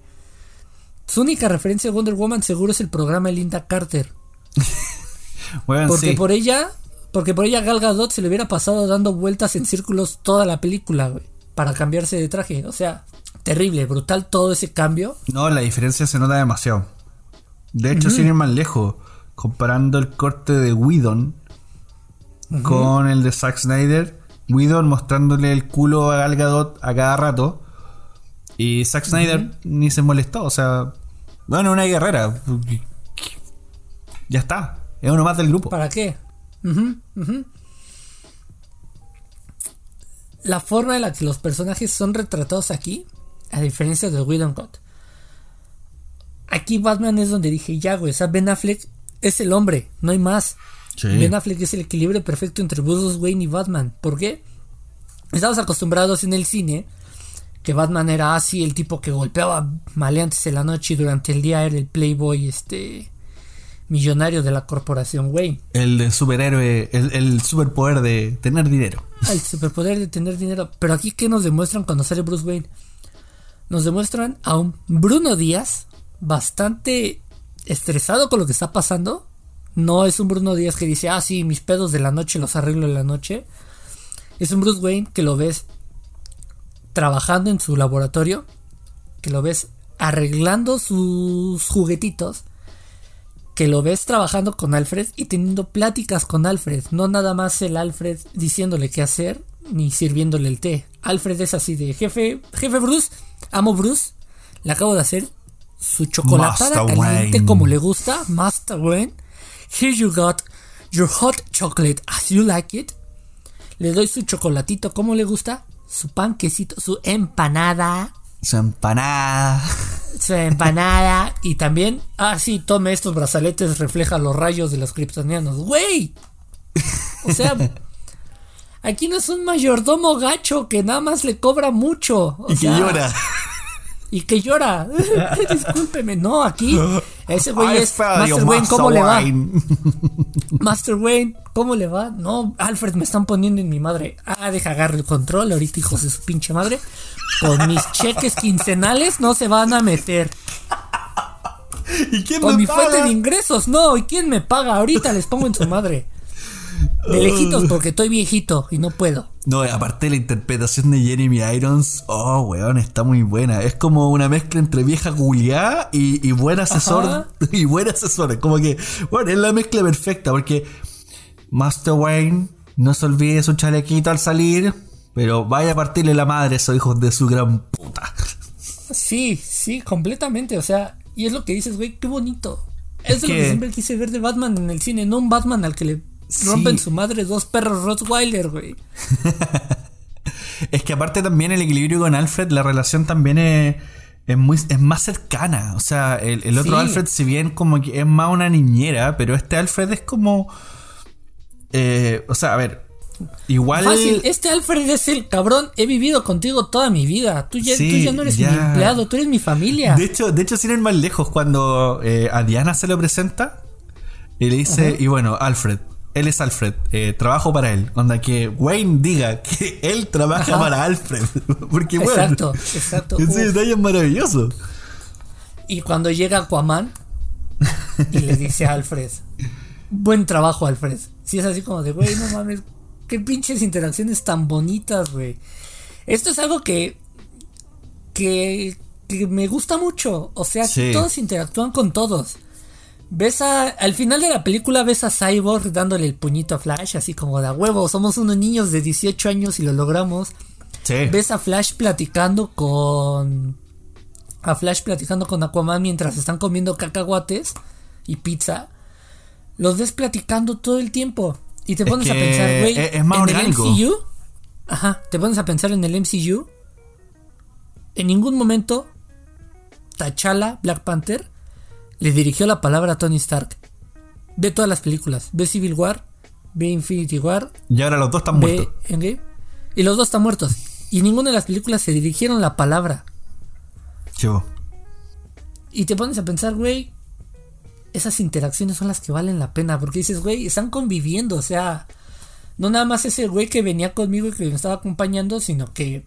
Su única referencia a Wonder Woman seguro es el programa de Linda Carter. porque por ella, porque por ella Gal Gadot se le hubiera pasado dando vueltas en círculos toda la película, güey, para cambiarse de traje, o sea, terrible, brutal todo ese cambio. No, la diferencia se nota demasiado. De hecho, sin ir más lejos, comparando el corte de Whedon con el de Zack Snyder, Whedon mostrándole el culo a Gal Gadot a cada rato y Zack Snyder ni se molestó, o sea, bueno, una guerrera. Ya está, es uno más del grupo. ¿Para qué? La forma en la que los personajes son retratados aquí a diferencia de Cut. Aquí Batman es donde dije, ya, güey, o Ben Affleck es el hombre, no hay más. Ben Affleck es el equilibrio perfecto entre Bruce Wayne y Batman. ¿Por qué? Estamos acostumbrados en el cine que Batman era así, el tipo que golpeaba maleantes en la noche y durante el día era el playboy este millonario de la corporación Wayne. El superhéroe, el, el superpoder de tener dinero. El superpoder de tener dinero. Pero aquí, ¿qué nos demuestran cuando sale Bruce Wayne? Nos demuestran a un Bruno Díaz bastante estresado con lo que está pasando. No es un Bruno Díaz que dice, ah, sí, mis pedos de la noche los arreglo en la noche. Es un Bruce Wayne que lo ves trabajando en su laboratorio, que lo ves arreglando sus juguetitos, que lo ves trabajando con Alfred y teniendo pláticas con Alfred, no nada más el Alfred diciéndole qué hacer ni sirviéndole el té. Alfred es así de jefe, jefe Bruce, amo Bruce, le acabo de hacer su chocolatada caliente como le gusta, Master Wayne. Here you got your hot chocolate as you like it. Le doy su chocolatito como le gusta, su panquecito, su empanada. Su empanada. Su empanada. y también, ah, sí, tome estos brazaletes, refleja los rayos de los kryptonianos. ¡Güey! O sea, aquí no es un mayordomo gacho que nada más le cobra mucho. y que llora. Y que llora. Discúlpeme, no, aquí ese güey es Master Wayne, ¿cómo le va? Master Wayne, ¿cómo le va? No, Alfred, me están poniendo en mi madre. Ah, deja agarrar el control ahorita, hijos de su pinche madre. Con mis cheques quincenales no se van a meter. ¿Y quién Con me mi paga? fuente de ingresos, no. ¿Y quién me paga? Ahorita les pongo en su madre. De lejitos porque estoy viejito y no puedo. No, aparte la interpretación de Jeremy Irons, oh, weón, está muy buena. Es como una mezcla entre vieja culiá y, y buen asesor. Ajá. Y buen asesor. Como que, bueno, es la mezcla perfecta porque Master Wayne no se olvide su chalequito al salir, pero vaya a partirle la madre a esos hijos de su gran puta. Sí, sí, completamente. O sea, y es lo que dices, güey, qué bonito. Es, Es lo que que- siempre quise ver de Batman en el cine, no un Batman al que le rompen su madre dos perros Rottweiler, güey. Es que aparte también el equilibrio con Alfred, la relación también es, es muy, es más cercana. O sea, el, el otro Sí. Alfred, si bien como que es más una niñera, pero este Alfred es como. eh, o sea, a ver. Igual. Fácil, este Alfred es el cabrón, he vivido contigo toda mi vida. Tú ya, Sí, tú ya no eres ya. mi empleado, tú eres mi familia. De hecho, de hecho, sin ir más lejos, cuando eh, a Diana se lo presenta y le dice, y bueno, Alfred, él es Alfred, eh, trabajo para él. Onda que Wayne diga que él trabaja Ajá. para Alfred. Porque bueno. Exacto, exacto. Ese Uf. detalle es maravilloso. Y cuando llega Aquaman y le dice a Alfred, buen trabajo Alfred. Si es así como de, güey, no mames, qué pinches interacciones tan bonitas, güey. Esto es algo que, que, que me gusta mucho. O sea, Sí. todos interactúan con todos. Ves a, al final de la película ves a Cyborg dándole el puñito a Flash, así como de a huevo, somos unos niños de 18 años y lo logramos. Sí. Ves a Flash platicando con. A Flash platicando con Aquaman mientras están comiendo cacahuates y pizza. Los ves platicando todo el tiempo. Y te Es pones a pensar, güey. más en orgánico. el MCU. Ajá. Te pones a pensar en el MCU. En ningún momento. T'Challa, Black Panther, le dirigió la palabra a Tony Stark. Ve todas las películas. Ve Civil War. Ve Infinity War. Y ahora los dos están Ve muertos. Endgame, y los dos están muertos. Y ninguna de las películas se dirigieron la palabra. Chivo. Y te pones a pensar, güey, esas interacciones son las que valen la pena. Porque dices, güey, están conviviendo. O sea, no nada más ese güey que venía conmigo y que me estaba acompañando, sino que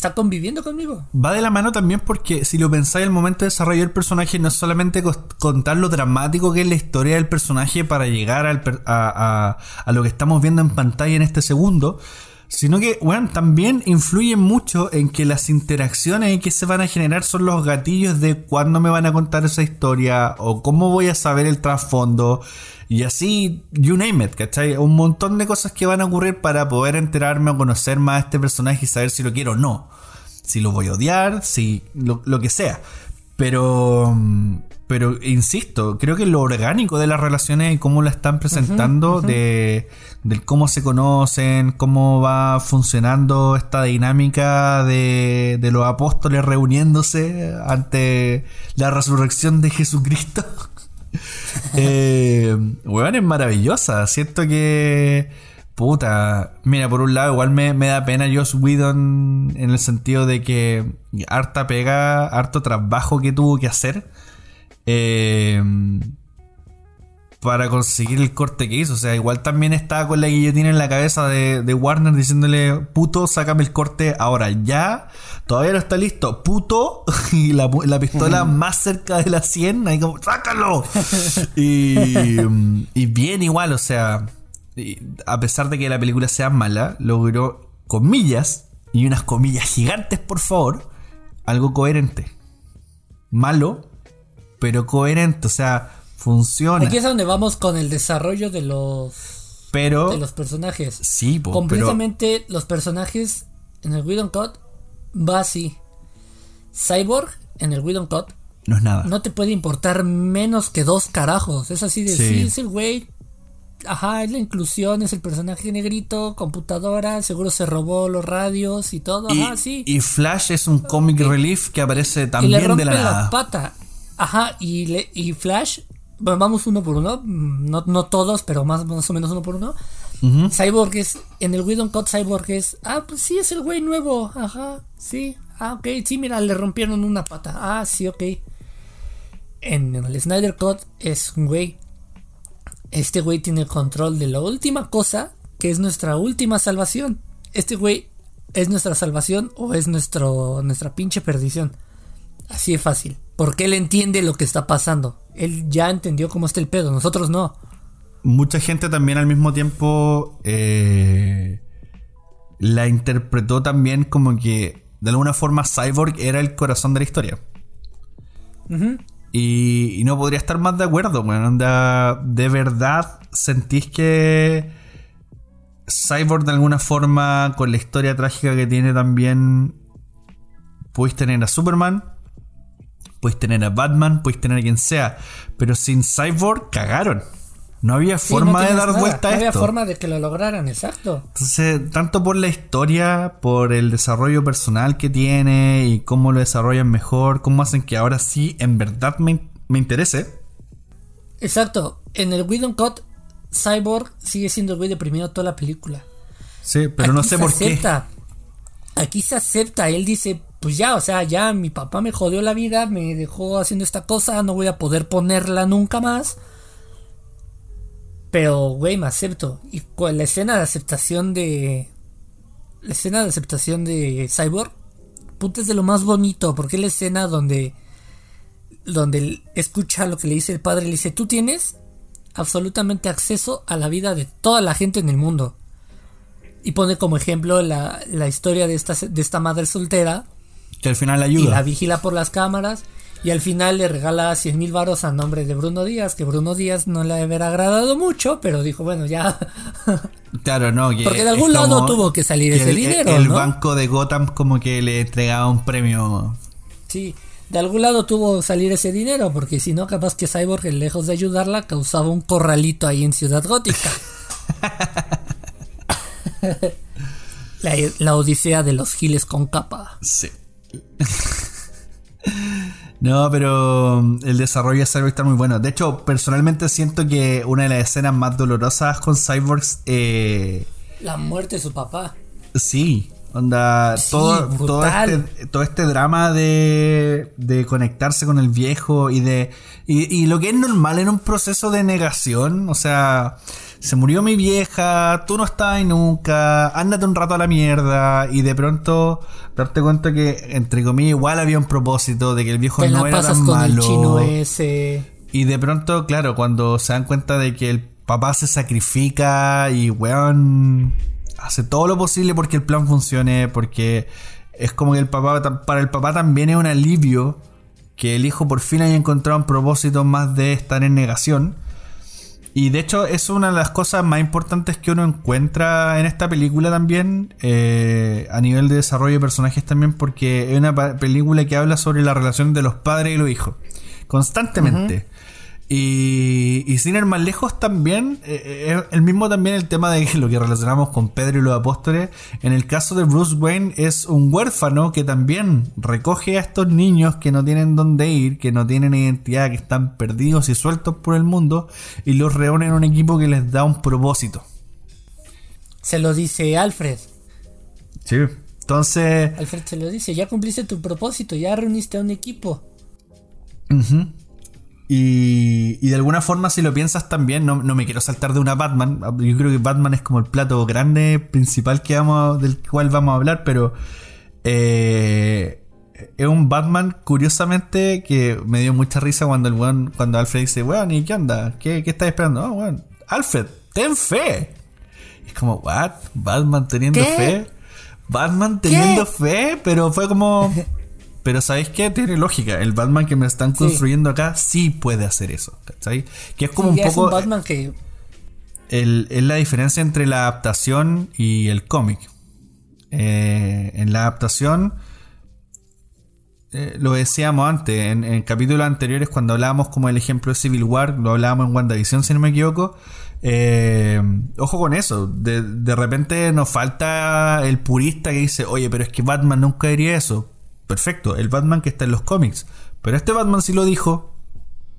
está conviviendo conmigo. Va de la mano también porque si lo pensáis, el momento de desarrollar el personaje no es solamente contar lo dramático que es la historia del personaje para llegar al per- a, a- a lo que estamos viendo en pantalla en este segundo, sino que, bueno, también influye mucho en que las interacciones que se van a generar son los gatillos de cuándo me van a contar esa historia o cómo voy a saber el trasfondo. Y así, you name it, ¿cachai? Un montón de cosas que van a ocurrir para poder enterarme o conocer más a este personaje y saber si lo quiero o no si lo voy a odiar, si lo, lo que sea. Pero, pero insisto, creo que lo orgánico de las relaciones y cómo la están presentando, de del cómo se conocen, cómo va funcionando esta dinámica de, de los apóstoles reuniéndose ante la resurrección de Jesucristo. eh, weón, es maravillosa. Siento que. Puta. Mira, por un lado, igual me, da pena Joss Whedon en el sentido de que harta pega, harto trabajo que tuvo que hacer. Eh para conseguir el corte que hizo. O sea, igual también estaba con la guillotina en la cabeza de, Warner diciéndole, puto, sácame el corte ahora ya. Todavía no está listo, puto. Y la, pistola más cerca de la 100, ahí como, sácalo. y, y bien igual, o sea, a pesar de que la película sea mala, logró comillas, y unas comillas gigantes, por favor, algo coherente. Malo, pero coherente, o sea funciona. Aquí es donde vamos con el desarrollo de los pero de los personajes. Sí, completamente los personajes en el Widow Cut va así. Cyborg en el Widow Cut no es nada. No te puede importar menos que dos carajos. Es así de sí, es el güey. Ajá, es la inclusión, es el personaje negrito, computadora, seguro se robó los radios y todo. Ajá, sí. Y Flash es un comic relief que aparece también de la, la pata. Ajá, y, le, y Flash bueno, vamos uno por uno, no, no todos, pero más, más o menos uno por uno. Cyborg es, en el Widow Cut Cyborg es, ah, pues sí, es el güey nuevo, ajá, sí, ah, ok, sí, mira, le rompieron una pata, ah, sí, ok. En el Snyder Cut es un güey, este güey tiene control de la última cosa, que es nuestra última salvación. Este güey es nuestra salvación o es nuestro, nuestra pinche perdición. Así de fácil. Porque él entiende lo que está pasando. Él ya entendió cómo está el pedo, nosotros no. Mucha gente también al mismo tiempo eh, la interpretó también como que de alguna forma Cyborg era el corazón de la historia. y, no podría estar más de acuerdo, bueno, de verdad sentís que Cyborg de alguna forma, con la historia trágica que tiene también, pudiste tener a Superman, puedes tener a Batman, puedes tener a quien sea, pero sin Cyborg cagaron. No había forma de dar vuelta a esto. No había forma de que lo lograran, exacto. Entonces, tanto por la historia, por el desarrollo personal que tiene y cómo lo desarrollan mejor, cómo hacen que ahora sí en verdad me, interese. Exacto. En el Widow Cut, Cyborg sigue siendo el güey deprimido toda la película. Sí, pero no sé por acepta. qué. Aquí se acepta. Él dice, pues ya, o sea, ya mi papá me jodió la vida, me dejó haciendo esta cosa, no voy a poder ponerla nunca más. Pero, güey, me acepto. Y con la escena de aceptación de. La escena de aceptación de Cyborg. Puta es de lo más bonito. Porque es la escena donde. Donde escucha lo que le dice el padre. Le dice: Tú tienes absolutamente acceso a la vida de toda la gente en el mundo. Y pone como ejemplo la, la historia de esta, de esta madre soltera que al final ayuda. Y la vigila por las cámaras. Y al final le regala 100 mil varos a nombre de Bruno Díaz, que Bruno Díaz no le haber agradado mucho, pero dijo, bueno, ya. Claro, no. Porque de algún lado tuvo que salir ese dinero. El banco de Gotham como que le entregaba un premio. Sí, de algún lado tuvo que salir ese dinero, porque si no, capaz que Cyborg, lejos de ayudarla, causaba un corralito ahí en Ciudad Gótica. la, la odisea de los giles con capa. Sí. No, pero um, el desarrollo de Cyborg está muy bueno. De hecho, personalmente siento que una de las escenas más dolorosas con Cyborgs. Eh, la muerte de su papá. Sí, onda. todo, todo, este, todo este drama de, de conectarse con el viejo y de. Y, y, lo que es normal en un proceso de negación. O sea, se murió mi vieja, tú no estabas ahí nunca, ándate un rato a la mierda y de pronto darte cuenta que entre comillas igual había un propósito de que el viejo no era tan malo. Y de pronto, claro, cuando se dan cuenta de que el papá se sacrifica y weón hace todo lo posible porque el plan funcione, porque es como que el papá para el papá también es un alivio que el hijo por fin haya encontrado un propósito más de estar en negación y de hecho es una de las cosas más importantes que uno encuentra en esta película también, eh, a nivel de desarrollo de personajes también, porque es una película que habla sobre la relación de los padres y los hijos, constantemente. Y, y sin ir más lejos también, eh, eh, el mismo también el tema de lo que relacionamos con Pedro y los apóstoles, en el caso de Bruce Wayne es un huérfano que también recoge a estos niños que no tienen dónde ir, que no tienen identidad, que están perdidos y sueltos por el mundo, y los reúne en un equipo que les da un propósito. Se lo dice Alfred. Sí. Entonces... Alfred se lo dice, ya cumpliste tu propósito, ya reuniste a un equipo. Ujú. Y, y de alguna forma, si lo piensas también, no, no me quiero saltar de una Batman. Yo creo que Batman es como el plato grande principal que vamos, del cual vamos a hablar, pero eh, es un Batman, curiosamente, que me dio mucha risa cuando el weón, cuando Alfred dice, weón, ¿y qué onda? ¿Qué, qué estás esperando? Oh, weón, Alfred, ten fe. Es como, ¿what? ¿Batman teniendo ¿Qué? fe? Batman teniendo fe, pero fue como. Pero ¿sabéis qué? Tiene lógica. El Batman que me están Sí. construyendo acá sí puede hacer eso. ¿Cachai? Que es como Sí, un es poco. un Batman que el- es la diferencia entre la adaptación y el cómic. Eh, en la adaptación. eh, lo decíamos antes, en, en capítulos anteriores cuando hablábamos como el ejemplo de Civil War, lo hablábamos en WandaVision si no me equivoco, eh, ojo con eso, de, de repente nos falta el purista que dice, oye, pero es que Batman nunca diría eso. Perfecto, el Batman que está en los cómics, pero este Batman sí lo dijo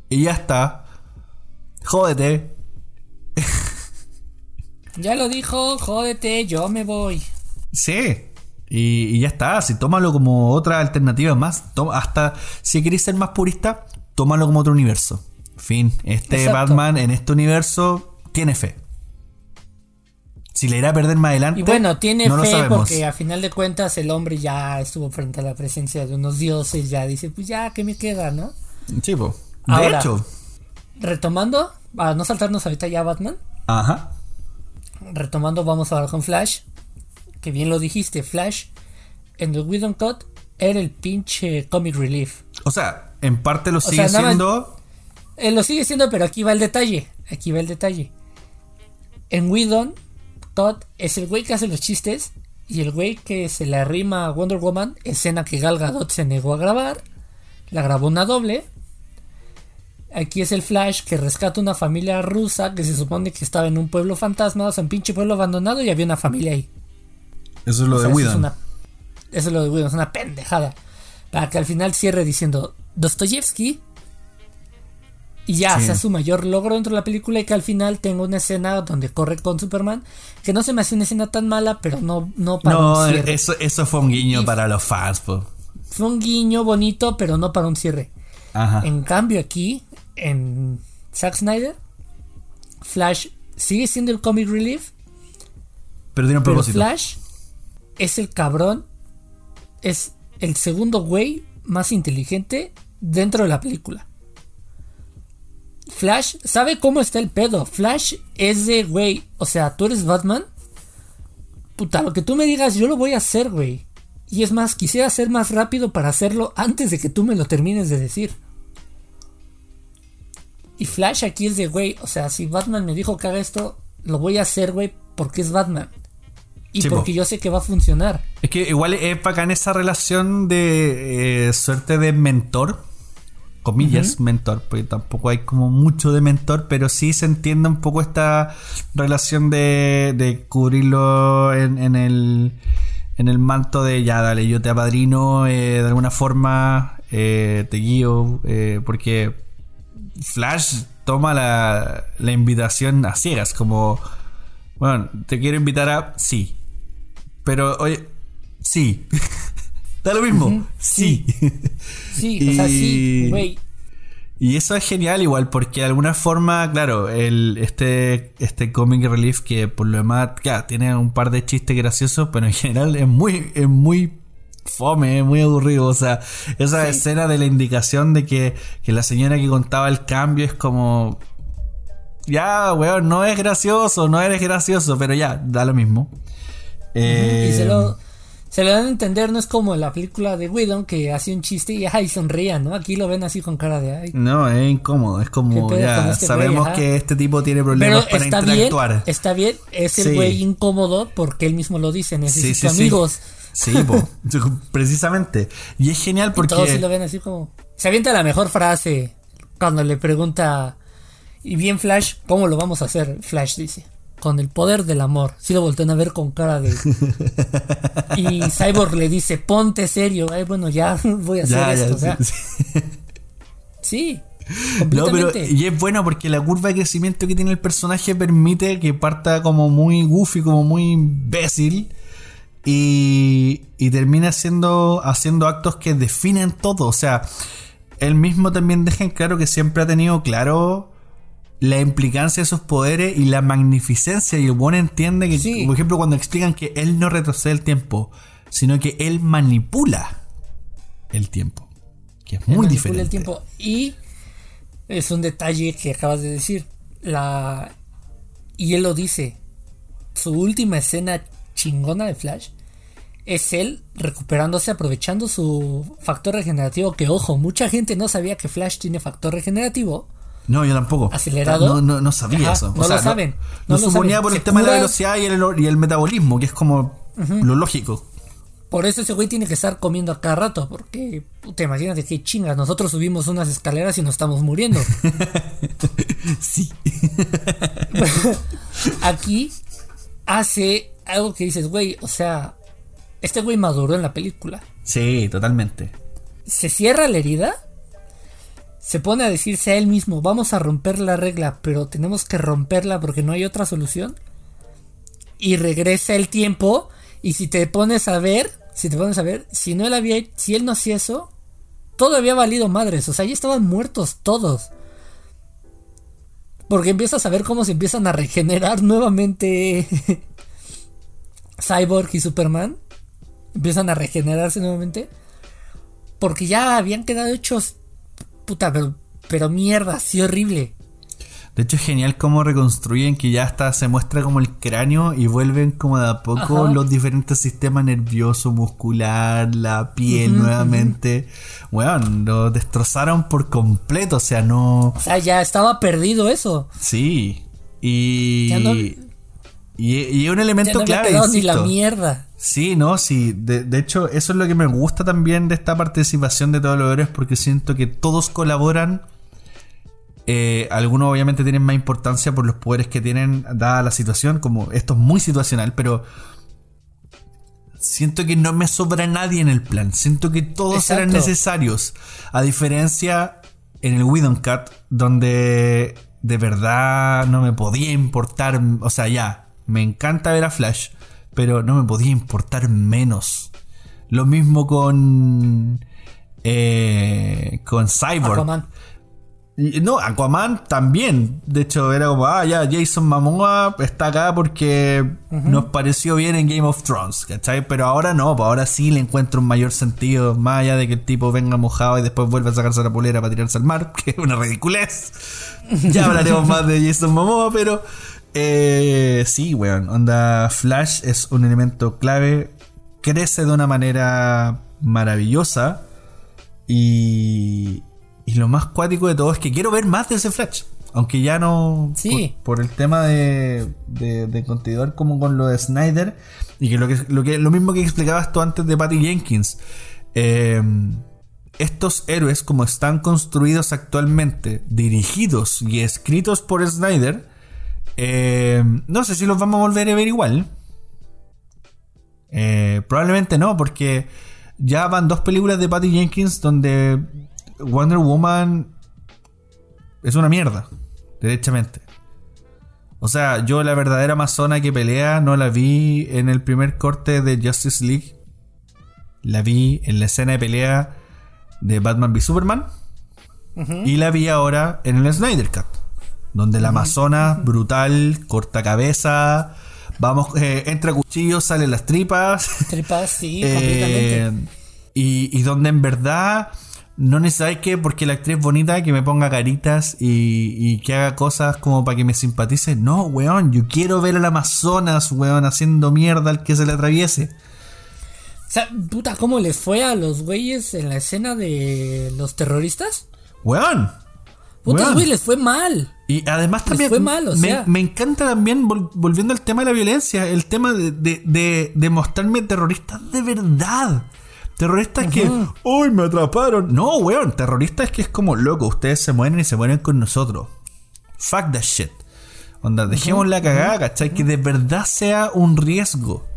y ya está. Jódete, ya lo dijo, jódete, yo me voy. Sí. Y, y ya está, si tómalo como otra alternativa más, toma- hasta si queréis ser más purista, tómalo como otro universo. Fin, este Exacto. Batman en este universo tiene fe. Si le irá a perder más adelante, Y bueno, tiene no fe porque a final de cuentas el hombre ya estuvo frente a la presencia de unos dioses, ya dice, pues ya, ¿qué me queda, no? Sí, po. De Ahora. hecho, Retomando, para no saltarnos ahorita ya a Batman, ajá. retomando vamos ahora con Flash, que bien lo dijiste, Flash en The Whedon Cut era el pinche comic relief. O sea, en parte lo sea, sigue más- siendo. Eh, lo sigue siendo, pero aquí va el detalle. Aquí va el detalle. En Whedon, Todd es el güey que hace los chistes y el güey que se le arrima a Wonder Woman, escena que Gal Gadot se negó a grabar, la grabó una doble. Aquí es el Flash que rescata una familia rusa que se supone que estaba en un pueblo fantasma, o sea, un pinche pueblo abandonado y había una familia ahí. Eso es lo O sea, de eso, es Whedon. eso es lo de Whedon, es una pendejada. Para que al final cierre diciendo Dostoyevsky. Y ya Sí. sea su mayor logro dentro de la película y que al final tenga una escena donde corre con Superman. Que no se me hace una escena tan mala, pero no, no para No, un cierre. eso, eso fue un guiño Y- para los fans, po. Fue un guiño bonito, pero no para un cierre. Ajá. En cambio, aquí, en Zack Snyder, Flash sigue siendo el comic relief, Pero tiene un Pero propósito. Flash es el cabrón, es el segundo güey más inteligente dentro de la película. Flash sabe cómo está el pedo. Flash es de güey, o sea, tú eres Batman. Puta, lo que tú me digas, yo lo voy a hacer, güey. Y es más, quisiera ser más rápido para hacerlo antes de que tú me lo termines de decir. Y Flash aquí es de, güey, o sea, si Batman me dijo que haga esto, lo voy a hacer, güey, porque es Batman. Y Sí, po. porque yo sé que va a funcionar. Es que igual es bacán esa relación de eh, suerte de mentor. Comillas, mentor, porque tampoco hay como mucho de mentor, pero sí se entiende un poco esta relación de, de cubrirlo en, en el, en el manto de ya, dale, yo te apadrino, eh, de alguna forma eh, te guío, eh, porque Flash toma la, la invitación a ciegas, como, bueno, te quiero invitar a, sí, pero oye, sí. da lo mismo. Sí. Sí, o sea, sí, Y- güey. y eso es genial igual, porque de alguna forma, claro, el, este, este comic relief que por lo demás, ya, tiene un par de chistes graciosos, pero en general es muy, es muy fome, es muy aburrido. O sea, esa escena de la indicación de que, que la señora que contaba el cambio es como. Ya, weón, no es gracioso, no eres gracioso, pero ya, da lo mismo. Eh, Y se lo, se lo dan a entender, no es como en la película de Whedon que hace un chiste y ay, sonría, ¿no? Aquí lo ven así con cara de ay. No, es incómodo, es como ¿Qué pedo ya este sabemos güey? Que este tipo tiene Pero problemas para está bien, interactuar. está bien, es el Sí. güey incómodo porque él mismo lo dice, necesito amigos. Sí, po, precisamente. Y es genial Todos sí lo porque. ven así como. Se avienta la mejor frase cuando le pregunta Y bien Flash, ¿cómo lo vamos a hacer? Flash dice, con el poder del amor. Si lo voltean a ver con cara de... y Cyborg le dice, ponte serio. Ay, bueno, ya voy a hacer esto. sí, sí. sí. No, pero y es bueno porque la curva de crecimiento que tiene el personaje permite que parta como muy goofy, como muy imbécil. Y, y termina haciendo, haciendo actos que definen todo. O sea, él mismo también deja en claro que siempre ha tenido claro la implicancia de sus poderes y la magnificencia. Y el buen entiende que, por ejemplo, cuando explican que él no retrocede el tiempo, sino que él manipula el tiempo. Que es muy diferente. El tiempo. Y es un detalle que acabas de decir. La. Y él lo dice. Su última escena chingona de Flash es él recuperándose, aprovechando su factor regenerativo. Que ojo, mucha gente no sabía que Flash tiene factor regenerativo. No, yo tampoco. Acelerado. No, no, sabía eso. No lo saben. No, lo suponía por el tema de la velocidad y el, y el metabolismo, que es como lo lógico. Por eso ese güey tiene que estar comiendo a cada rato, porque te imaginas de qué chingas. Nosotros subimos unas escaleras y nos estamos muriendo. sí. Aquí hace algo que dices, güey, o sea, este güey maduró en la película. Sí, totalmente. Se cierra la herida, se pone a decirse a él mismo, vamos a romper la regla, pero tenemos que romperla porque no hay otra solución. Y regresa el tiempo, y si te pones a ver, si te pones a ver, si no él había, si él no hacía eso, todo había valido madres, o sea, ya estaban muertos todos. Porque empiezas a ver cómo se empiezan a regenerar nuevamente Cyborg y Superman. Empiezan a regenerarse nuevamente. Porque ya habían quedado hechos. Puta, pero, pero mierda, así horrible. De hecho es genial cómo reconstruyen que ya hasta se muestra como el cráneo y vuelven como de a poco los diferentes sistemas nervioso, muscular, la piel nuevamente. Bueno, lo destrozaron por completo, o sea, no... O sea, ya estaba perdido eso. Sí. Y... Y, es un elemento no clave. ni la mierda. Sí, no, sí. De, de, hecho, eso es lo que me gusta también de esta participación de todos los héroes, porque siento que todos colaboran eh, algunos obviamente tienen más importancia por los poderes que tienen dada la situación, como esto es muy situacional, pero siento que no me sobra nadie en el plan, siento que todos serán necesarios, a diferencia en el Widow Cat, donde de verdad no me podía importar, o sea, ya, me encanta ver a Flash, pero no me podía importar menos. Lo mismo con... Eh, con Cyborg. No, Aquaman también. De hecho, era como, ah, ya, Jason Momoa está acá porque nos pareció bien en Game of Thrones, ¿cachai? Pero ahora no, pues ahora sí le encuentro un mayor sentido, más allá de que el tipo venga mojado y después vuelva a sacarse la polera para tirarse al mar, que es una ridiculez. ya hablaremos más de Jason Momoa, pero eh, sí, weón, onda Flash es un elemento clave, crece de una manera maravillosa y y lo más cuático de todo es que quiero ver más de ese Flash. Aunque ya no. Sí. Por, el tema de, de, continuar como con lo de Snyder. Y que lo, que, lo, que, lo mismo que explicabas tú antes de Patty Jenkins. Eh, estos héroes, como están construidos actualmente, dirigidos y escritos por Snyder, eh, no sé si los vamos a volver a ver igual. Eh, probablemente no, porque ya van dos películas de Patty Jenkins donde Wonder Woman es una mierda, derechamente. O sea, yo la verdadera amazona que pelea no la vi en el primer corte de Justice League. La vi en la escena de pelea de Batman v Superman. Y la vi ahora en el Snyder Cut. Donde la amazona brutal, corta cabeza. Vamos, eh, entra cuchillo, salen las tripas. Tripas, sí, eh, Y, y donde en verdad no necesariamente que porque la actriz bonita que me ponga caritas y, que haga cosas como para que me simpatice. No, weón, yo quiero ver al Amazonas, weón, haciendo mierda al que se le atraviese. O sea, puta, ¿cómo les fue a los güeyes en la escena de los terroristas? Weón. Puta, güey, les fue mal. Y además también. fue mal, o sea. me encanta también, volviendo al tema de la violencia, el tema de, de, de mostrarme terroristas de verdad. Terroristas que, ¡Uy, me atraparon! No, weón, terroristas que es como, loco, ustedes se mueren y se mueren con nosotros. fuck that shit. Onda, dejemos la cagada, ¿cachai? Que de verdad sea un riesgo.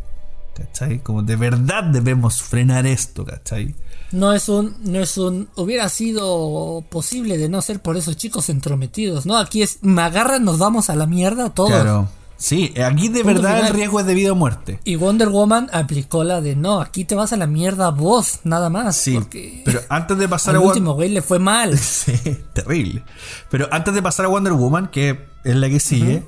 ¿Cachai? Como de verdad debemos frenar esto, ¿cachai? No es un, no es un, hubiera sido posible de no ser por esos chicos entrometidos, ¿no? Aquí es, me agarran, nos vamos a la mierda todos. Claro. Sí, aquí de verdad el riesgo es de vida o muerte. Y Wonder Woman aplicó la de no, aquí te vas a la mierda vos, nada más. Sí, pero antes de pasar a Wonder último güey le fue mal. sí, terrible. Pero antes de pasar a Wonder Woman, que es la que sigue,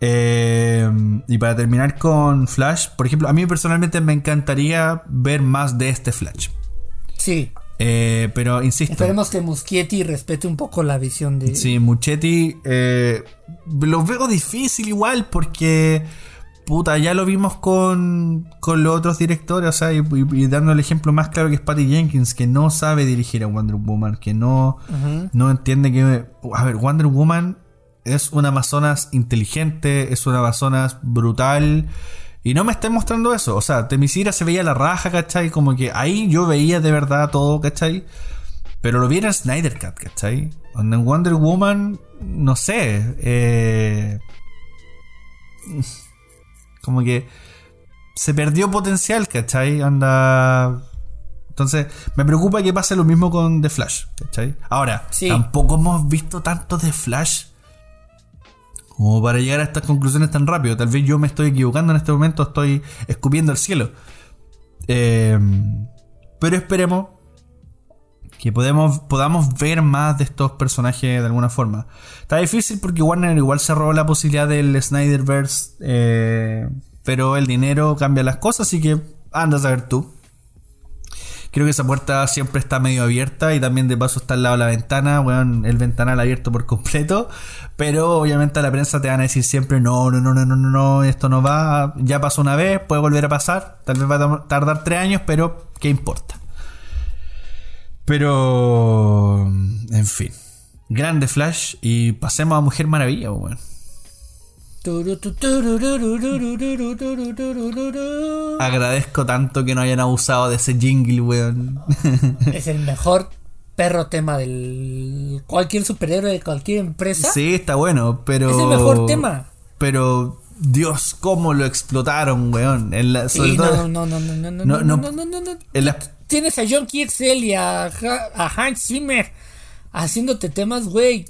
eh, y para terminar con Flash, por ejemplo, a mí personalmente me encantaría ver más de este Flash. Sí. Eh, pero insisto. Esperemos que Muschietti respete un poco la visión de. Sí, Muschietti. Eh, lo veo difícil igual porque. Puta, ya lo vimos con, con los otros directores, o sea, y, dando el ejemplo más claro que es Patty Jenkins, que no sabe dirigir a Wonder Woman, que no, no entiende que. A ver, Wonder Woman es una Amazonas inteligente, es una Amazonas brutal. Y no me está mostrando eso. O sea, Temisira se veía la raja, ¿cachai? Como que ahí yo veía de verdad todo, ¿cachai? Pero lo vi en Snyder Cut, ¿cachai? en Wonder Woman, no sé. Eh, como que se perdió potencial, ¿cachai? Anda. Entonces, me preocupa que pase lo mismo con The Flash, ¿cachai? Ahora, tampoco hemos visto tanto The Flash como para llegar a estas conclusiones tan rápido. Tal vez yo me estoy equivocando en este momento, estoy escupiendo el cielo. Em, pero esperemos que podamos ver más de estos personajes de alguna forma. Está difícil porque Warner igual se robó la posibilidad del Snyderverse, eh, pero el dinero cambia las cosas, así que anda a saber tú. Creo que esa puerta siempre está medio abierta y también de paso está al lado de la ventana, bueno, el ventanal abierto por completo. Pero obviamente a la prensa te van a decir siempre, no, no, no, no, no, no, esto no va, ya pasó una vez, puede volver a pasar, tal vez va a tardar tres años, pero ¿qué importa? Pero, en fin, grande Flash y pasemos a Mujer Maravilla, bueno. Agradezco tanto que no hayan abusado de ese jingle, weón. Es el mejor perro tema del cualquier superhéroe de cualquier empresa. Sí, está bueno, pero. Es el mejor tema. Pero Dios, cómo lo explotaron, weón. En la, sí, no, no, no, no, no, no, no, no, no, no, no, Tienes a John Kirksel y a, a Hans Zimmer haciéndote temas, güey.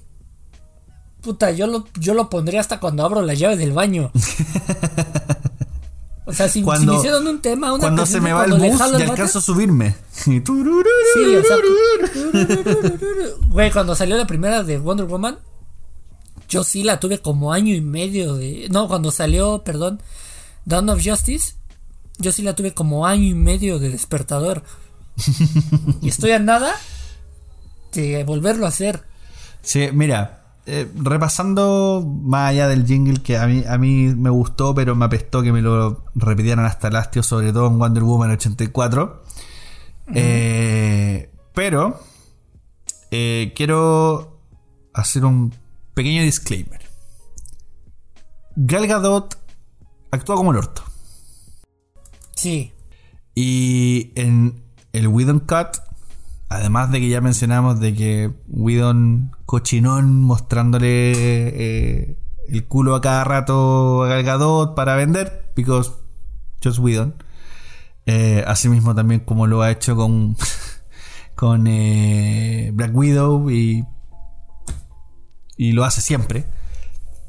Puta, yo lo, yo lo pondría hasta cuando abro la llave del baño. O sea, si, cuando, me hicieron un tema, una Cuando se me va el bus y alcanzo a subirme. sí, o sea. Güey, cuando salió la primera de Wonder Woman, yo sí la tuve como año y medio de. No, cuando salió, perdón, Dawn of Justice, yo sí la tuve como año y medio de despertador. y estoy a nada de volverlo a hacer. Sí, mira, eh, repasando más allá del jingle que a mí, a mí me gustó, pero me apestó que me lo repitieran hasta el hastio, sobre todo en Wonder Woman 84. Eh, pero eh, quiero hacer un pequeño disclaimer. Gal Gadot actúa como el orto. Sí. Y en el Whedon Cut Además de que ya mencionamos de que Widon cochinón mostrándole eh, el culo a cada rato a Galgadot para vender, because just Widon. Eh, asimismo también como lo ha hecho con, con eh, Black Widow y, y lo hace siempre.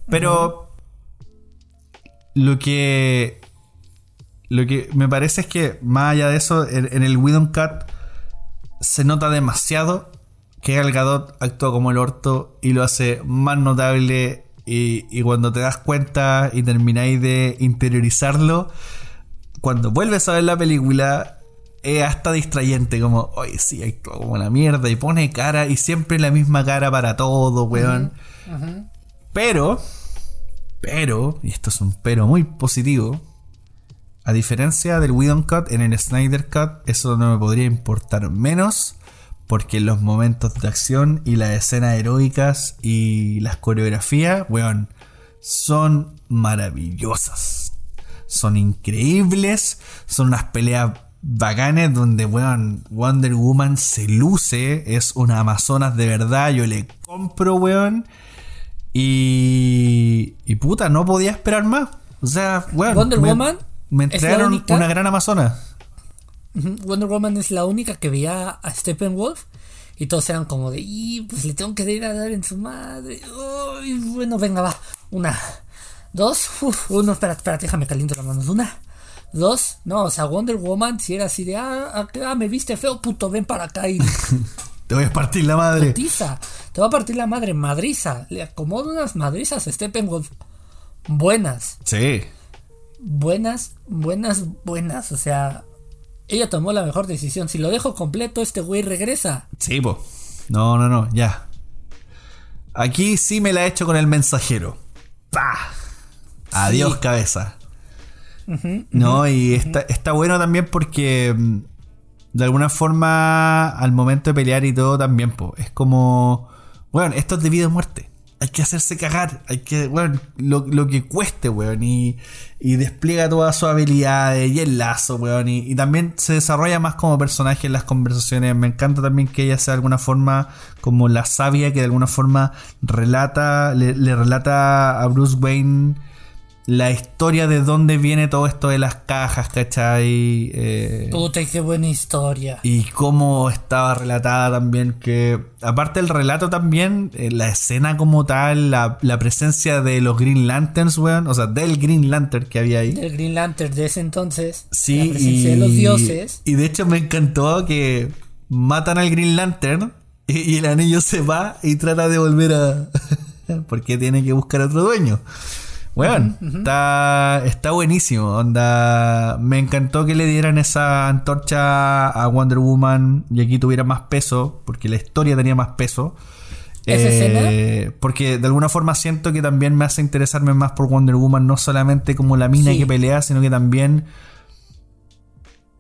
Pero lo que lo que me parece es que más allá de eso, en, el Widon Cut se nota demasiado que Gal Gadot actúa como el orto y lo hace más notable y, cuando te das cuenta y termináis de interiorizarlo, cuando vuelves a ver la película es hasta distrayente, como, oye, sí, actúa como la mierda y pone cara y siempre la misma cara para todo, weón. Pero, pero, y esto es un pero muy positivo, a diferencia del Whedon Cut, en el Snyder Cut eso no me podría importar menos porque los momentos de acción y las escenas heroicas y las coreografías, weón, son maravillosas. Son increíbles, son unas peleas bacanes donde, weón, Wonder Woman se luce, es una Amazonas de verdad, yo le compro, weón. Y, y puta, no podía esperar más. O sea, bueno, Wonder me, Woman me entregaron una gran amazona. Wonder Woman es la única que veía a Steppenwolf y todos eran como de, y pues le tengo que ir a dar en su madre. Bueno, venga, va. Una, dos, uf, uno, espérate, espérate, déjame caliento las manos. Una, dos, no, o sea, Wonder Woman si era así de, ah, ah, ah, me viste feo, puto, ven para acá y Te voy a partir la madre. tiza. Te va a partir la madre, madriza. Le acomodo unas madrizas a Steppenwolf. Buenas. Sí. Buenas, buenas, buenas. O sea, ella tomó la mejor decisión. Si lo dejo completo, este güey regresa. Sí, po. No, no, no, ya. Aquí sí me la he hecho con el mensajero. ¡Pah! Adiós, Sí. cabeza. no, y está, está bueno también porque mm, de alguna forma al momento de pelear y todo también, po, es como, bueno, esto es de vida o muerte. Hay que hacerse cagar, hay que, bueno, lo, lo que cueste, weón, y, y despliega todas sus habilidades y el lazo, weón, y, y también se desarrolla más como personaje en las conversaciones. Me encanta también que ella sea de alguna forma como la sabia que de alguna forma relata, le, le relata a Bruce Wayne la historia de dónde viene todo esto de las cajas, ¿cachai? Eh, Puta, qué buena historia. y cómo estaba relatada también, que aparte del relato también, eh, la escena como tal, la, la presencia de los Green Lanterns, weón, o sea, del Green Lantern que había ahí. El Green Lantern de ese entonces. Sí, La presencia y, de los dioses. y de hecho me encantó que matan al Green Lantern y, y el anillo se va y trata de volver a... porque tiene que buscar otro dueño. Bueno, está, está buenísimo. Onda, me encantó que le dieran esa antorcha a Wonder Woman y aquí tuviera más peso, porque la historia tenía más peso. ¿Esa Eh, Porque de alguna forma siento que también me hace interesarme más por Wonder Woman, no solamente como la mina Sí. que pelea, sino que también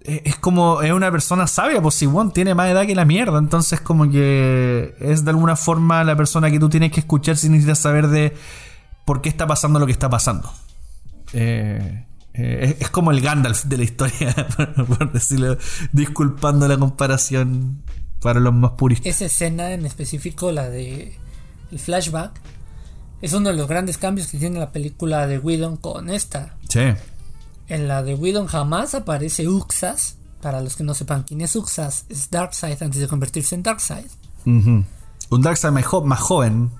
eh, es como es una persona sabia, pues si Won tiene más edad que la mierda, entonces como que es de alguna forma la persona que tú tienes que escuchar si necesitas saber de por qué está pasando lo que está pasando. Eh, eh, es, es como el Gandalf de la historia, por, por decirlo, disculpando la comparación para los más puristas. Esa escena en específico, la de el flashback, es uno de los grandes cambios que tiene la película de Whedon con esta. Sí. En la de Whedon jamás aparece Uxas. Para los que no sepan quién es Uxas, es Darkseid antes de convertirse en Darkseid. Un Darkseid más, jo- más joven.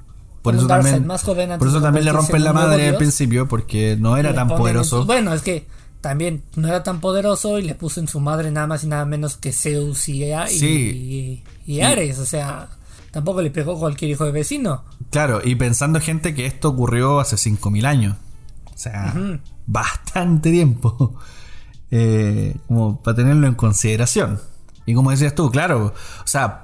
Por eso también, más joven antes por eso también le rompen en la madre al principio porque no era tan poderoso. su- bueno, es que también no era tan poderoso y le puso en su madre nada más y nada menos que Zeus y, Sí. y- y Ares. O sea, tampoco le pegó cualquier hijo de vecino. Claro, y pensando gente que esto ocurrió hace 5.000 años. O sea, bastante tiempo. Eh, como para tenerlo en consideración. Y como decías tú, claro, o sea,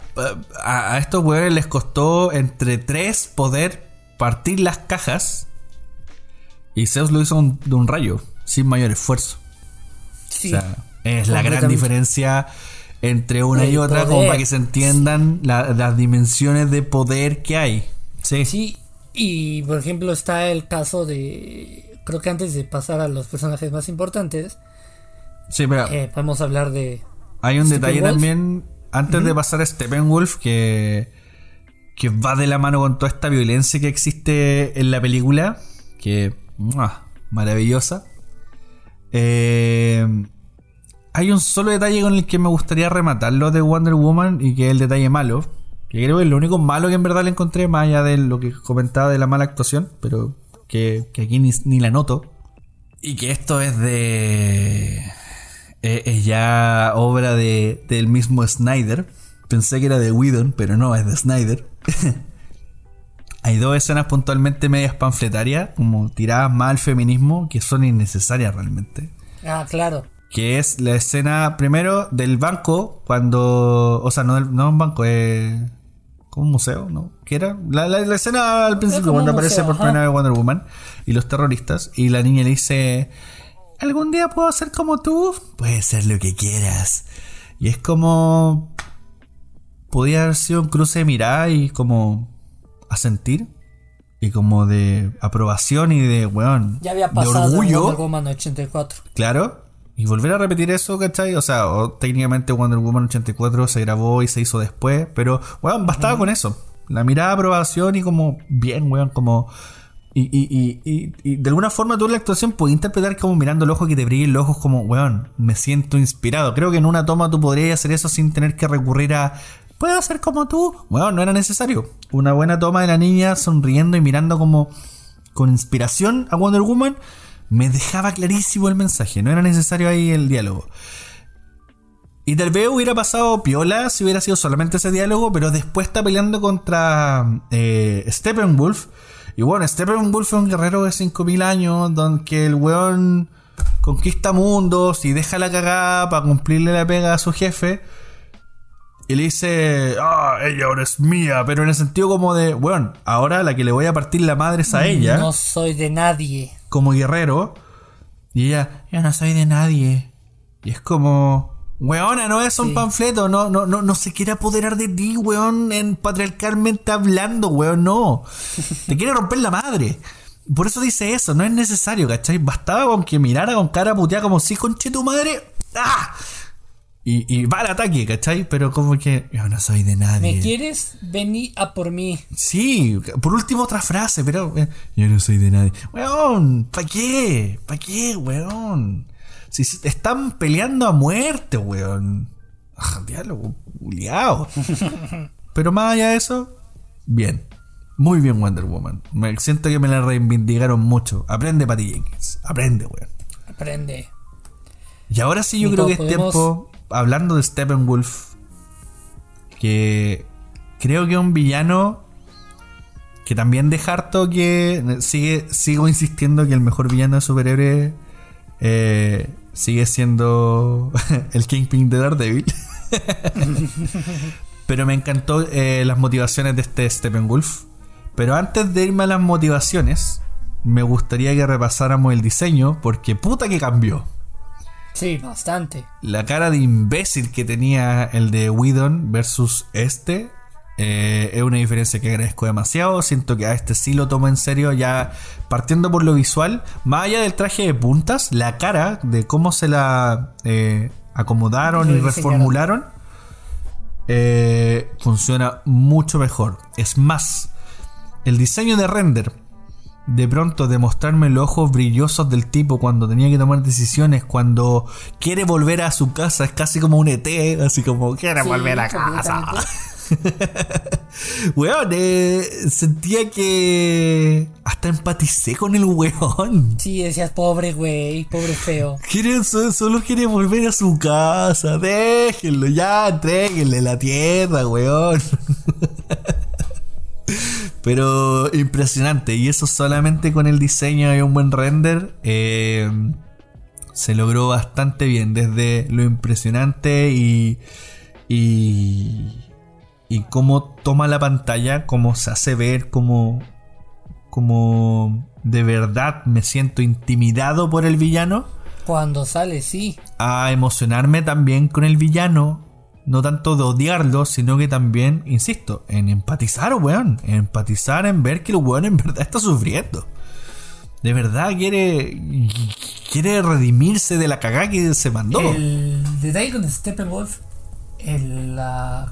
a, a estos huevones les costó entre tres poder partir las cajas. Y Zeus lo hizo un- de un rayo, sin mayor esfuerzo. Sí. O sea, es la gran diferencia entre una y otra, como para que se entiendan la- las dimensiones de poder que hay. Sí, Sí, y por ejemplo está el caso de... Creo que antes de pasar a los personajes más importantes, Sí, pero eh, podemos hablar de... hay un detalle también, antes de pasar a Steppenwolf, que, que va de la mano con toda esta violencia que existe en la película, que ¡mua! maravillosa. Eh, hay un solo detalle con el que me gustaría rematarlo de Wonder Woman y que es el detalle malo. Que creo que es lo único malo que en verdad le encontré, más allá de lo que comentaba de la mala actuación, pero que, que aquí ni, ni la noto. Y que esto es de. Eh, Es ya obra de, del mismo Snyder. Pensé que era de Whedon, pero no, es de Snyder. Hay dos escenas puntualmente medias panfletarias, como tiradas más al feminismo, que son innecesarias realmente. Ah, claro. Que es la escena primero del banco, cuando. O sea, no, del- no un banco, es. como un museo, ¿no? ¿Qué era? La, la- la escena al principio, cuando aparece por ajá. primera vez Wonder Woman y los terroristas, y la niña le dice: ¿Algún día puedo ser como tú? Puedes ser lo que quieras. Y es como. Podía haber sido un cruce de mirada y como. asentir. Y como de aprobación y de, weón. Ya había de pasado en orgullo. Wonder Woman 84. Claro. Y volver a repetir eso, ¿cachai? O sea, o técnicamente Wonder Woman 84 se grabó y se hizo después, pero, bueno, bastaba con eso. La mirada de aprobación y como, bien, weón, como... Y, y, y, y, de alguna forma tú la actuación puedes interpretar como mirando el ojo que te brillen los ojos como, weón, me siento inspirado. Creo que en una toma tú podrías hacer eso sin tener que recurrir a, ¿puedo hacer como tú? Bueno, no era necesario. Una buena toma de la niña sonriendo y mirando como con inspiración a Wonder Woman me dejaba clarísimo el mensaje. No era necesario ahí el diálogo. Y tal vez hubiera pasado piola si hubiera sido solamente ese diálogo, pero después está peleando contra eh, Steppenwolf. Y bueno, Steppenwolf es un guerrero de 5000 años, donde el weón conquista mundos y deja la cagada para cumplirle la pega a su jefe. Y le dice, ah, ella ahora es mía, pero en el sentido como de, bueno, ahora la que le voy a partir la madre es a ella. No soy de nadie. Como guerrero. Y ella, yo no soy de nadie. Y es como, weona, no es un panfleto, no, no, no, no se quiere apoderar de ti, weón, en patriarcalmente hablando, weón, no. Te quiere romper la madre. Por eso dice eso, no es necesario, ¿cachai? Bastaba con que mirara con cara puteada como si, conche tu madre. ¡Ah! Y, va al ataque, ¿cachai? Pero como que yo no soy de nadie. ¿Me quieres? Vení a por mí. Sí, por último otra frase, pero eh, yo no soy de nadie. Weón, ¿para qué? ¿Para qué, weón? Si están peleando a muerte, weón. Ah, diálogo, liado. pero más allá de eso, bien. Muy bien Wonder Woman. Me siento que me la reivindicaron mucho. Aprende, Patty Jenkins. Aprende, weón. Aprende. Y ahora sí yo creo que es tiempo hablando de Steppenwolf, que creo que es un villano que también de harto que sigue, sigo insistiendo que el mejor villano de superhéroe eh, sigue siendo el Kingpin de Daredevil. Pero me encantó eh, las motivaciones de este Steppenwolf. Pero antes de irme a las motivaciones, me gustaría que repasáramos el diseño, porque puta que cambió. Sí, bastante. La cara de imbécil que tenía el de Whedon versus este eh, es una diferencia que agradezco demasiado. Siento que a este sí lo tomo en serio. Ya partiendo por lo visual, más allá del traje de puntas, la cara de cómo se la eh, acomodaron y reformularon eh, funciona mucho mejor. Es más, el diseño de render de pronto demostrarme los ojos brillosos del tipo cuando tenía que tomar decisiones, cuando quiere volver a su casa, es casi como un ET, así como quiere volver a casa. weón, eh, sentía que hasta empaticé con el weón. Sí, decías, pobre güey, pobre feo. Quiere, solo, quiere volver a su casa, déjenlo, ya, entréguenle la tierra, weón. Pero impresionante. Y eso solamente con el diseño y un buen render. Eh, se logró bastante bien. Desde lo impresionante y. Y. Y cómo toma la pantalla. Cómo se hace ver. Cómo. Como de verdad me siento intimidado por el villano. Cuando sale, sí. A emocionarme también con el villano no tanto de odiarlo, sino que también, insisto, en empatizar, weón. En empatizar en ver que el weón en verdad está sufriendo. De verdad quiere. Quiere redimirse de la cagada que se mandó. El detalle con Steppenwolf, el,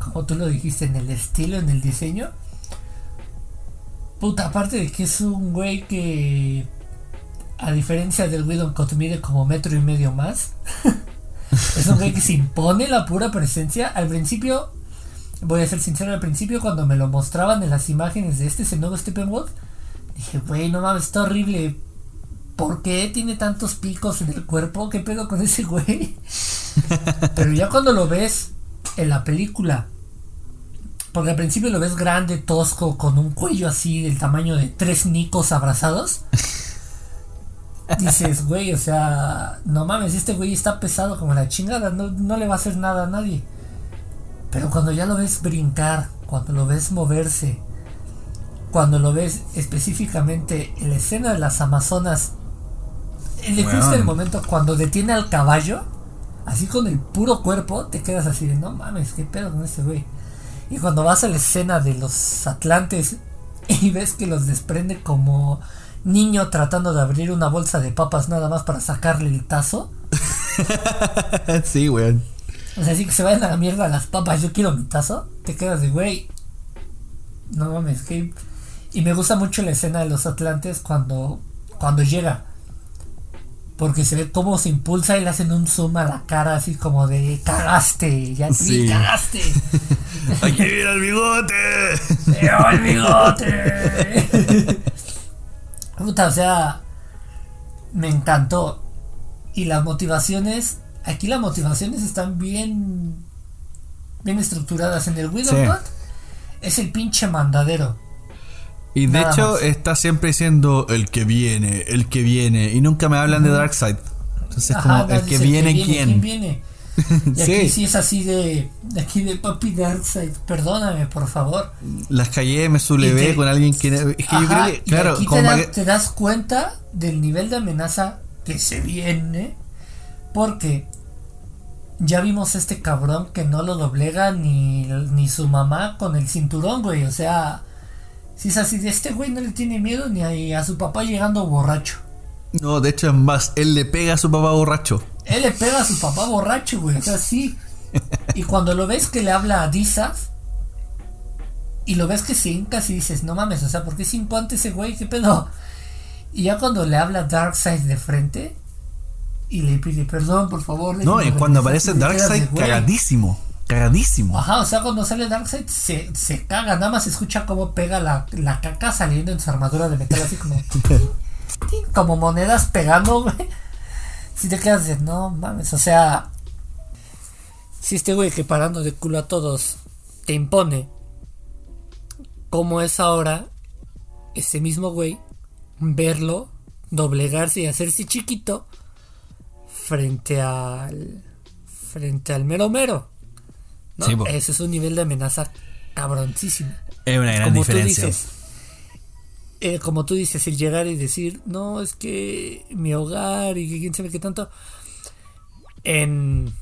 como tú lo dijiste, en el estilo, en el diseño. Puta, aparte de que es un güey que. A diferencia del Widow mide como metro y medio más. Es un güey que se impone la pura presencia. Al principio, voy a ser sincero, al principio cuando me lo mostraban en las imágenes de este, ese nuevo Steppenwolf, dije, güey, no mames, está horrible. ¿Por qué tiene tantos picos en el cuerpo? ¿Qué pedo con ese güey? Pero ya cuando lo ves en la película, porque al principio lo ves grande, tosco, con un cuello así del tamaño de tres nicos abrazados. Dices, güey, o sea, no mames, este güey está pesado como la chingada, no, le va a hacer nada a nadie. Pero cuando ya lo ves brincar, cuando lo ves moverse, cuando lo ves específicamente en la escena de las Amazonas, en el justo el momento cuando detiene al caballo, así con el puro cuerpo, te quedas así de, no mames, qué pedo con este güey. Y cuando vas a la escena de los Atlantes y ves que los desprende como niño tratando de abrir una bolsa de papas nada más para sacarle el tazo. sí, weón. O sea, así que se vayan a la mierda las papas, yo quiero mi tazo. Te quedas de, güey. no mames, que... Y me gusta mucho la escena de los Atlantes cuando, cuando llega. Porque se ve cómo se impulsa y le hacen un zoom a la cara así como de cagaste, ya sí. cagaste. Aquí viene el bigote. el bigote. Puta, o sea, me encantó. Y las motivaciones, aquí las motivaciones están bien, bien estructuradas. En el Widowbot es el pinche mandadero. Y de hecho está siempre diciendo el que viene, el que viene. Y nunca me hablan de Darkseid. Entonces como el que viene, ¿quién? viene? Y aquí sí. es así de, aquí de papi Darkseid. Perdóname, por favor. Las callé, me sublevé con alguien que... Es que yo creo que, claro, aquí te, te das cuenta del nivel de amenaza que se viene. Porque ya vimos este cabrón que no lo doblega ni, ni su mamá con el cinturón, güey. O sea, si es así, de este güey no le tiene miedo ni a, su papá llegando borracho. No, de hecho es más, él le pega a su papá borracho. Él le pega a su papá borracho, güey. O sea, sí. Y cuando lo ves que le habla a Disaf y lo ves que se hinca y dices, no mames, o sea, ¿por qué se imponte ese güey? ¿Qué pedo? Y ya cuando le habla Darkseid de frente y le pide perdón, por favor. No, y cuando aparece Darkseid, cagadísimo. Cagadísimo. Ajá, o sea, cuando sale Darkseid se, se caga, nada más se escucha cómo pega la, la caca saliendo en su armadura de metal, así como. como monedas pegando, güey. Si te quedas de, no mames, o sea. Si este güey que parando de culo a todos te impone, como es ahora ese mismo güey, verlo, doblegarse y hacerse chiquito frente al. frente al mero mero. ¿No? Ese es un nivel de amenaza cabroncísimo. Es una gran diferencia. Eh, como tú dices, el llegar y decir, no, es que mi hogar y que quién sabe qué tanto. En,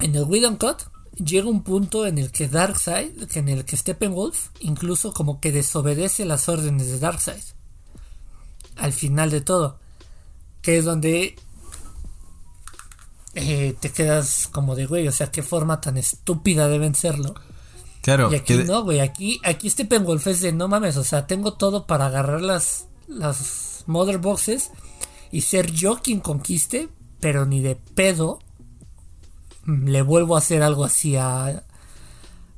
en el Widow Cut llega un punto en el que Darkseid, en el que Steppenwolf, incluso como que desobedece las órdenes de Darkseid. Al final de todo. Que es donde eh, te quedas como de, güey, o sea, qué forma tan estúpida de vencerlo. Claro. Y aquí no, güey, aquí, aquí este Pengolf es de, no mames, o sea, tengo todo para agarrar las, las Mother Boxes y ser yo quien conquiste, pero ni de pedo le vuelvo a hacer algo así a,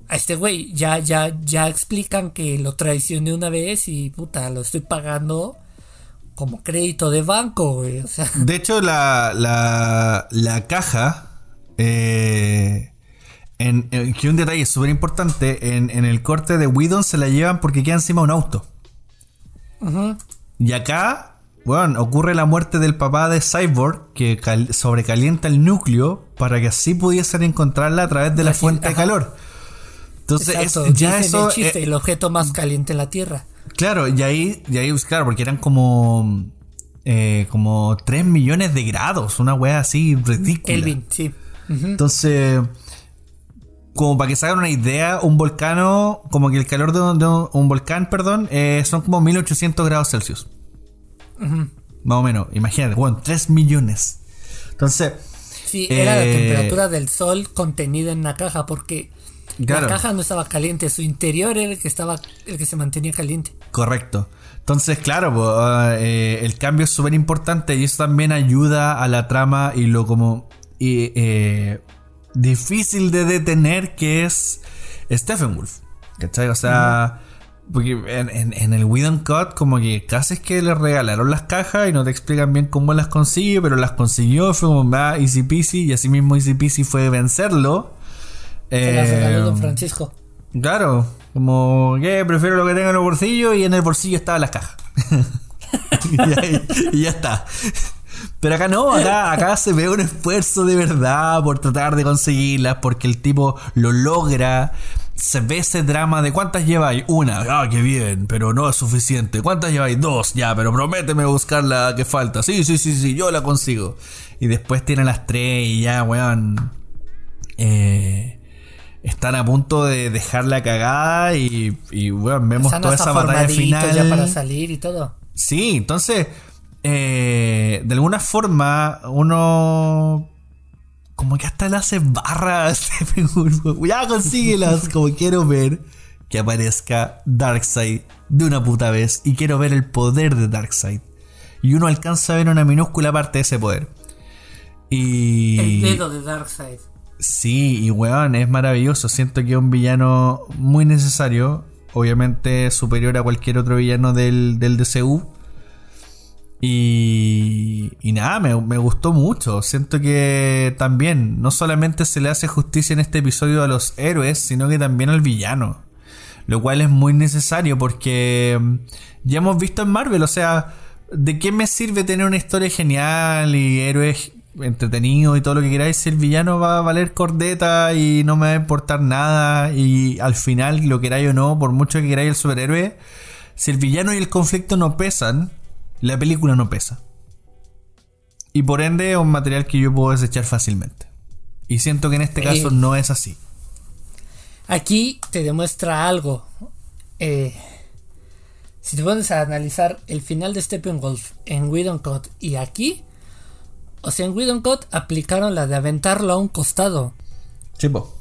a este güey. Ya, ya, ya explican que lo traicioné una vez y puta, lo estoy pagando como crédito de banco, güey. De hecho, la, la, la caja. Eh, en, que un detalle súper importante. En, el corte de Widon se la llevan porque queda encima un auto. Y acá, bueno, ocurre la muerte del papá de Cyborg. Que sobrecalienta el núcleo. Para que así pudiesen encontrarla a través de la fuente de calor. Entonces, ya eso. El, el objeto más caliente en la Tierra. Claro, y ahí, y ahí claro, porque eran como. Eh, como 3 millones de grados, una wea así ridícula. Kelvin, sí. Entonces, como para que se hagan una idea, un volcán, como que el calor de un, volcán, perdón, eh, son como 1800 grados Celsius. Más o menos, imagínate, bueno, 3 millones. Entonces. Sí, era la eh, temperatura del sol contenida en la caja, porque la caja no estaba caliente, su interior era el que estaba, el que se mantenía caliente. Correcto. Entonces, claro, eh, el cambio es súper importante y eso también ayuda a la trama y lo como eh, difícil de detener que es Stephen Wolf. ¿Cachai? O sea, porque en, el Widow Cut como que casi es que le regalaron las cajas y no te explican bien cómo las consigue, pero las consiguió, fue como va ah, easy peasy y así mismo easy peasy fue vencerlo. Regaló Don eh, Francisco. Claro, como que prefiero lo que tenga en el bolsillo y en el bolsillo estaba las cajas. y, ya está. Pero acá no, acá, se ve un esfuerzo de verdad por tratar de conseguirlas, porque el tipo lo logra. Se ve ese drama de cuántas lleváis. Una, ah, qué bien, pero no es suficiente. ¿Cuántas lleváis? Dos, ya, pero prométeme buscar la que falta. Sí, sí, sí, sí, yo la consigo. Y después tiene las tres y ya, weón. Eh, están a punto de dejar la cagada y, y bueno, vemos toda esa batalla final. ya para salir y todo. Sí, entonces, eh, de alguna forma, uno como que hasta le hace barras. ya consíguelas como quiero ver. que aparezca Darkseid de una puta vez y quiero ver el poder de Darkseid. Y uno alcanza a ver una minúscula parte de ese poder. Y... El dedo de Darkseid. Sí, y weón, es maravilloso. Siento que es un villano muy necesario. Obviamente superior a cualquier otro villano del, del DCU. Y, y nada, me, me, gustó mucho. Siento que también no solamente se le hace justicia en este episodio a los héroes, sino que también al villano. Lo cual es muy necesario porque mm, ya hemos visto en Marvel, o sea, ¿de qué me sirve tener una historia genial y héroes entretenidos y todo lo que queráis si el villano va a valer cordeta y no me va a importar nada y al final lo queráis o no, por mucho que queráis el superhéroe, si el villano y el conflicto no pesan, la película no pesa. Y por ende es un material que yo puedo desechar fácilmente. Y siento que en este caso Eh, no es así. Aquí te demuestra algo. Eh, si te pones a analizar el final de Steppenwolf en Widowcut y aquí, o sea, en Widowcut aplicaron la de aventarlo a un costado. Chipo.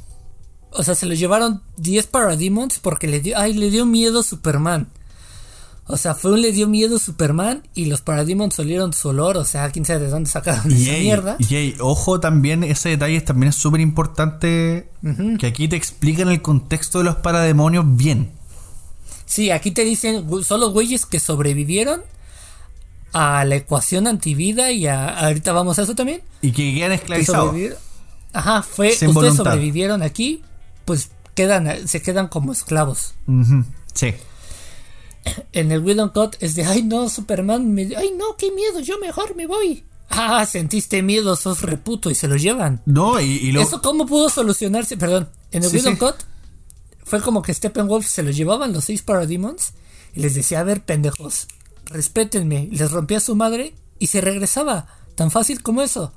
O sea, se lo llevaron 10 Parademons porque le dio, ay, le dio miedo Superman. O sea, fue un le dio miedo Superman y los Parademons olieron su olor. O sea, quién sabe de dónde sacaron Y esa ey, mierda. y ey, ojo también, ese detalle también es súper importante. Que aquí te explican el contexto de los parademonios bien. Sí, aquí te dicen solo güeyes que sobrevivieron a la ecuación antivida y a, ahorita vamos a eso también. Y que quedan que esclavizados. Ajá, fue Sin ustedes voluntad. sobrevivieron aquí, pues quedan se quedan como esclavos. Sí. En el Widow Cut es de, ay no, Superman, me, ay no, qué miedo, yo mejor me voy. Ah, sentiste miedo, sos reputo y se lo llevan. No, y, y lo. ¿Eso cómo pudo solucionarse? Perdón, en el Sí, sí. Cut fue como que Steppenwolf se lo llevaban los seis Parademons y les decía, a ver, pendejos, respétenme. Les rompía su madre y se regresaba. Tan fácil como eso.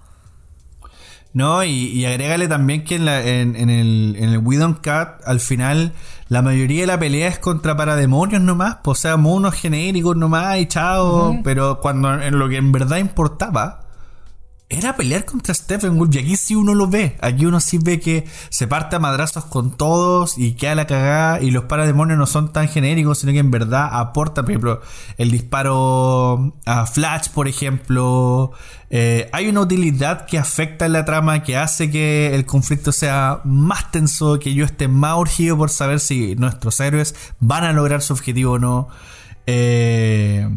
No, y, y agrégale también que en, la, en, en el, en el Cat, al final, la mayoría de la pelea es contra parademonios nomás, pues, o sea, monos genéricos nomás y chao. Pero cuando en lo que en verdad importaba era pelear contra Steppenwolf. Y aquí sí uno lo ve. Aquí uno sí ve que se parte a madrazos con todos y queda la cagada. Y los parademonios no son tan genéricos, sino que en verdad aportan. Por ejemplo, el disparo a Flash, por ejemplo. Eh, hay una utilidad que afecta en la trama que hace que el conflicto sea más tenso, que yo esté más urgido por saber si nuestros héroes van a lograr su objetivo o no. Eh,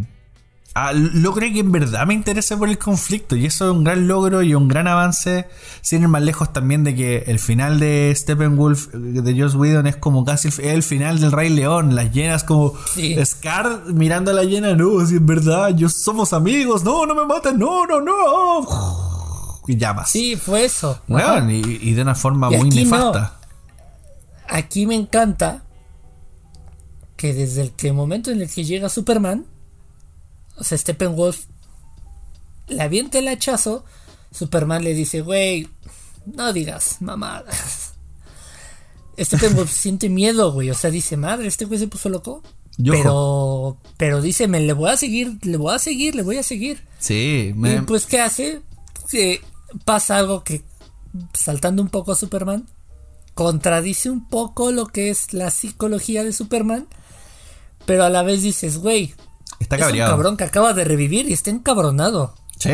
ah, logré que en verdad me interese por el conflicto y eso es un gran logro y un gran avance sin ir más lejos también de que el final de Steppenwolf eh, de Joss Whedon es como casi el, el final del Rey León las llenas como Sí. Scar mirando a la llena no si en verdad yo somos amigos no no me maten no no no y llamas Sí, fue eso. Ajá. y, y de una forma Y muy aquí no. nefasta Aquí me encanta que desde el que momento en el que llega Superman, o sea, Steppenwolf le avienta el hachazo, Superman le dice, güey, no digas mamadas. Steppenwolf siente miedo, güey, o sea, dice, madre, este güey se puso loco. Pero, pero dice, me le voy a seguir, le voy a seguir, le voy a seguir. sí me- Y pues, ¿qué hace? Que pasa algo que, saltando un poco a Superman, contradice un poco lo que es la psicología de Superman, pero a la vez dices, güey, está es un cabreado cabrón que acaba de revivir y está encabronado. sí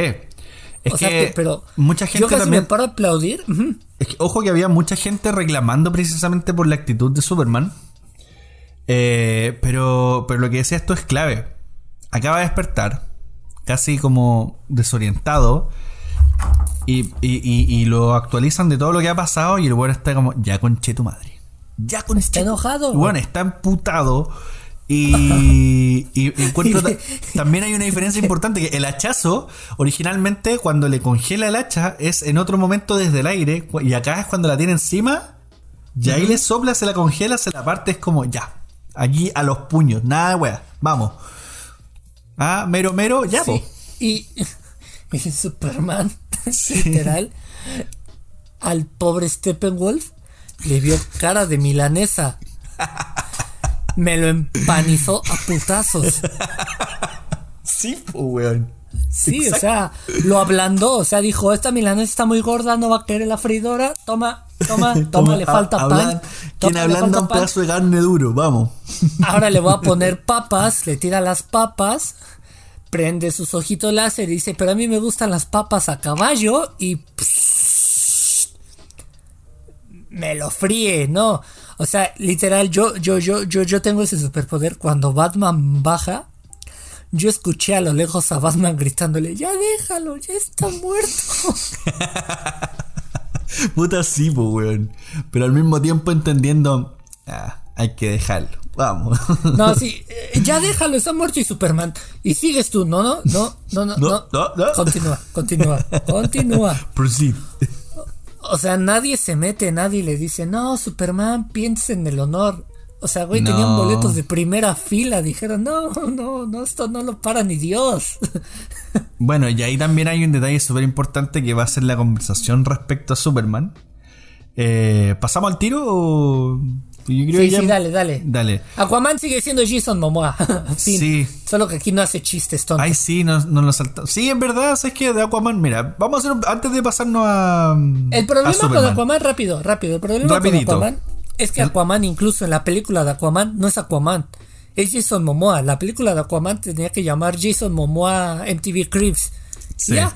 es o que, sea, que- pero mucha yo gente casi también me paro a aplaudir. ujú. Es que, ojo que había mucha gente reclamando precisamente por la actitud de Superman. Eh, pero, pero lo que decía esto es clave. Acaba de despertar, casi como desorientado. Y, y- y- y lo actualizan de todo lo que ha pasado. Y el bueno está como, ya conché tu madre. Ya conché. Está tu-". enojado, bueno, está emputado. Y, y encuentro ta- también hay una diferencia importante que el hachazo originalmente cuando le congela el hacha es en otro momento desde el aire y acá es cuando la tiene encima y ahí le sopla, se la congela, se la parte es como ya, aquí a los puños, nada de wea, vamos. Ah, mero mero, ya. Sí, Y, y Superman, Sí. literal, al pobre Steppenwolf le vio cara de milanesa. Me lo empanizó a putazos. Sí, weón. Sí, o sea, lo ablandó. O sea, dijo: Esta milanesa está muy gorda, no va a querer la freidora. Toma, Toma, toma, le falta pan. Hablan- Quien falta un pan. pedazo de carne duro, vamos. Ahora le voy a poner papas, le tira las papas, prende sus ojitos láser y dice, pero a mí me gustan las papas a caballo y pss, me lo fríe, ¿no? O sea, literal, yo, yo, yo, yo, yo tengo ese superpoder. Cuando Batman baja, yo escuché a lo lejos a Batman gritándole, ya déjalo, ya está muerto. Puta sí, po, weón. Pero al mismo tiempo entendiendo, ah, hay que dejarlo. Vamos. No, sí, eh, ya déjalo, está muerto y Superman. Y sigues tú, no, no, no, no, no, No, no. no, no. Continúa, continúa, continúa. Proceed. O sea, nadie se mete, nadie le dice, no, Superman, piensa en el honor. O sea, güey, tenían boletos de primera fila. Dijeron, no, no, no, esto no lo para ni Dios. Bueno, y ahí también hay un detalle súper importante que va a ser la conversación respecto a Superman. Eh, ¿Pasamos al tiro o.? Yo creo Sí, que ya- sí, dale, dale. Dale. Aquaman sigue siendo Jason Momoa. Sí. Solo que aquí no hace chistes tontos. Ay, sí, nos, nos lo saltamos. Sí, en verdad, ¿sabes qué? De Aquaman, mira, vamos a hacer. un- Antes de pasarnos a. El a problema con. Aquaman, rápido, rápido. El problema Rapidito. con Aquaman es que Aquaman, incluso en la película de Aquaman, no es Aquaman. Es Jason Momoa. La película de Aquaman tenía que llamar Jason Momoa MTV Cribs. Sí. Ya.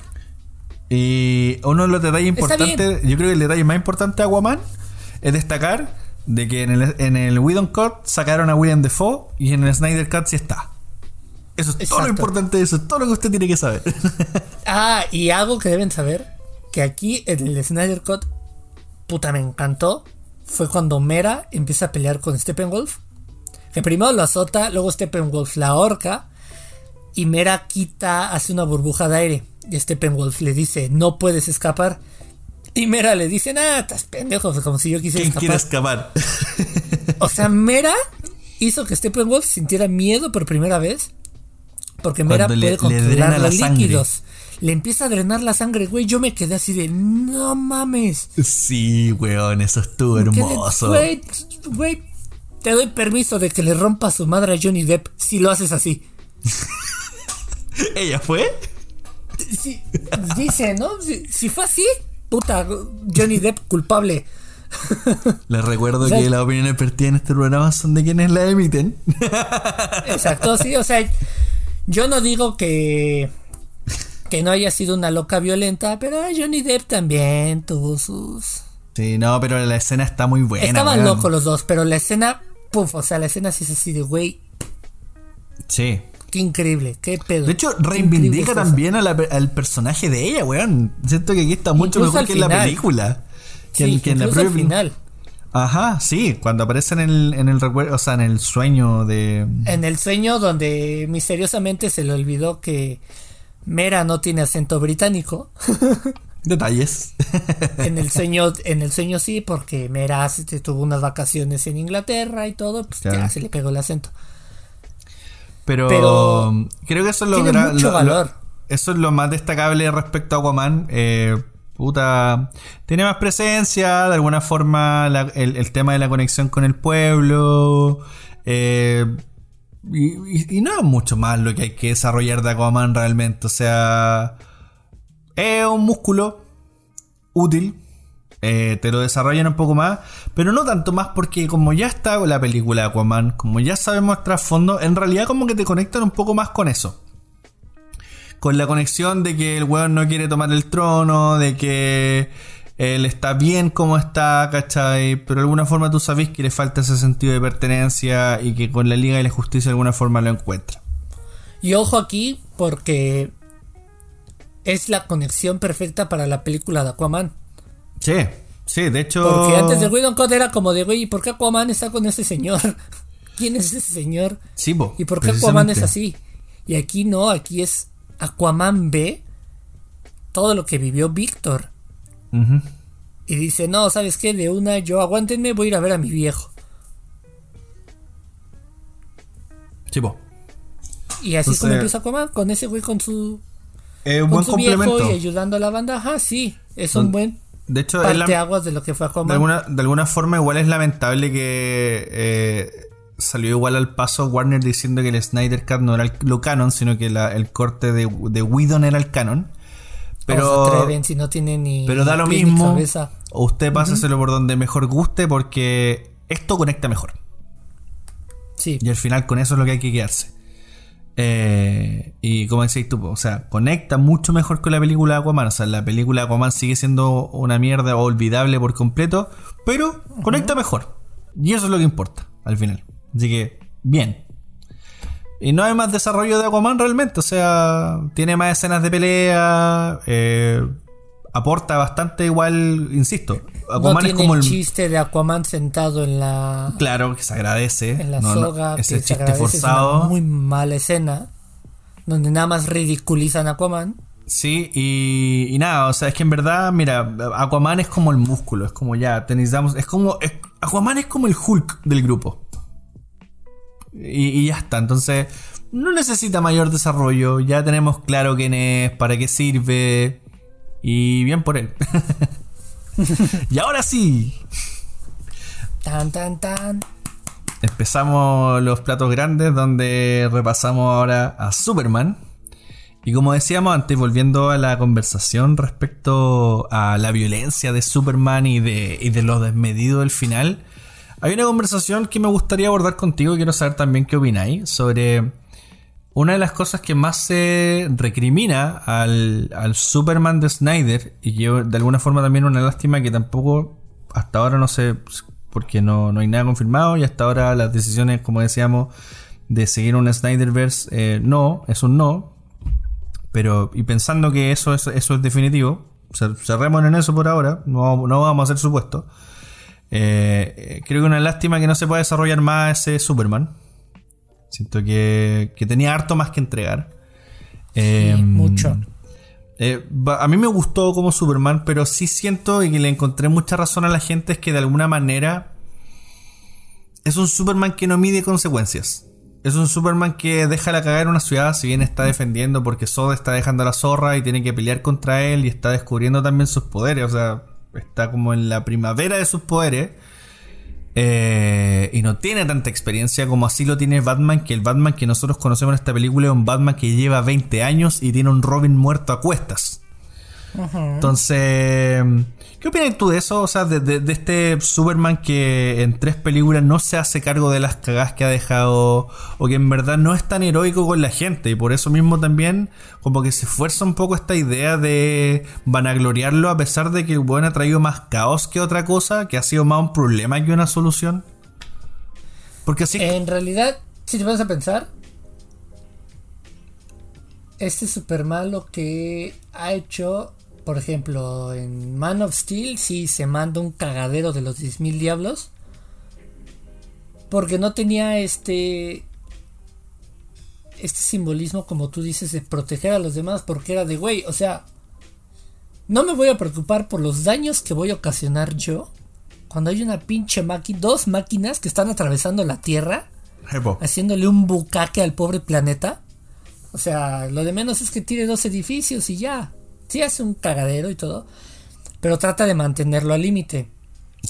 Y uno de los detalles importantes, yo creo que el detalle más importante de Aquaman es destacar de que en el, en el Whedon Cut sacaron a William Defoe y en el Snyder Cut sí está. Eso es todo lo importante, eso es todo lo que usted tiene que saber. Ah, y algo que deben saber, que aquí en el Snyder Cut, puta, me encantó, fue cuando Mera empieza a pelear con Steppenwolf. Que primero lo azota, luego Steppenwolf la ahorca, y Mera quita, hace una burbuja de aire. Y Steppenwolf le dice, no puedes escapar. Y Mera le dice, nah, estás pendejo, como si yo quisiera ¿Quién quiere escapar. escapar? O sea, Mera hizo que Steppenwolf sintiera miedo por primera vez. Porque Mera Cuando puede le controlar la los sangre. líquidos. Le empieza a drenar la sangre, güey. Yo me quedé así de, no mames. sí, weón, eso estuvo hermoso. Güey, güey, te doy permiso de que le rompa su madre a Johnny Depp si lo haces así. ¿Ella fue? Sí, dice, ¿no? Si, si fue así, puta, Johnny Depp culpable. Les recuerdo O sea- que las opiniones vertidas en este programa son de quienes la emiten. Exacto, sí, o sea, yo no digo que que no haya sido una loca violenta, pero Johnny Depp también tuvo sus Sí, no, pero la escena está muy buena. Estaban locos los dos, pero la escena, puf, o sea, la escena sí es así de, güey, Sí. Qué increíble, qué pedo. De hecho, reivindica también a la pe- al personaje de ella, weón. Siento que aquí está mucho Incluso mejor que en la película. Que, Sí, en- que en la al propia- final. Ajá, sí, cuando aparece en el, en el recuerdo, o sea, en el sueño de... En el sueño donde misteriosamente se le olvidó que Mera no tiene acento británico. Detalles. En el sueño, en el sueño sí, porque Mera se- tuvo unas vacaciones en Inglaterra y todo, pues Claro. ya se le pegó el acento. Pero, Pero creo que eso es lo, tiene mucho lo- valor. lo- eso es lo más destacable respecto a Aquaman. Eh, puta, tiene más presencia, de alguna forma la- el, el tema de la conexión con el pueblo. eh, y, y- y no es mucho más lo que hay que desarrollar de Aquaman realmente. O sea, es un músculo útil. Eh, te lo desarrollan un poco más, pero no tanto más porque como ya está la película de Aquaman, como ya sabemos trasfondo, en realidad como que te conectan un poco más con eso. Con la conexión de que el weón no quiere tomar el trono, de que él está bien como está, ¿cachai? Pero de alguna forma tú sabes que le falta ese sentido de pertenencia y que con la Liga de la Justicia de alguna forma lo encuentra. Y ojo aquí, porque es la conexión perfecta para la película de Aquaman. Sí, sí, de hecho... Porque antes de Whedon Cut era como de, güey, ¿y por qué Aquaman está con ese señor? ¿Quién es ese señor? Sí, ¿Y por qué Aquaman es así? Y aquí no, aquí es Aquaman ve todo lo que vivió Víctor. Ujú. Y dice, no, ¿sabes qué? De una, yo aguántenme, voy a ir a ver a mi viejo. Sí. Y así es como empieza Aquaman, con ese güey con su, un con buen su viejo complemento. y ayudando a la banda. Ajá, sí, es un buen De hecho, parteaguas de lo que fue Aquaman. de, alguna, de alguna forma igual es lamentable que eh, salió igual al paso Warner diciendo que el Snyder Cut no era el- lo canon, sino que la- el corte de, de Whedon era el canon. ¿Cómo se Pero, atreven si no tienen ni pero da lo mismo. usted páseselo por donde mejor guste porque esto conecta mejor. Sí. Y al final con eso es lo que hay que quedarse. Eh, y como decís tú, o sea, conecta mucho mejor con la película de Aquaman. O sea, la película de Aquaman sigue siendo una mierda olvidable por completo, pero conecta mejor. Y eso es lo que importa al final. Así que, bien. Y no hay más desarrollo de Aquaman realmente. O sea, tiene más escenas de pelea. Eh, aporta bastante igual, insisto. Aquaman no tiene es como el, chiste de Aquaman sentado en la. Claro, que se agradece. En la soga. ese chiste forzado. Es muy mala escena. Donde nada más ridiculizan a Aquaman. Sí, y, y, nada, o sea, es que en verdad, mira, Aquaman es como el músculo, es como ya, necesitamos, es como, Aquaman es como el Hulk del grupo. Y, y, ya está, entonces no necesita mayor desarrollo, ya tenemos claro quién es, para qué sirve, y bien por él. y ahora sí. Tan, tan, tan. Empezamos los platos grandes donde repasamos ahora a Superman. Y como decíamos antes, volviendo a la conversación respecto a la violencia de Superman y de, y de lo desmedido del final, hay una conversación que me gustaría abordar contigo y quiero saber también qué opináis sobre una de las cosas que más se recrimina al, Superman de Snyder, y que de alguna forma también una lástima que tampoco hasta ahora no sé, porque no, no hay nada confirmado, y hasta ahora las decisiones, como decíamos, de seguir un Snyderverse, eh, no, es un no. Pero, y pensando que eso es, eso es definitivo, cerremos en eso por ahora, no, no vamos a hacer supuesto. Eh, eh, creo que una lástima que no se pueda desarrollar más ese Superman. Siento que, tenía harto más que entregar. Em, mucho. Eh, a mí me gustó como Superman, pero sí siento y que le encontré mucha razón a la gente es que de alguna manera es un Superman que no mide consecuencias. Es un Superman que deja la cagada en una ciudad, si bien está defendiendo porque Soda está dejando la zorra y tiene que pelear contra él y está descubriendo también sus poderes, o sea, está como en la primavera de sus poderes. Eh, y no tiene tanta experiencia como así lo tiene Batman, que el Batman que nosotros conocemos en esta película es un Batman que lleva 20 años y tiene un Robin muerto a cuestas. Entonces, ¿qué opinas tú de eso? O sea, de, este Superman que en tres películas no se hace cargo de las cagadas que ha dejado, o que en verdad no es tan heroico con la gente, y por eso mismo también, como que se esfuerza un poco esta idea de vanagloriarlo, a pesar de que el buen ha traído más caos que otra cosa, que ha sido más un problema que una solución. Porque así. En realidad, si te vas a pensar, este Superman lo que ha hecho por ejemplo, en Man of Steel sí se manda un cagadero de los 10.000 diablos. Porque no tenía este. Este simbolismo, como tú dices, de proteger a los demás. Porque era de, güey, o sea. No me voy a preocupar por los daños que voy a ocasionar yo. Cuando hay una pinche máquina. Dos máquinas que están atravesando la Tierra. Haciéndole un bucaque al pobre planeta. O sea, lo de menos es que tire dos edificios y ya sí hace un cagadero y todo, pero trata de mantenerlo al límite.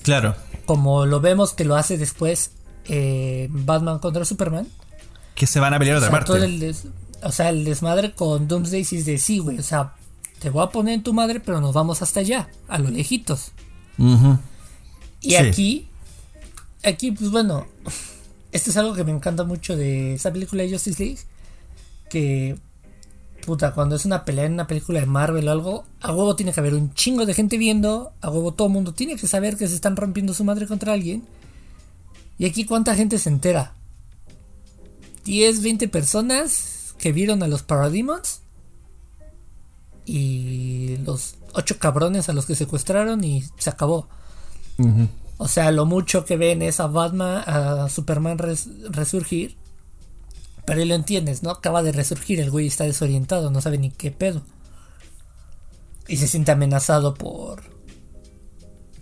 Claro. Como lo vemos que lo hace después eh, Batman contra Superman. Que se van a pelear otra parte. o sea, el desmadre con Doomsday es de sí, güey. O sea, te voy a poner en tu madre, pero nos vamos hasta allá, a lo lejitos. Y aquí, aquí, pues bueno, esto es algo que me encanta mucho de esa película de Justice League. Que puta, cuando es una pelea en una película de Marvel o algo, a huevo tiene que haber un chingo de gente viendo, a huevo todo el mundo tiene que saber que se están rompiendo su madre contra alguien. Y aquí cuánta gente se entera. 10, 20 personas que vieron a los Parademons y los 8 cabrones a los que secuestraron y se acabó. O sea, lo mucho que ven es a Batman, a Superman resurgir pero lo entiendes, ¿no? Acaba de resurgir, el güey está desorientado, no sabe ni qué pedo. Y se siente amenazado por.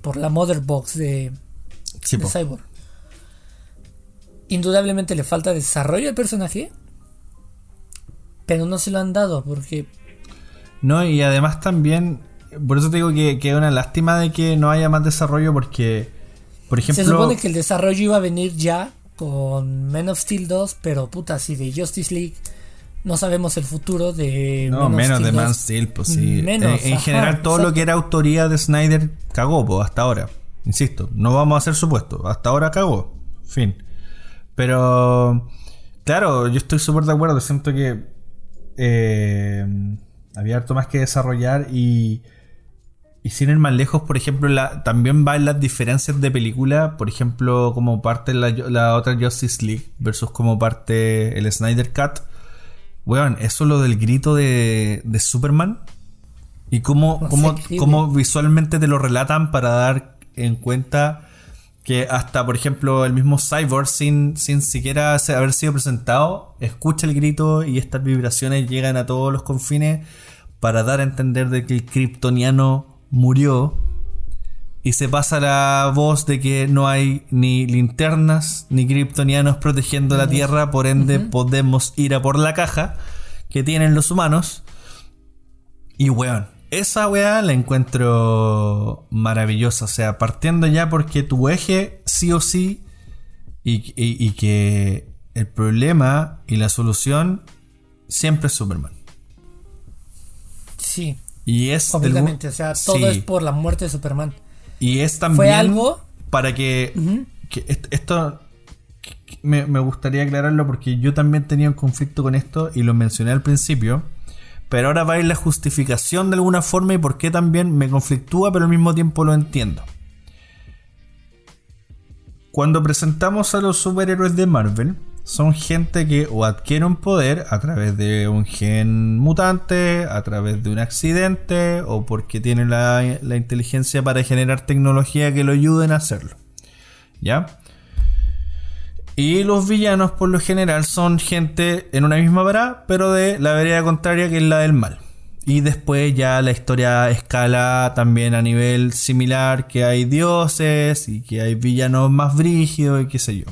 por la Mother Box de, de Cyborg. Indudablemente le falta desarrollo al personaje. Pero no se lo han dado porque. No, y además también. Por eso te digo que, que es una lástima de que no haya más desarrollo porque. Por ejemplo. Se supone que el desarrollo iba a venir ya con Men of Steel 2, pero puta, si de Justice League no sabemos el futuro de. No, menos de Man Steel, pues sí. en, general, todo lo que era autoría de Snyder cagó, pues, hasta ahora. Insisto, no vamos a hacer supuesto. Hasta ahora cagó. Fin. Pero. Claro, yo estoy súper de acuerdo. Siento que. Eh, había harto más que desarrollar y. Y sin ir más lejos, por ejemplo, la, también va en las diferencias de película, por ejemplo, como parte la, la otra Justice League versus como parte el Snyder Cut Weón, eso lo del grito de, de Superman. Y cómo, cómo, visualmente te lo relatan para dar en cuenta que hasta, por ejemplo, el mismo Cyborg, sin, sin siquiera haber sido presentado, escucha el grito y estas vibraciones llegan a todos los confines para dar a entender de que el kryptoniano murió y se pasa la voz de que no hay ni linternas ni kryptonianos protegiendo la Tierra, por ende podemos ir a por la caja que tienen los humanos. Y weón, esa weá la encuentro maravillosa. O sea, partiendo ya porque tu eje sí o sí y, que el problema y la solución siempre es Superman. Sí. Y es completamente, o sea, todo es por la muerte de Superman. Y es también. ¿Fue algo? Para que. esto. Me, gustaría aclararlo porque yo también tenía un conflicto con esto y lo mencioné al principio. Pero ahora va a ir la justificación de alguna forma y por qué también me conflictúa, pero al mismo tiempo lo entiendo. Cuando presentamos a los superhéroes de Marvel, son gente que o adquiere un poder a través de un gen mutante, a través de un accidente o porque tienen la, inteligencia para generar tecnología que lo ayuden a hacerlo. ¿Ya? Y los villanos por lo general son gente en una misma vara, pero de la vereda contraria que es la del mal. Y después ya la historia escala también a nivel similar, que hay dioses y que hay villanos más brígidos y qué sé yo.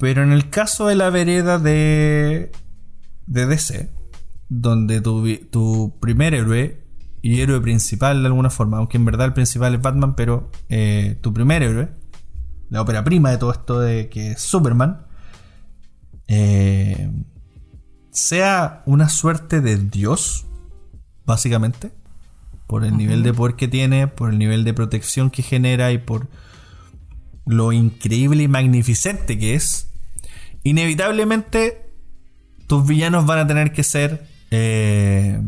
Pero en el caso de la vereda de, de DC, donde tu, tu primer héroe y héroe principal de alguna forma, aunque en verdad el principal es Batman, pero eh, tu primer héroe, la ópera prima de todo esto de que es Superman, eh, sea una suerte de Dios, básicamente, por el nivel de poder que tiene, por el nivel de protección que genera y por lo increíble y magnificente que es, inevitablemente tus villanos van a tener que ser, eh,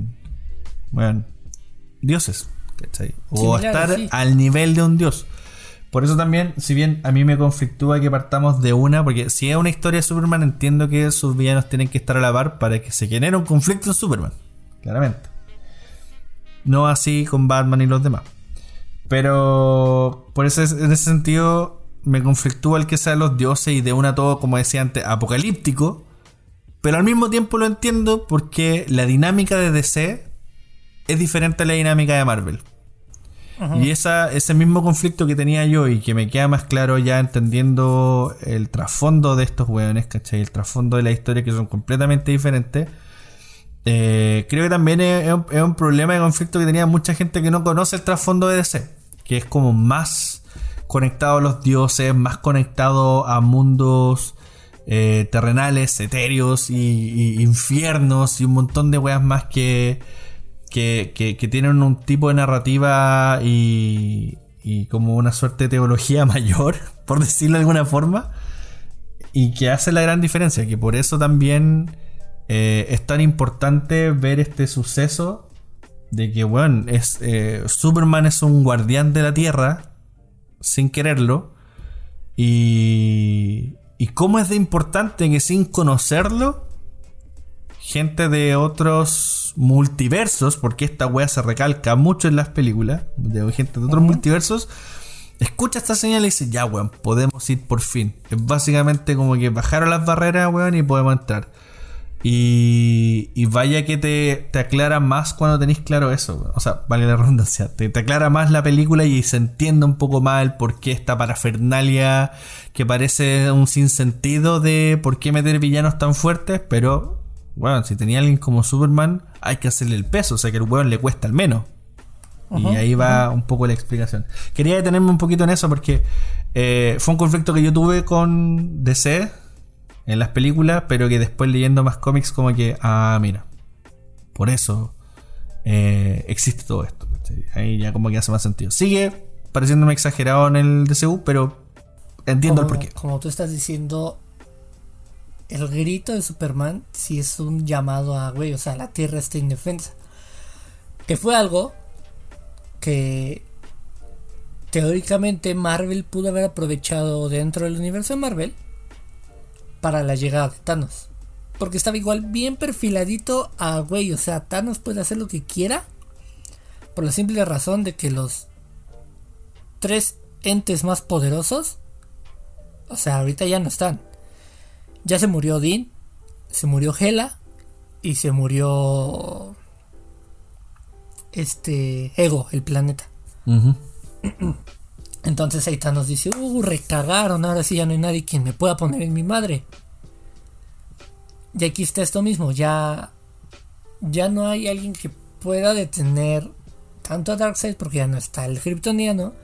bueno, dioses, O estar al nivel de un dios. Por eso también, si bien a mí me conflictúa que partamos de una, porque si es una historia de Superman, entiendo que sus villanos tienen que estar a la par para que se genere un conflicto en Superman, claramente. No así con Batman y los demás. Pero por eso en ese sentido me conflictúa el que sean los dioses y de una todo, como decía antes, apocalíptico. Pero al mismo tiempo lo entiendo porque la dinámica de DC es diferente a la dinámica de Marvel. Y esa, ese mismo conflicto que tenía yo y que me queda más claro ya entendiendo el trasfondo de estos weones, ¿cachai? El trasfondo de la historia que son completamente diferentes. Eh, creo que también es, un, es un problema de conflicto que tenía mucha gente que no conoce el trasfondo de DC. Que es como más conectado a los dioses, más conectado a mundos eh, terrenales, etéreos y, infiernos y un montón de weas más que, que, tienen un tipo de narrativa y, y como una suerte de teología mayor, por decirlo de alguna forma, y que hace la gran diferencia, que por eso también eh, es tan importante ver este suceso de que, bueno, es, eh, Superman es un guardián de la Tierra, sin quererlo. Y, y cómo es de importante que sin conocerlo, gente de otros multiversos, porque esta wea se recalca mucho en las películas, de gente de otros multiversos, escucha esta señal y dice, ya weón, podemos ir por fin. Es básicamente como que bajaron las barreras, weón, y podemos entrar. Y, vaya que te, aclara más cuando tenéis claro eso. O sea, vale la redundancia. Te, te, aclara más la película y se entiende un poco más el por qué esta parafernalia que parece un sinsentido de por qué meter villanos tan fuertes. Pero, bueno, si tenía alguien como Superman, hay que hacerle el peso. O sea que el weón le cuesta al menos. y ahí va un poco la explicación. Quería detenerme un poquito en eso porque eh, fue un conflicto que yo tuve con DC en las películas, pero que después leyendo más cómics como que, ah, mira, por eso eh, existe todo esto. Ahí ya como que hace más sentido. Sigue pareciéndome exagerado en el DCU, pero entiendo el porqué. Como tú estás diciendo, el grito de Superman sí es un llamado a, güey, o sea, la Tierra está indefensa. Que fue algo que teóricamente Marvel pudo haber aprovechado dentro del universo de Marvel para la llegada de Thanos. Porque estaba igual bien perfiladito a, güey, o sea, Thanos puede hacer lo que quiera. Por la simple razón de que los tres entes más poderosos, o sea, ahorita ya no están. Ya se murió Dean, se murió Hela y se murió este Ego, el planeta. Entonces ahí Thanos dice, uh, recagaron, ahora sí ya no hay nadie quien me pueda poner en mi madre. Y aquí está esto mismo, ya, ya no hay alguien que pueda detener tanto a Darkseid porque ya no está el kryptoniano.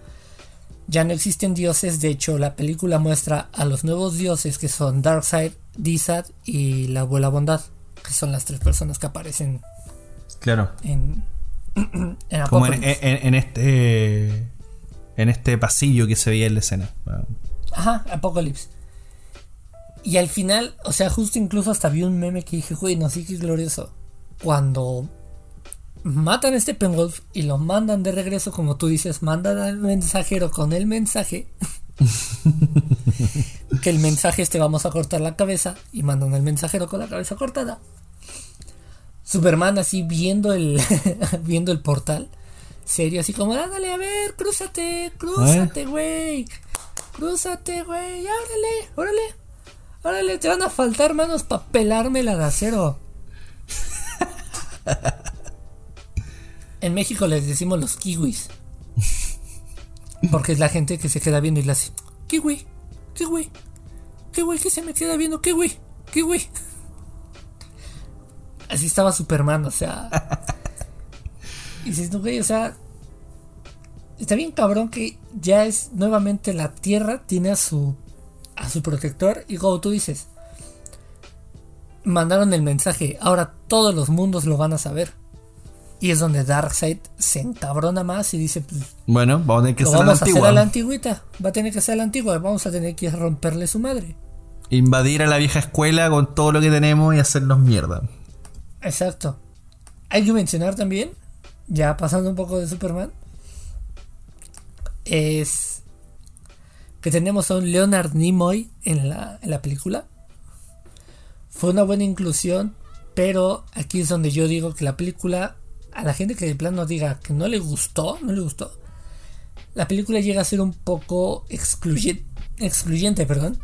Ya no existen dioses, de hecho la película muestra a los nuevos dioses que son Darkseid, Dizad y la abuela bondad, que son las tres personas que aparecen. Claro. En, en Como en, en, este en este pasillo que se veía en la escena. Ajá, Apocalypse. Y al final, o sea, justo incluso hasta vi un meme que dije, güey, no sé qué glorioso. Cuando matan a este Penwolf y lo mandan de regreso, como tú dices, mandan al mensajero con el mensaje. que el mensaje este vamos a cortar la cabeza y mandan al mensajero con la cabeza cortada. Superman así viendo el viendo el portal, serio así como, "Dale, a ver, crúzate, crúzate, güey. Crúzate, güey. Órale, órale. Órale, te van a faltar manos para pelarme la de acero." En México les decimos los kiwis. Porque es la gente que se queda viendo y le hace, kiwi, kiwi, kiwi, que se me queda viendo, kiwi, kiwi. Así estaba Superman, o sea. Y dices, no, güey, o sea. Está bien cabrón que ya es nuevamente la Tierra, tiene a su, a su protector. Y como tú dices, mandaron el mensaje, ahora todos los mundos lo van a saber. Y es donde Darkseid se encabrona más y dice, pues, bueno, vamos a tener que hacer vamos a hacer a la antigüita, va a tener que ser la antigua, vamos a tener que romperle su madre. Invadir a la vieja escuela con todo lo que tenemos y hacernos mierda. Exacto. Hay que mencionar también, ya pasando un poco de Superman, es que tenemos a un Leonard Nimoy en la, en la película. Fue una buena inclusión, pero aquí es donde yo digo que la película a la gente que de plano diga que no le gustó, no le gustó, la película llega a ser un poco excluyente, excluyente perdón.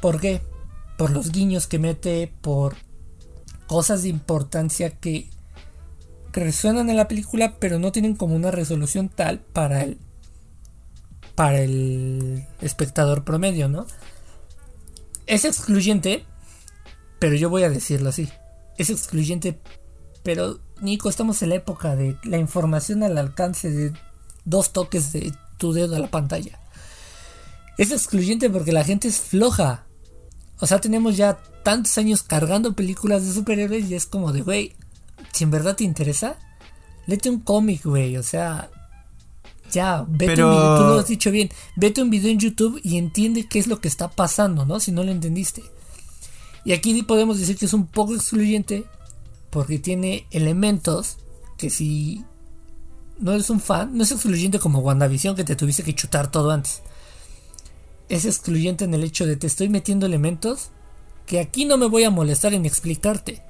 ¿Por qué? Por los guiños que mete, por cosas de importancia que, resuenan en la película, pero no tienen como una resolución tal para el, para el espectador promedio, ¿no? Es excluyente, pero yo voy a decirlo así. Es excluyente pero, Nico, estamos en la época de la información al alcance de dos toques de tu dedo a la pantalla. Es excluyente porque la gente es floja. O sea, tenemos ya tantos años cargando películas de superhéroes y es como de, güey, si en verdad te interesa, lete un cómic, güey. O sea, ya, vete un video, tú lo has dicho bien, vete un video en YouTube y entiende qué es lo que está pasando, ¿no? Si no lo entendiste. Y aquí podemos decir que es un poco excluyente porque tiene elementos que si no eres un fan, no es excluyente como WandaVision que te tuviste que chutar todo antes. Es excluyente en el hecho de te estoy metiendo elementos que aquí no me voy a molestar en explicarte.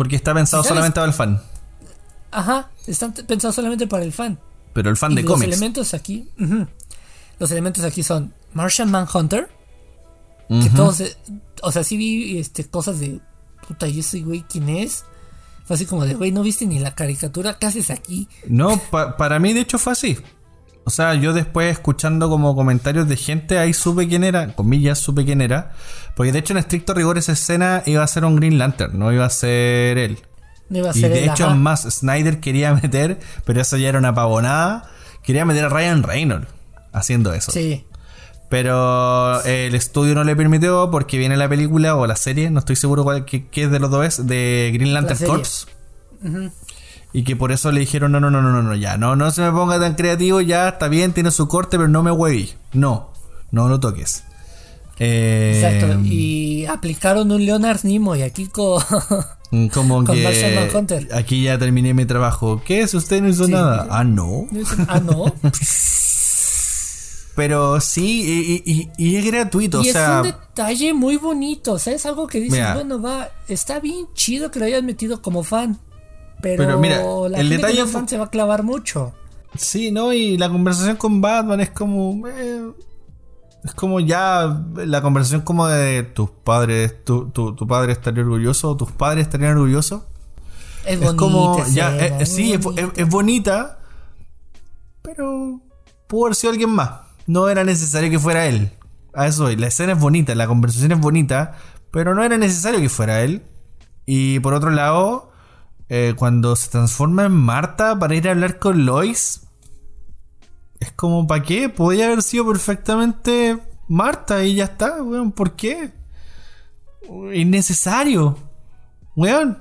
Porque está pensado solamente para el fan. Ajá, están pensados solamente para el fan. Pero el fan de cómics. Los elementos aquí, los elementos aquí son Martian Manhunter, que todos, o sea, sí vi este, cosas de puta, ¿y ese güey quién es? Fue así como de, güey, ¿no viste ni la caricatura? ¿Qué haces aquí? No, para mí de hecho fue así. O sea, yo después escuchando como comentarios de gente, ahí supe quién era, comillas, supe quién era. Porque de hecho en estricto rigor esa escena iba a ser un Green Lantern, no iba a ser él. No iba a y ser de hecho más Snyder quería meter, pero eso ya era una pavonada, quería meter a Ryan Reynolds haciendo eso. Sí. Pero el estudio no le permitió porque viene la película o la serie, no estoy seguro cuál, qué, qué de los dos es, de Green Lantern. Corps. Y que por eso le dijeron, no, no, no, no, no, ya, no, no se me ponga tan creativo, ya está bien, tiene su corte, pero no me hueví. No, no lo toques. Eh, Exacto. Y aplicaron un Leonard Nimoy aquí con. Como con que Manhunter. aquí ya terminé mi trabajo. ¿Qué es? ¿Usted no hizo Sí. nada? Ah, no. ah, no. Pero sí, y, y- y es gratuito, Y o es sea... un detalle muy bonito. O sea, es algo que dices, Mira. bueno, va, está bien chido que lo hayan metido como fan. Pero, Pero mira, la el gente detalle se va a clavar mucho. Sí, ¿no? Y la conversación con Batman es como... eh, es como ya la conversación como de tus padres, tu, tu, tu padre estaría orgulloso, tus padres estarían orgullosos. Es, Es bonita. como, ya, escena, eh, sí, muy es, bonita. es- es bonita, pero pudo haber sido alguien más. No era necesario que fuera él. A eso voy. La escena es bonita, la conversación es bonita, pero no era necesario que fuera él. Y por otro lado, eh, cuando se transforma en Marta para ir a hablar con Lois, es como, ¿para qué? Podría haber sido perfectamente Marta y ya está, weón. ¿Por qué? Innecesario. Weón.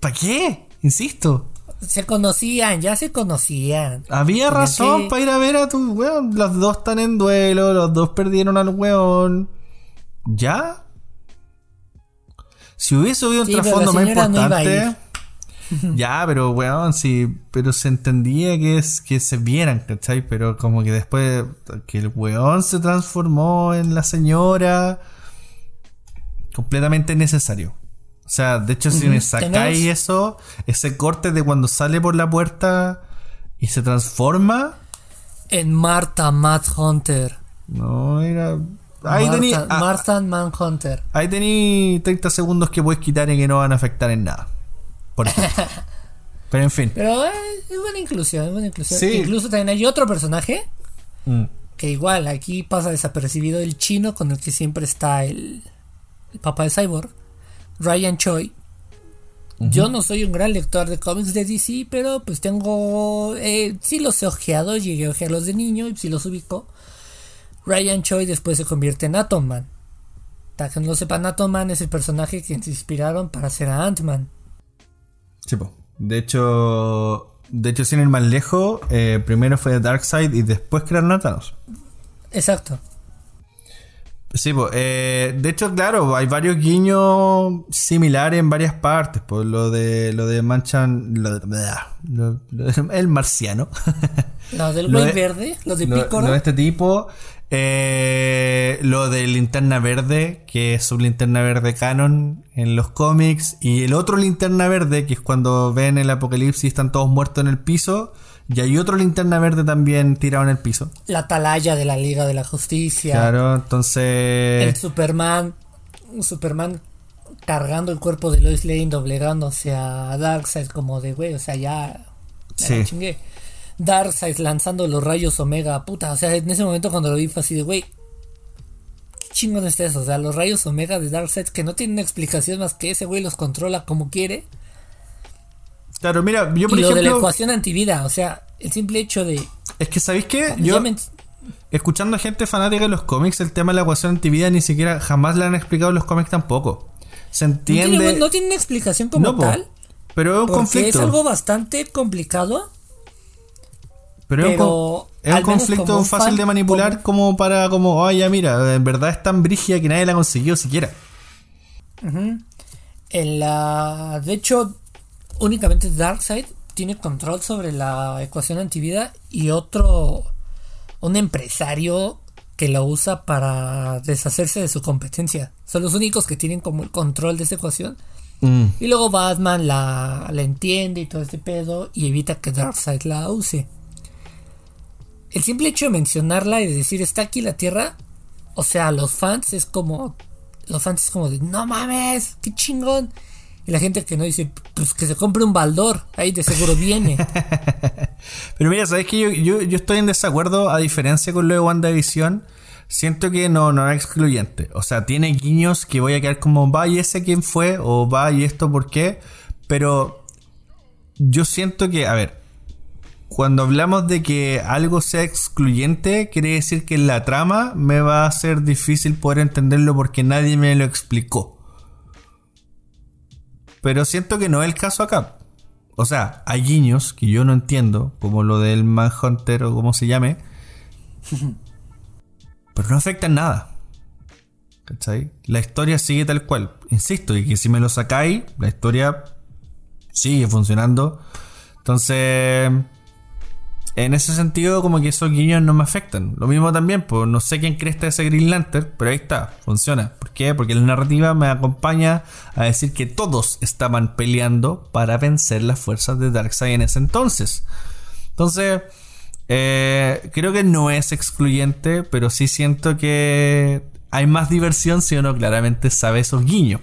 ¿Para qué? Insisto. Se conocían, ya se conocían. Había razón que- para ir a ver a tu weón. Los dos están en duelo, los dos perdieron al weón. ¿Ya? Si hubiese habido un Sí, trasfondo más no importante. ya, pero weón, sí. Pero se entendía que, es, que se vieran, ¿cachai? Pero como que después que el weón se transformó en la señora. Completamente innecesario. O sea, de hecho, si me sacáis eso, ese corte de cuando sale por la puerta y se transforma. En Marta Mad Hunter. No, era. Ahí Marta, ah, Martha Manhunter. ahí tení 30 segundos que puedes quitar y que no van a afectar en nada. Por ejemplo. Pero en fin. Pero eh, es buena inclusión, es buena inclusión. Sí. Incluso también hay otro personaje Mm. que igual aquí pasa desapercibido el chino con el que siempre está el, el papá de Cyborg, Ryan Choi. Yo no soy un gran lector de cómics de DC, pero pues tengo... Eh, sí los he ojeado, llegué a ojearlos de niño y sí los ubico. Ryan Choi después se convierte en Atom Man. Para que no lo sepan, Atom Man es el personaje que se inspiraron para hacer a Ant-Man. Sí, po. De hecho. De hecho, sin ir más lejos, eh, primero fue Darkseid y después crearon a Thanos. Exacto. Sí, pues, eh, de hecho, claro, hay varios guiños similares en varias partes. Por lo de lo de Manchan, lo de- lo- el marciano. Los del Lo güey de- verde, los de lo, Pícoro. lo de este tipo. Eh, lo de linterna verde, que es un linterna verde canon en los cómics. Y el otro linterna verde, que es cuando ven el apocalipsis y están todos muertos en el piso. Y hay otro linterna verde también tirado en el piso. La atalaya de la Liga de la Justicia. Claro, entonces. El Superman. un Superman cargando el cuerpo de Lois Lane, doblegándose a Darkseid como de güey, o sea, ya. ya Sí. la chingué. Darkseid lanzando los rayos Omega, puta, o sea, en ese momento cuando lo vi fue así de güey. ¿Qué chingón es eso? O sea, los rayos Omega de Darkseid que no tienen explicación más que ese güey los controla como quiere. Claro, mira, yo por y lo de la ejemplo. ecuación antivida, o sea, el simple hecho de. Es que, ¿sabéis qué? Yo, me- escuchando a gente fanática de los cómics, el tema de la ecuación antivida ni siquiera jamás la han explicado los cómics tampoco. Se no, entiende. tiene, no tiene una explicación como No, tal. pero es un conflicto. es algo bastante complicado. Pero es un, pero es un conflicto un fácil fan, de manipular como para, como, ay, ya mira, en verdad es tan brígida que nadie la consiguió siquiera. En la. De hecho, únicamente Darkseid tiene control sobre la ecuación antivida y otro. Un empresario que lo usa para deshacerse de su competencia. Son los únicos que tienen como el control de esa ecuación. Mm. Y luego Batman la, la entiende y todo este pedo y evita que Darkseid la use. El simple hecho de mencionarla y de decir está aquí la Tierra, o sea, los fans es como. Los fans es como de no mames, qué chingón. Y la gente que no dice, pues que se compre un baldor, ahí de seguro viene. Pero mira, ¿sabes que yo, yo, yo estoy en desacuerdo a diferencia con lo de WandaVision? Siento que no, no es excluyente. O sea, tiene guiños que voy a quedar como, va y ese quién fue, o va y esto por qué. Pero yo siento que, a ver, cuando hablamos de que algo sea excluyente, quiere decir que la trama me va a ser difícil poder entenderlo porque nadie me lo explicó. Pero siento que no es el caso acá. O sea, hay guiños que yo no entiendo, como lo del Manhunter o como se llame. pero no afectan nada. ¿Cachai? La historia sigue tal cual. Insisto, y que si me lo sacáis, la historia sigue funcionando. Entonces, en ese sentido, como que esos guiños no me afectan. Lo mismo también, pues no sé quién cresta ese Green Lantern, pero ahí está, funciona. ¿Por qué? Porque la narrativa me acompaña a decir que todos estaban peleando para vencer las fuerzas de Darkseid en ese entonces. Entonces, eh, creo que no es excluyente, pero sí siento que hay más diversión si uno claramente sabe esos guiños.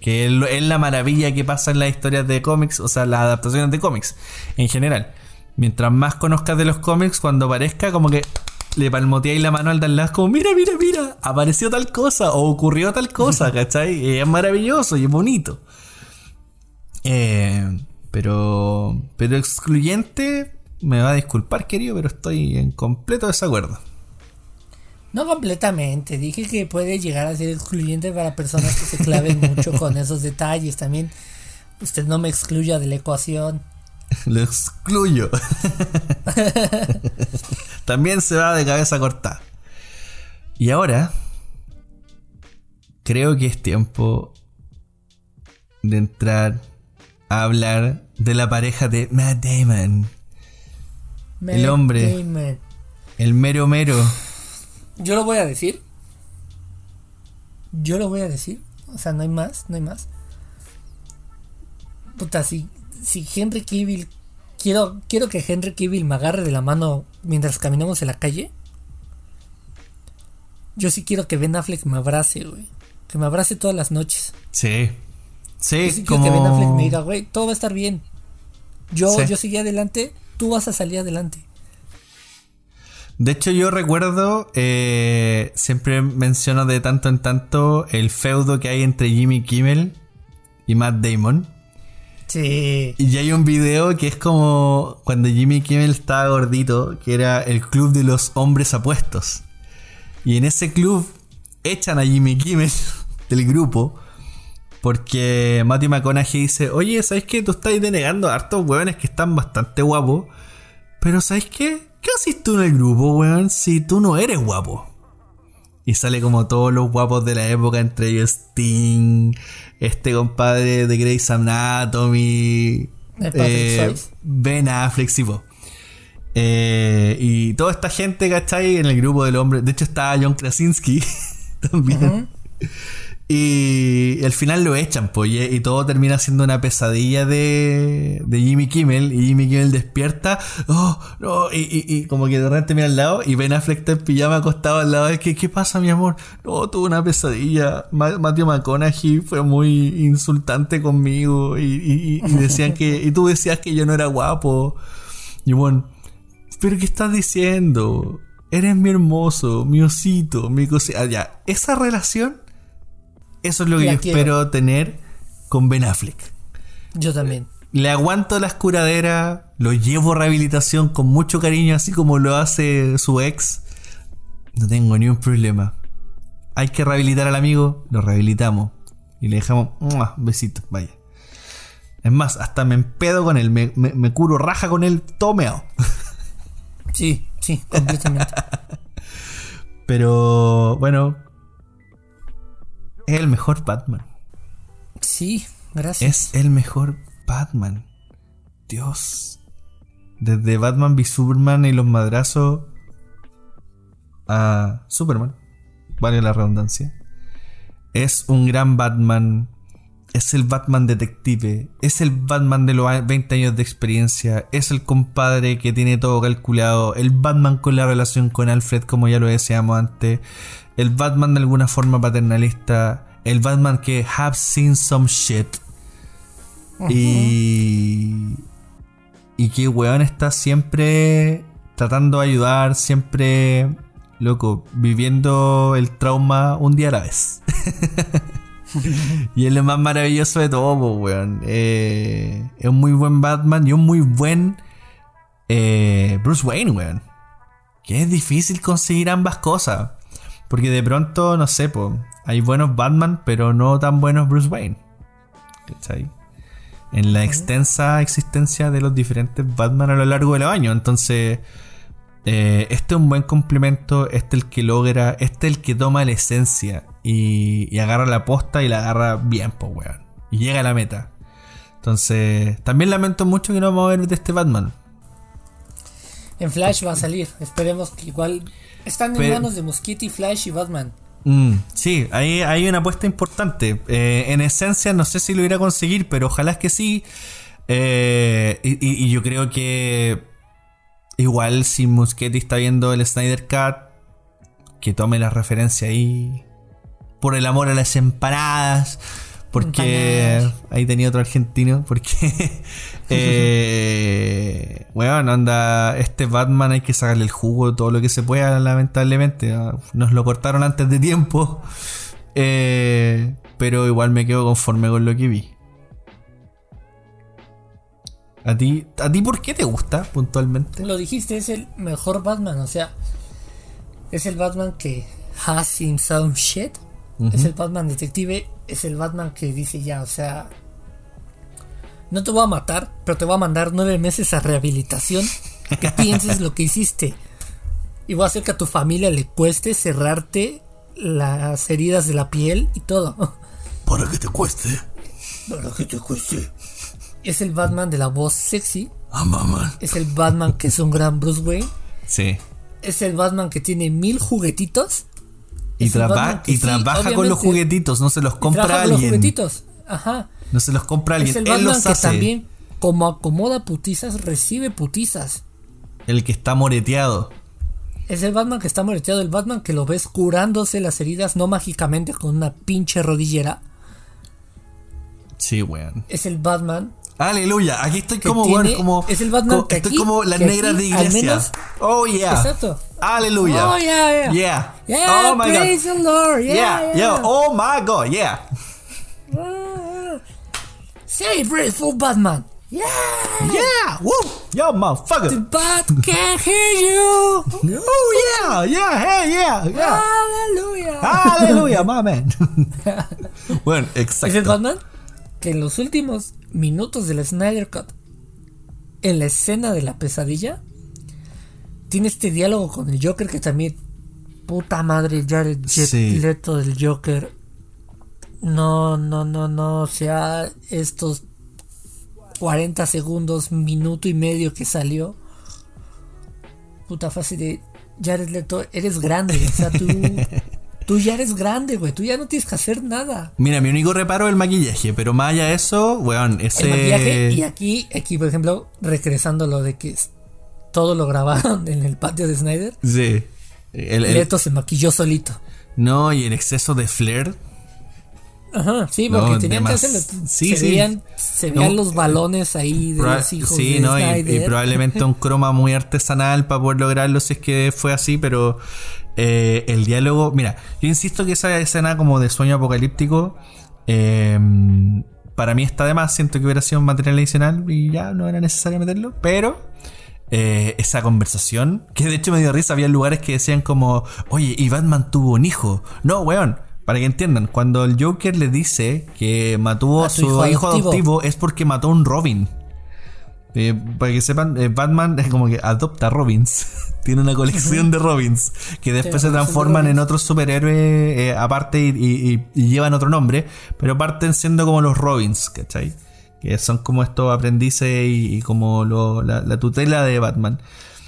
Que es la maravilla que pasa en las historias de cómics, o sea, las adaptaciones de cómics en general mientras más conozcas de los cómics, cuando aparezca, como que le palmoteáis la mano al de lado, como, mira, mira, mira, apareció tal cosa o ocurrió tal cosa, ¿cachai? es maravilloso y es bonito. Eh, pero, pero excluyente, me va a disculpar, querido, pero estoy en completo desacuerdo. No completamente, dije que puede llegar a ser excluyente para personas que se claven mucho con esos detalles. También usted no me excluya de la ecuación. Lo excluyo. También se va de cabeza cortada. Y ahora, creo que es tiempo de entrar a hablar de la pareja de Matt Damon. el hombre. El mero mero. Yo lo voy a decir. Yo lo voy a decir. O sea, no hay más, no hay más. Puta, sí si Henry Cavill quiero quiero que Henry Cavill me agarre de la mano mientras caminamos en la calle. Yo sí quiero que Ben Affleck me abrace, güey. Que me abrace todas las noches. Sí. Sí, sí quiero que Ben Affleck me diga, güey, todo va a estar bien. Yo, yo seguí adelante, tú vas a salir adelante. De hecho, yo recuerdo, eh, siempre menciono de tanto en tanto el feudo que hay entre Jimmy Kimmel y Matt Damon. Sí. Y hay un video que es como cuando Jimmy Kimmel estaba gordito, que era el club de los hombres apuestos. Y en ese club echan a Jimmy Kimmel del grupo porque Matthew McConaughey dice, oye, ¿sabes qué? Tú estás denegando a hartos hueones que están bastante guapos. Pero ¿sabes qué? ¿Qué haces tú en el grupo, weón? Si tú no eres guapo. Y sale como todos los guapos de la época, entre ellos Sting, este compadre de Grey's Anatomy, eh, Ben Affleck, sí, eh, y toda esta gente, ¿cachai? En el grupo del hombre. De hecho, está John Krasinski también. Y al final lo echan, pues, y, todo termina siendo una pesadilla de, de Jimmy Kimmel. Y Jimmy Kimmel despierta, oh, no, y, como que de repente mira al lado y Ben Affleck está pijama acostado al lado. Que, ¿qué pasa, mi amor? No, tuve una pesadilla. Matthew McConaughey fue muy insultante conmigo y, decían que, y tú decías que yo no era guapo. Y bueno, ¿pero qué estás diciendo? Eres mi hermoso, mi osito, mi cosita. Ah, ya, esa relación eso es lo que yo espero tener con Ben Affleck. Yo también. Le aguanto las curaderas, lo llevo a rehabilitación con mucho cariño, así como lo hace su ex. No tengo ni un problema. Hay que rehabilitar al amigo, lo rehabilitamos. Y le dejamos un besito, vaya. Es más, hasta me empedo con él, me, curo raja con él, tomeo. Sí, sí, completamente. Pero bueno, es el mejor Batman. Sí, gracias. Es el mejor Batman. Dios. Desde Batman v Superman y los madrazos a Superman. Vale la redundancia. Es un gran Batman. Es el Batman detective. Es el Batman de los 20 años de experiencia. Es el compadre que tiene todo calculado. El Batman con la relación con Alfred, como ya lo decíamos antes el Batman de alguna forma paternalista, el Batman que have seen some shit. Y. Y que weón está siempre tratando de ayudar, siempre, loco, viviendo el trauma un día a la vez. y es lo más maravilloso de todo, weón. Eh, es un muy buen Batman y un muy buen eh, Bruce Wayne, weón. Que es difícil conseguir ambas cosas. Porque de pronto, no sé, po, hay buenos Batman, pero no tan buenos Bruce Wayne. ¿Cachai? En la extensa existencia de los diferentes Batman a lo largo de los años. Entonces, eh, este es un buen complemento. Este es el que logra, este es el que toma la esencia y, y agarra la posta y la agarra bien, pues, weón. Y llega a la meta. Entonces, también lamento mucho que no vamos a ver de este Batman. En Flash va a salir. Esperemos que igual. Están en Pero- manos de Mosquito, Flash y Batman. Mm, sí, ahí hay una apuesta importante. Eh, en esencia, no sé si lo irá a conseguir, pero ojalá es que sí. Eh, y, y- y yo creo que igual si Muschietti está viendo el Snyder Cut, que tome la referencia ahí. Por el amor a las empanadas. Porque ahí tenía otro argentino. Porque, eh, bueno, anda, este Batman hay que sacarle el jugo todo lo que se pueda, lamentablemente. Nos lo cortaron antes de tiempo. Eh, pero igual me quedo conforme con lo que vi. ¿A ti, ¿A ti por qué te gusta puntualmente? Lo dijiste, es el mejor Batman. O sea, es el Batman que has seen some shit. Es el Batman detective. Es el Batman que dice ya, o sea. No te voy a matar, pero te voy a mandar nueve meses a rehabilitación. Que pienses lo que hiciste. Y voy a hacer que a tu familia le cueste cerrarte las heridas de la piel y todo. Para que te cueste. Para que te cueste. Es el Batman de la voz sexy. Ah, mamá. Es el Batman que es un gran Bruce Wayne. Sí. Es el Batman que tiene mil juguetitos. Y, traba- y sí, trabaja con los juguetitos, no se los compra trabaja con los alguien. juguetitos. Ajá. No se los compra alguien, Es el él los que hace. también, como acomoda putizas, recibe putizas. El que está moreteado. Es el Batman que está moreteado, el Batman que lo ves curándose las heridas, no mágicamente con una pinche rodillera. Sí, weón. Es el Batman Aleluya, aquí estoy como, tiene- weón, como. es el Batman que estoy aquí- como las negras de iglesia. menos- oh, yeah. Exacto. Aleluya. Oh, yeah, yeah. Yeah. Yeah, oh, my praise God. the Lord. Yeah, Yeah, yeah. Oh, my God, yeah. Ah. Say Breathful Batman. Yeah. Yeah. Woo. Yo, The motherfucker. bat can't hear you. Oh, yeah. Yeah, hey, yeah. Yeah. Aleluya. Aleluya, my man. bueno, Es el exacto. Batman que en los últimos minutos del Snyder Cut, en la escena de la pesadilla, tiene este diálogo con el Joker que también, puta madre, Jet Sí. Leto del Joker. No, no, no, no, o sea, estos 40 segundos, minuto y medio que salió. Puta fase de Jared Leto, eres grande, o sea, tú, tú ya eres grande, güey, tú ya no tienes que hacer nada. Mira, mi único reparo es el maquillaje, pero más allá de eso, weón, ese. el maquillaje y aquí, aquí por ejemplo, regresando a lo de que todo lo grabaron en el patio de Snyder, Sí. El- el- Leto se maquilló solito. no, y el exceso de flair. Ajá, sí, No, porque tenían que hacerlo. sí, se sí. veían, se veían No, los balones ahí de los hijos sí, de no, y, y Snyder. probablemente un croma muy artesanal para poder lograrlo si es que fue así, pero eh, el diálogo, mira, yo insisto que esa escena como de sueño apocalíptico, eh, para mí está de más, siento que hubiera sido un material adicional y ya no era necesario meterlo, pero eh, esa conversación, que de hecho me dio risa, había lugares que decían como, oye, y Batman tuvo un hijo, no, weón. Para que entiendan, cuando el Joker le dice que mató a su hijo, hijo adoptivo. adoptivo. es porque mató a un Robin. Eh, para que sepan, eh, Batman es como que adopta Robins. Tiene una colección de Robins que después se transforman en otros superhéroes eh, aparte y- y llevan otro nombre, pero parten siendo como los Robins, ¿cachai? Que son como estos aprendices y, y como lo- la, la tutela de Batman.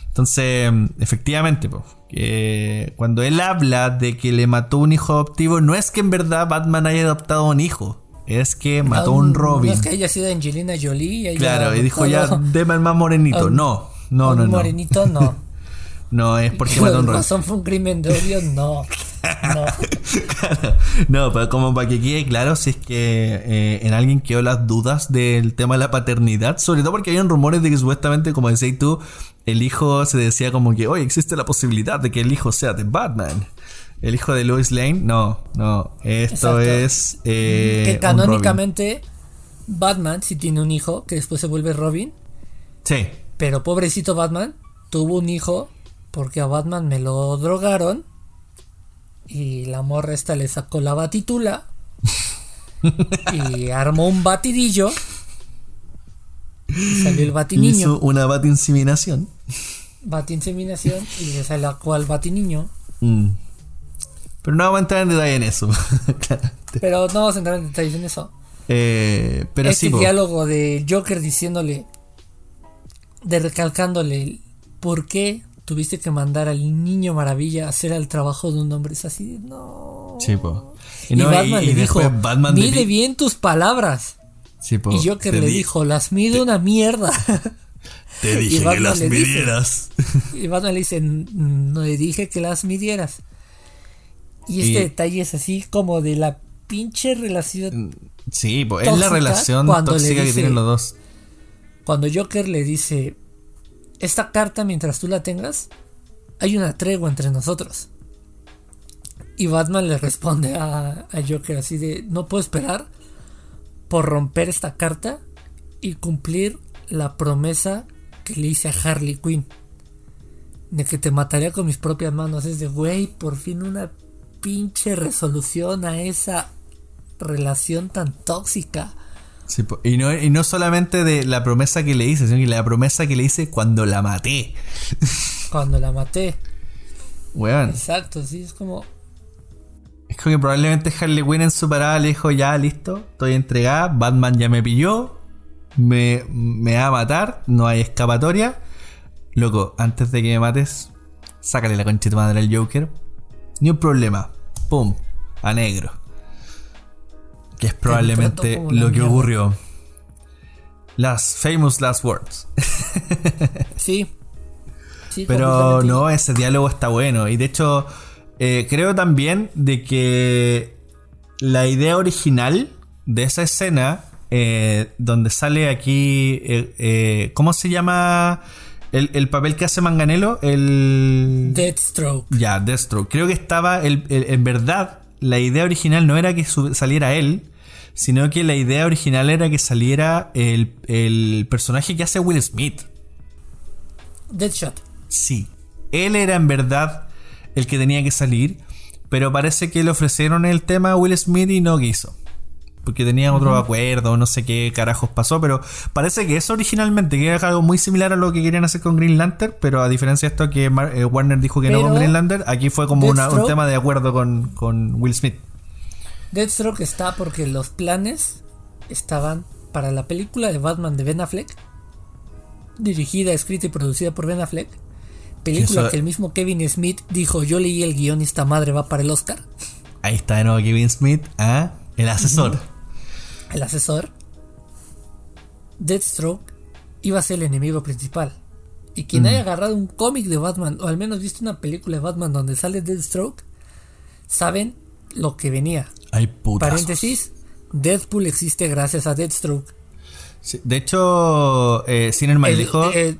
Entonces, efectivamente, que cuando él habla de que le mató un hijo adoptivo, no es que en verdad Batman haya adoptado un hijo, es que mató a un Robin. No es que haya sido Angelina Jolie. y Claro, y dijo ya, deme al más morenito. No, no, no, no. morenito, no. No, es porque Que mató a un razón fue un crimen de odio, no. No. Claro. No, pero como para que quede claro, si es que eh, en alguien quedó las dudas del tema de la paternidad, sobre todo porque habían rumores de que supuestamente, como decías tú, el hijo se decía como que, oye, existe la posibilidad de que el hijo sea de Batman. El hijo de Lois Lane, no, no, esto Exacto. es... eh, que un canónicamente Batman, si tiene un hijo que después se vuelve Robin. Sí, Pero pobrecito Batman tuvo un hijo porque a Batman me lo drogaron y la morra esta le sacó la batitula y armó un batidillo y salió el batiniño. Hizo una batinseminación. Batinseminación y le sacó al batiniño. Mm. Pero no vamos a entrar en detalle en eso. Pero no vamos a entrar en detalles en eso. Eh, pero este sí, diálogo de Joker diciéndole, de recalcándole, ¿por qué tuviste que mandar al niño maravilla a hacer el trabajo de un hombre? Es así, no. Sí, po. Y, no, Batman y- le y dijo, Batman de- mide bien tus palabras. Sí, po. Y Joker le di- dijo, las mide una mierda. Te dije que las le dice- midieras. y Batman le dice, "N- no le dije que las midieras. Y este detalle es así como de la pinche relación. Sí, po. Es la relación tóxica que dice- tienen los dos. Cuando Joker le dice, esta carta mientras tú la tengas, hay una tregua entre nosotros. Y Batman le responde a, a Joker así de, no puedo esperar por romper esta carta y cumplir la promesa que le hice a Harley Quinn. De que te mataría con mis propias manos. Es de, güey, por fin una pinche resolución a esa relación tan tóxica. Sí, y, no, y no solamente de la promesa que le hice, sino que la promesa que le hice cuando la maté. Cuando la maté. Weón. Exacto, sí, es como... Es como que probablemente Harley Quinn en su parada le dijo, ya, listo, estoy entregada, Batman ya me pilló, me, me va a matar, no hay escapatoria. Loco, antes de que me mates, sácale la tu madre al Joker. Ni un problema. Pum, a negro. Que es probablemente lo que ocurrió. Las famous last words. Sí. Sí, Pero no, ese diálogo está bueno. Y de hecho, eh, creo también de que la idea original de esa escena, eh, donde sale aquí, eh, ¿cómo se llama el, el papel que hace Manganelo? El... Deathstroke. Ya, Deathstroke. Creo que estaba, el- el- en verdad, la idea original no era que saliera él, sino que la idea original era que saliera el, el personaje que hace Will Smith. Deadshot. Sí, él era en verdad el que tenía que salir, pero parece que le ofrecieron el tema a Will Smith y no quiso. Porque tenían otro acuerdo, no sé qué carajos pasó, pero parece que eso originalmente, que era algo muy similar a lo que querían hacer con Green Lantern, pero a diferencia de esto que eh, Warner dijo que no con Green Lantern, aquí fue como una- un tema de acuerdo con, con Will Smith. Deathstroke está porque los planes estaban para la película de Batman de Ben Affleck, dirigida, escrita y producida por Ben Affleck. Película Eso- que el mismo Kevin Smith dijo, yo leí el guion y esta madre va para el Oscar. Ahí está de nuevo Kevin Smith, ¿ah? El asesor. El asesor. Deathstroke iba a ser el enemigo principal. Y quien haya agarrado un cómic de Batman, o al menos visto una película de Batman donde sale Deathstroke, saben lo que venía. Ay, puta. Paréntesis, Deadpool existe gracias a Deathstroke. de hecho, eh, Cinerman dijo... eh,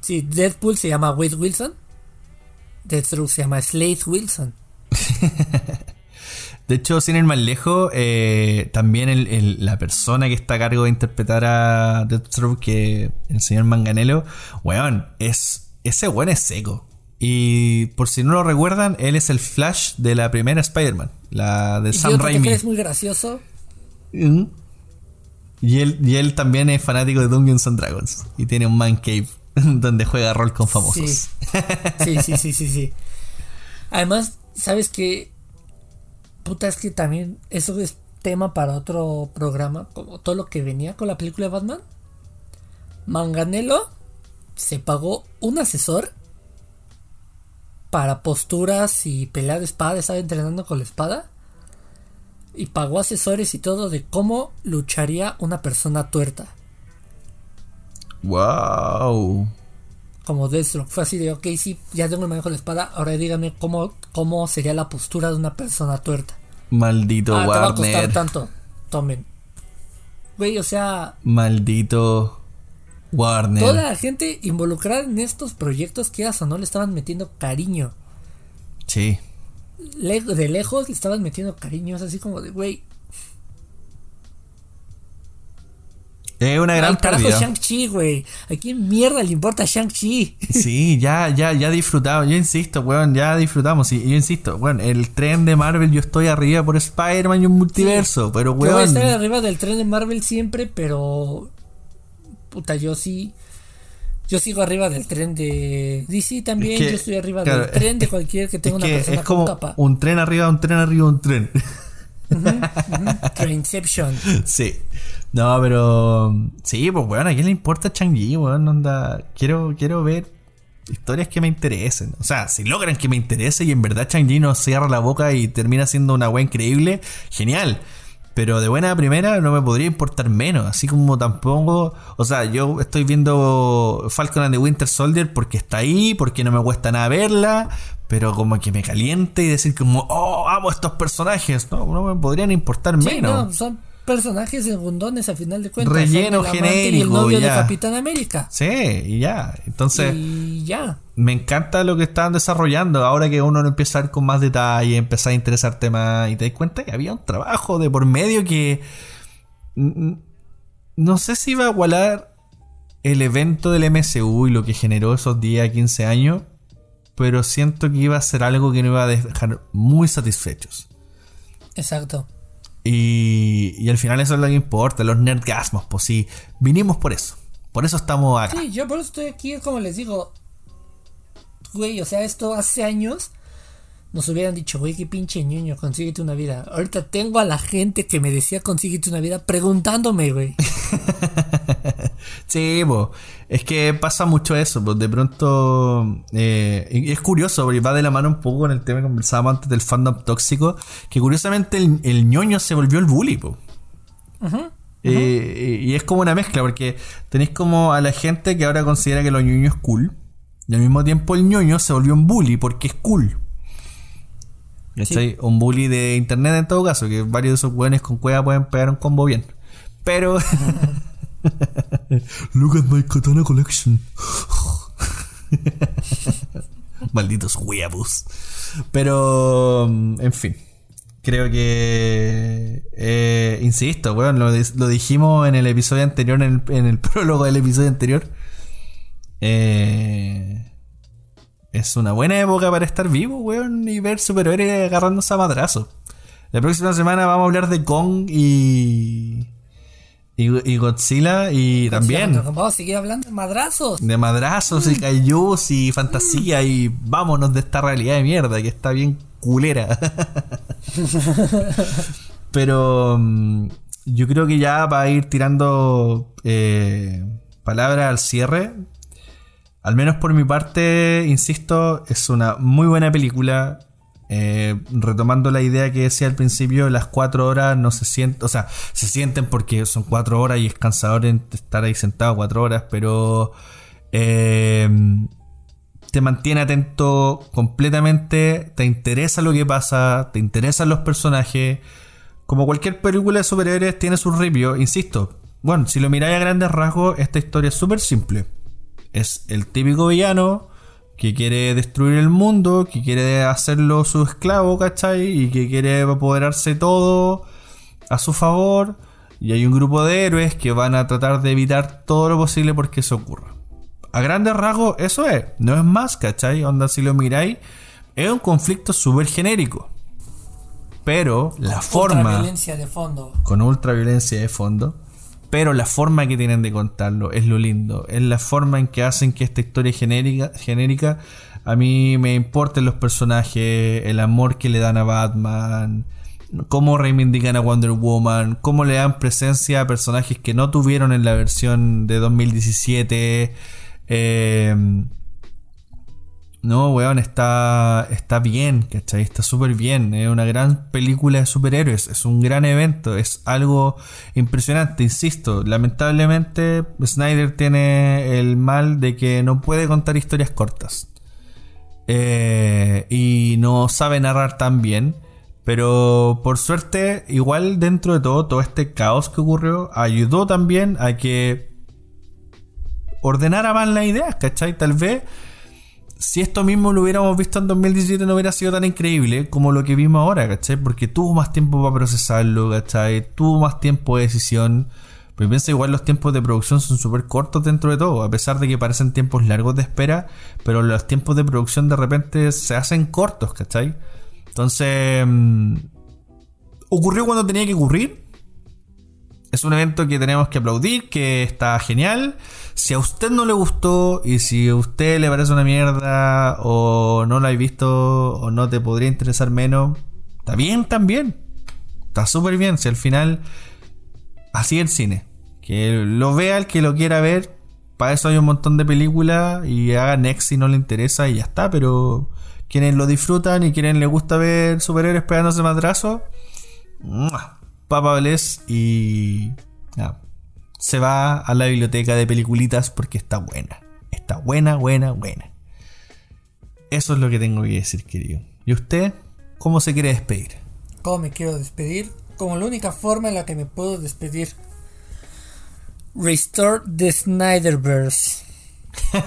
sí, Deadpool se llama Wade Wilson. Deathstroke se llama Slade Wilson. De hecho, sin ir más lejos, eh, también el- el- la persona que está a cargo de interpretar a Deathstroke, que el señor Manganello, weón, es, ese weón es seco. Y por si no lo recuerdan, él es el Flash de la primera Spider-Man, la de Y Sam yo creo Raimi. que es muy gracioso. Mm. Y él, y él también es fanático de Dungeons and Dragons y tiene un man cave donde juega rol con famosos. Sí. sí, sí, sí, sí, sí. Además, ¿sabes qué? Puta, es que también eso es tema para otro programa, como todo lo que venía con la película de Batman. Manganelo se pagó un asesor para posturas y pelea de espada, estaba entrenando con la espada. Y pagó asesores y todo de cómo lucharía una persona tuerta. Wow. Como Deathstroke. Fue así de, ok, sí, ya tengo el manejo de la espada, ahora dígame cómo, cómo sería la postura de una persona tuerta. Maldito ah, te va a costar Warner. tanto. Tomen. Güey, o sea, Maldito Warner. toda la gente involucrada en estos proyectos, que o no, le estaban metiendo cariño. Sí. Le- de lejos le estaban metiendo cariño, es así como de, güey, Es una gran Ay, carajo. Shang-Chi, güey. ¿A quién mierda le importa Shang-Chi? Sí, ya, ya, ya disfrutamos. Yo insisto, weón, ya disfrutamos. Y yo insisto, weón, el tren de Marvel, yo estoy arriba por Spider-Man y un multiverso. Pero, Yo voy a weón. estar arriba del tren de Marvel siempre, pero. Puta, yo sí. Yo sigo arriba del tren de DC también. Es que, yo estoy arriba claro, del tren de cualquier que tenga es una persona es como con capa. un tren arriba, un tren arriba, un tren. Trainception. sí. No, pero. Sí, pues, weón, ¿a quién le importa Chang-Chi, weón? Onda, quiero, quiero ver historias que me interesen. O sea, si logran que me interese y en verdad Chang-Chi no cierra la boca y termina siendo una weá increíble, genial. Pero de buena primera no me podría importar menos. Así como tampoco. O sea, yo estoy viendo Falcon and the Winter Soldier porque está ahí, porque no me cuesta nada verla. Pero como que me caliente y decir como, oh, amo estos personajes. No, no me podrían importar Sí, menos. no, son personajes segundones a final de cuentas. Relleno el amante y el genérico, novio ya. de Capitán América. Sí, y ya. Entonces, y ya. me encanta lo que están desarrollando. Ahora que uno lo empieza a ver con más detalle, empieza a interesarte más y te das cuenta que había un trabajo de por medio que. No sé si iba a igualar el evento del MCU y lo que generó esos 10 a 15 años, pero siento que iba a ser algo que nos iba a dejar muy satisfechos. Exacto. Y, y al final eso es lo que importa, los nerdgasmos, pues sí, vinimos por eso. Por eso estamos acá. Sí, yo por eso estoy aquí, como les digo. Güey, o sea, esto hace años nos hubieran dicho, güey, qué pinche ñoño, consíguete una vida. Ahorita tengo a la gente que me decía consíguete una vida preguntándome, güey. Sí, po. es que pasa mucho eso, pues de pronto eh, y es curioso, porque va de la mano un poco con el tema que conversábamos antes del fandom tóxico, que curiosamente el, el ñoño se volvió el bully, po. Eh, y es como una mezcla, porque tenéis como a la gente que ahora considera que lo ñoño es cool, y al mismo tiempo el ñoño se volvió un bully porque es cool. ¿Cachai? Un bully de internet en todo caso, que varios de esos hueones con cueva pueden pegar un combo bien. Pero... Look at my katana collection. Malditos huevos. Pero, en fin. Creo que. eh, insisto, weón, lo dijimos en el episodio anterior, en el, en el prólogo del episodio anterior. Eh, es una buena época para estar vivo, weón, y ver superhéroes agarrándose a madrazos. La próxima semana vamos a hablar de Kong y. Y, y Godzilla y también Vamos a seguir hablando de madrazos. de madrazos y kaijus y fantasía y vámonos de esta realidad de mierda que está bien culera. Pero mm, yo creo que ya va a ir tirando eh, palabras al cierre. Al menos por mi parte, insisto, es una muy buena película. Eh, retomando la idea que decía al principio, las cuatro horas no se sienten, o sea, se sienten porque son cuatro horas y es cansador estar ahí sentado cuatro horas, pero eh, te mantiene atento completamente, te interesa lo que pasa, te interesan los personajes. Como cualquier película de superhéroes tiene sus ripios, insisto. Bueno, si lo miráis a grandes rasgos, esta historia es súper simple. Es el típico villano que quiere destruir el mundo, que quiere hacerlo su esclavo, ¿cachai? Y que quiere apoderarse todo a su favor. Y hay un grupo de héroes que van a tratar de evitar todo lo posible porque eso ocurra. A grandes rasgos, eso es. No es más, ¿cachai? Onda, si lo miráis, es un conflicto súper genérico. Pero la forma violencia de fondo. con ultra violencia de fondo. Pero la forma que tienen de contarlo es lo lindo. Es la forma en que hacen que esta historia genérica, genérica a mí me importen los personajes, el amor que le dan a Batman, cómo reivindican a Wonder Woman, cómo le dan presencia a personajes que no tuvieron en la versión de 2017. Eh, no, weón, está, está bien, ¿cachai? Está súper bien. Es una gran película de superhéroes. Es un gran evento. Es algo impresionante, insisto. Lamentablemente, Snyder tiene el mal de que no puede contar historias cortas. Eh, y no sabe narrar tan bien. Pero por suerte, igual dentro de todo, todo este caos que ocurrió ayudó también a que ordenara más las ideas, ¿cachai? Tal vez si esto mismo lo hubiéramos visto en 2017 no hubiera sido tan increíble como lo que vimos ahora, ¿cachai? Porque tuvo más tiempo para procesarlo, ¿cachai? Tuvo más tiempo de decisión. Pues piensa igual los tiempos de producción son súper cortos dentro de todo, a pesar de que parecen tiempos largos de espera, pero los tiempos de producción de repente se hacen cortos, ¿cachai? Entonces, mm, ocurrió cuando tenía que ocurrir. Es un evento que tenemos que aplaudir, que está genial. Si a usted no le gustó y si a usted le parece una mierda o no lo ha visto o no te podría interesar menos, está bien también. Está súper bien. Si al final así el cine. Que lo vea el que lo quiera ver. Para eso hay un montón de películas y haga next si no le interesa y ya está. Pero quienes lo disfrutan y quienes les gusta ver superhéroes pegándose madrazo, Papa y se va a la biblioteca de peliculitas porque está buena. Está buena, buena, buena. Eso es lo que tengo que decir, querido. ¿Y usted cómo se quiere despedir? ¿Cómo me quiero despedir? como la única forma en la que me puedo despedir. Restore the Snyderverse.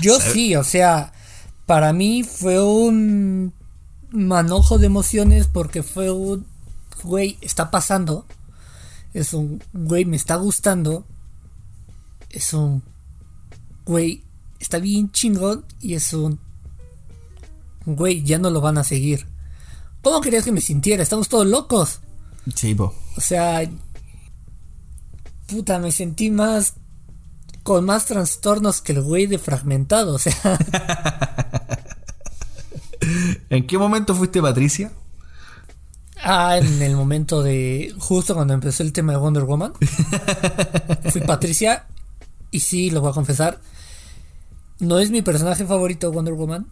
Yo sí, o sea, para mí fue un manojo de emociones porque fue un güey, está pasando. Es un güey, me está gustando. Es un güey, está bien chingón y es un güey, ya no lo van a seguir. ¿Cómo querías que me sintiera? Estamos todos locos. Sí. O sea, puta, me sentí más con más trastornos que el güey de fragmentado, o sea. ¿En qué momento fuiste Patricia? Ah, en el momento de. Justo cuando empezó el tema de Wonder Woman. fui Patricia. Y sí, lo voy a confesar. No es mi personaje favorito Wonder Woman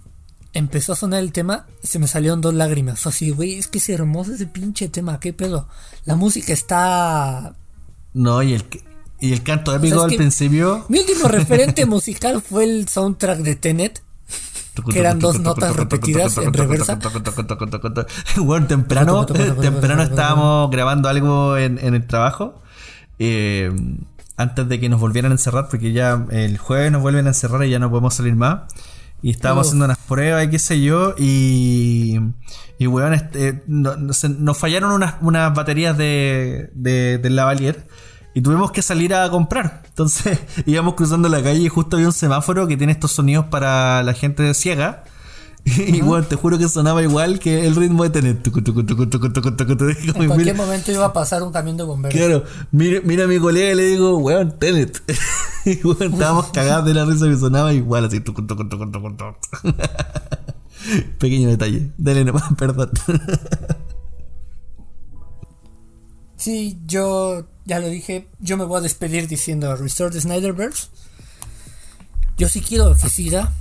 empezó a sonar el tema, se me salieron dos lágrimas. Así, güey, es que es hermoso ese pinche tema, qué pedo. La música está. No, y el, y el canto épico al principio. Mi último referente musical fue el soundtrack de Tenet. Que eran dos notas repetidas en reversa. Bueno, temprano, temprano estábamos grabando algo en, en el trabajo. Eh, antes de que nos volvieran a encerrar, porque ya el jueves nos vuelven a encerrar y ya no podemos salir más. Y estábamos haciendo unas pruebas y qué sé yo. Y, y weón, este, nos fallaron unas, unas baterías de, de, del lavalier. Y tuvimos que salir a comprar. Entonces íbamos cruzando la calle y justo había un semáforo que tiene estos sonidos para la gente ciega. Y bueno, te juro que sonaba igual que el ritmo de tener. En cualquier momento iba a pasar un camión de bomberos. Claro, mira, mira a mi colega y le digo, weón, Tenet. Y bueno, estábamos cagados de la risa que sonaba igual, así. Pequeño detalle. Dale nomás, perdón. Sí, yo ya lo dije. Yo me voy a despedir diciendo Restore the Snyderverse. Yo sí quiero que siga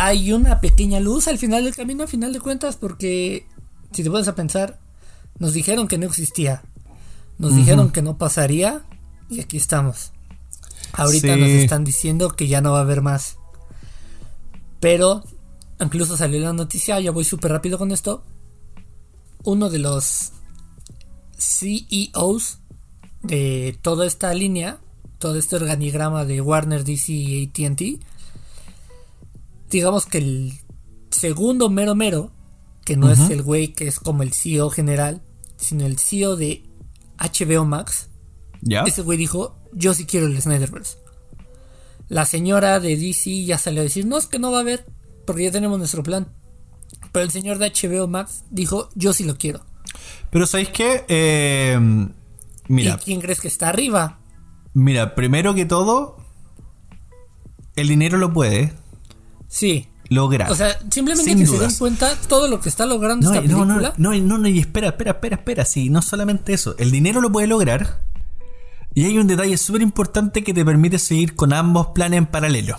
hay una pequeña luz al final del camino, a final de cuentas, porque si te pones a pensar, nos dijeron que no existía, nos dijeron que no pasaría y aquí estamos. Ahorita nos están diciendo que ya no va a haber más. Pero, incluso salió la noticia, ya voy súper rápido con esto. Uno de los CEOs de toda esta línea, todo este organigrama de Warner, DC y ATT, digamos que el segundo mero mero, que no es el güey que es como el CEO general, sino el CEO de HBO Max, ese güey dijo, yo sí quiero el Snyderverse. La señora de DC ya salió a decir, no, es que no va a haber, porque ya tenemos nuestro plan. Pero el señor de HBO Max dijo, yo sí lo quiero. Pero ¿sabéis qué? Eh, mira. ¿Y quién crees que está arriba? Mira, primero que todo, el dinero lo puede. Sí. Lograr. O sea, simplemente que se den cuenta todo lo que está logrando esta película. No, no, no, no, y espera, espera, espera, espera. Sí, no solamente eso. El dinero lo puede lograr. Y hay un detalle súper importante que te permite seguir con ambos planes en paralelo.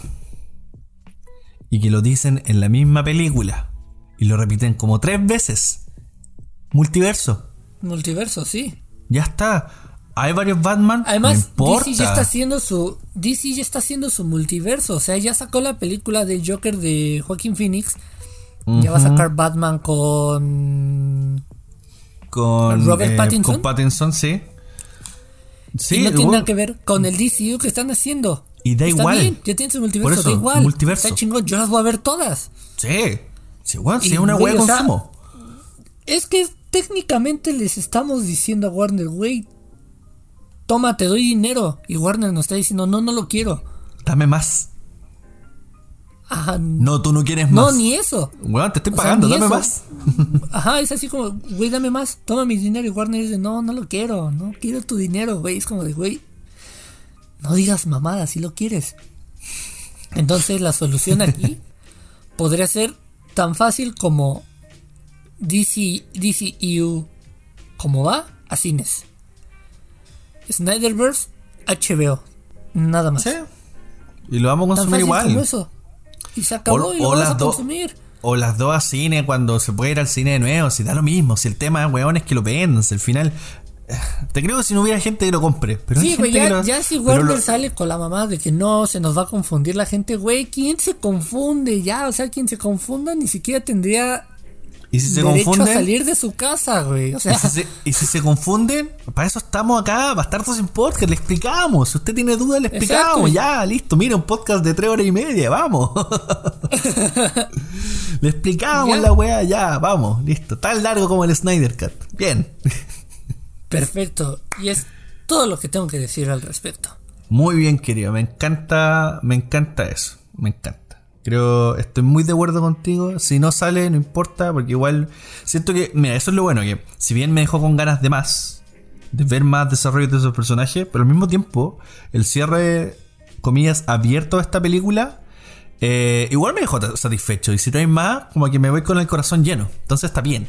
Y que lo dicen en la misma película. Y lo repiten como tres veces. Multiverso. Multiverso, sí. Ya está. Hay varios Batman. Además, DC ya está haciendo su. DC ya está haciendo su multiverso. O sea, ya sacó la película del Joker de Joaquín Phoenix. Ya va a sacar Batman con. Con Robert eh, Pattinson. Con Pattinson, sí. Sí, no tiene nada que ver con el DCU que están haciendo. Y da está igual. Bien, ya tienen su multiverso, da igual. Multiverso. Está chingón, yo las voy a ver todas. Sí. Sí, igual, sí, una hueá consumo. es que técnicamente les estamos diciendo a Warner, güey, toma, te doy dinero. Y Warner nos está diciendo, no, no lo quiero. Dame más. Ajá. No, tú no quieres No, más. ni eso. Weón, te estoy O sea, pagando, dame eso. más. Ajá, es así como, güey, dame más, toma mi dinero. Y Warner dice, no, no lo quiero, no quiero tu dinero, güey. Es como de, güey, no digas mamada, si lo quieres. Entonces la solución aquí podría ser tan fácil como DC, DCEU, como va, a cines. Snyderverse, HBO, nada más. Sí. Y lo vamos a consumir igual. eso. Y se acabó O- y lo las a consumir. O las dos a cine cuando se puede ir al cine de nuevo. Si da lo mismo. Si el tema, weón, es que lo vendan. Si al final. eh, Te creo que si no hubiera gente que lo compre. Pero hay Sí, gente que ya, lo- ya si Warner lo- sale con la mamá de que no, se nos va a confundir la gente, güey, ¿quién se confunde? Ya, o sea, quien se confunda ni siquiera tendría Y si se derecho a confunden. salir de su casa, güey. O sea, Y si, se, y si se confunden, para eso estamos acá, Bastardos sin Podcast, le explicamos. Si usted tiene dudas, le explicamos. Exacto. Ya, listo, mira, un podcast de tres horas y media, vamos. le explicamos Ya. la weá, ya, vamos, listo. Tan largo como el Snyder Cut. Bien. perfecto. Y es todo lo que tengo que decir al respecto. Muy bien, querido. Me encanta, me encanta eso. Me encanta. Creo, estoy muy de acuerdo contigo. Si no sale, no importa, porque igual siento que, mira, eso es lo bueno, que si bien me dejó con ganas de más, de ver más desarrollo de esos personajes, pero al mismo tiempo, el cierre, comillas, abierto de esta película, eh, igual me dejó satisfecho. Y si no hay más, como que me voy con el corazón lleno. Entonces está bien.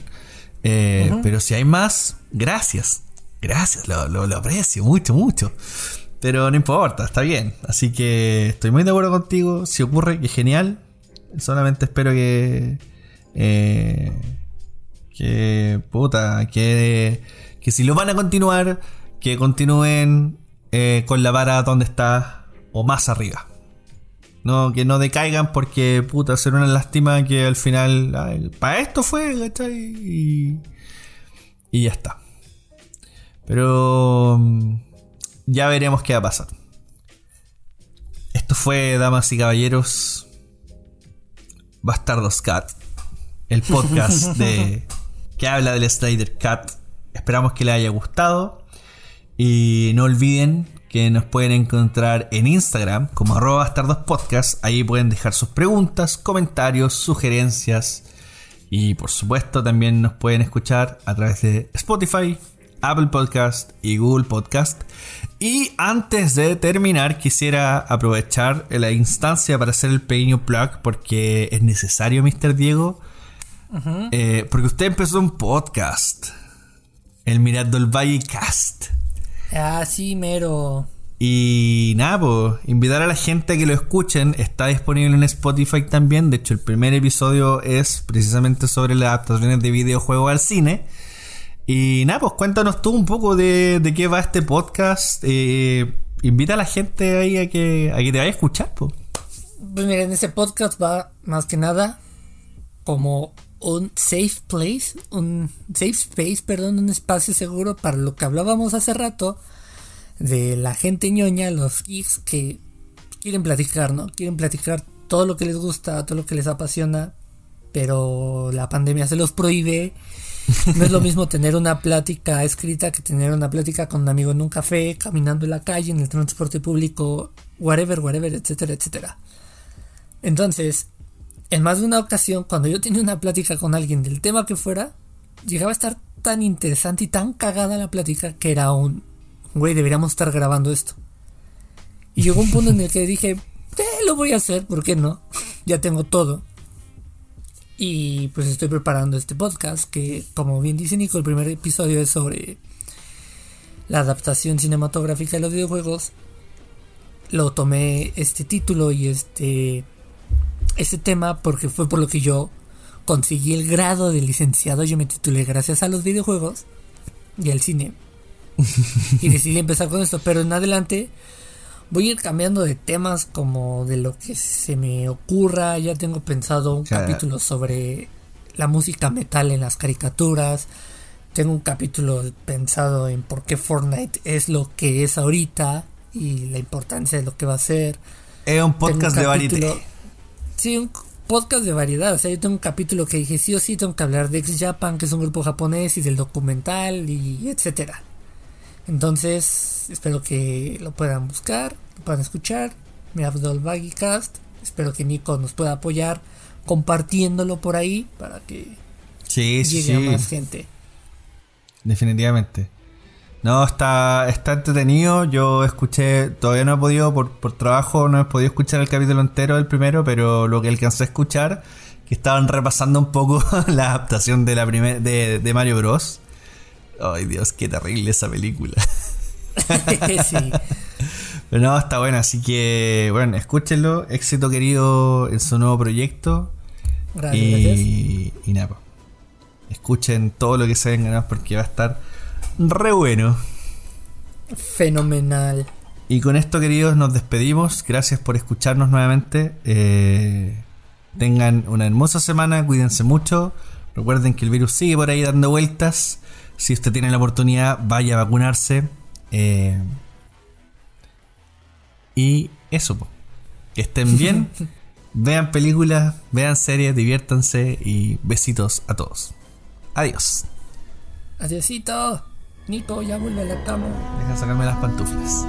Eh, Pero si hay más, gracias. Gracias, lo, lo- lo aprecio mucho, mucho. Pero no importa, está bien. Así que estoy muy de acuerdo contigo. Si ocurre, que genial. Solamente espero que. eh, que. Puta, que. Que si lo van a continuar, que continúen eh, con la vara donde está o más arriba. No, que no decaigan porque, puta, ser una lástima que al final. Para esto fue, ¿cachai? Y, y ya está. Pero. Ya veremos qué va a pasar. Esto fue, damas y caballeros. Bastardos Cat. El podcast de. que habla del Snyder Cat. Esperamos que les haya gustado. Y no olviden que nos pueden encontrar en Instagram como arroba bastardospodcast. Ahí pueden dejar sus preguntas, comentarios, sugerencias. Y por supuesto también nos pueden escuchar a través de Spotify, Apple Podcast y Google Podcast. Y antes de terminar quisiera aprovechar la instancia para hacer el pequeño plug porque es necesario, Mr. Diego. Eh, porque usted empezó un podcast. El Mirando el Valle Cast. Ah, sí, mero. Y nada, pues, invitar a la gente a que lo escuchen. Está disponible en Spotify también. De hecho, el primer episodio es precisamente sobre las adaptaciones de videojuegos al cine. Y nada, pues cuéntanos tú un poco de, de qué va este podcast. Eh, invita a la gente ahí a que, a que te vaya a escuchar, pues. Pues mira, en ese podcast va más que nada como un safe place, un safe space, perdón, un espacio seguro para lo que hablábamos hace rato de la gente ñoña, los geeks que quieren platicar, ¿no? Quieren platicar todo lo que les gusta, todo lo que les apasiona, pero la pandemia se los prohíbe. No es lo mismo tener una plática escrita que tener una plática con un amigo en un café, caminando en la calle, en el transporte público, whatever, whatever, etcétera, etcétera. Entonces, en más de una ocasión, cuando yo tenía una plática con alguien del tema que fuera, llegaba a estar tan interesante y tan cagada la plática que era un, güey, deberíamos estar grabando esto. Y llegó un punto en el que dije, eh, lo voy a hacer, ¿por qué no? ya tengo todo. Y pues estoy preparando este podcast que, como bien dice Nico, el primer episodio es sobre la adaptación cinematográfica de los videojuegos. Lo tomé este título y este ese tema porque fue por lo que yo conseguí el grado de licenciado. Yo me titulé gracias a los videojuegos y al cine. y decidí empezar con esto, pero en adelante voy a ir cambiando de temas como de lo que se me ocurra. Ya tengo pensado un Claro. capítulo sobre la música metal en las caricaturas. Tengo un capítulo pensado en por qué Fortnite es lo que es ahorita y la importancia de lo que va a ser. Es un Tengo podcast un de variedad. Sí, un podcast de variedad. O sea, yo tengo un capítulo que dije sí o sí tengo que hablar de X Japan, que es un grupo japonés, y del documental, y etcétera. Entonces, espero que lo puedan buscar, lo puedan escuchar. Mi Abdul Cast. Espero que Nico nos pueda apoyar compartiéndolo por ahí para que sí, llegue a más gente. Definitivamente. No, está, está entretenido. Yo escuché, todavía no he podido, por, por trabajo, no he podido escuchar el capítulo entero del primero, pero lo que alcancé a escuchar, que estaban repasando un poco la adaptación de la primer, de, de Mario Bros. Ay Dios, qué terrible esa película. sí. Pero no, está bueno, así que bueno, escúchenlo. Éxito querido en su nuevo proyecto. Gracias. Y, y nada, escuchen todo lo que se venga porque va a estar re bueno. Fenomenal. Y con esto, queridos, nos despedimos. Gracias por escucharnos nuevamente. Eh, tengan una hermosa semana, cuídense mucho. Recuerden que el virus sigue por ahí dando vueltas. Si usted tiene la oportunidad, vaya a vacunarse. Eh, y eso, que estén bien. vean películas, vean series, diviértanse y besitos a todos. Adiós. Adiósito. Nico, ya vuelve a la cama. Deja sacarme las pantuflas.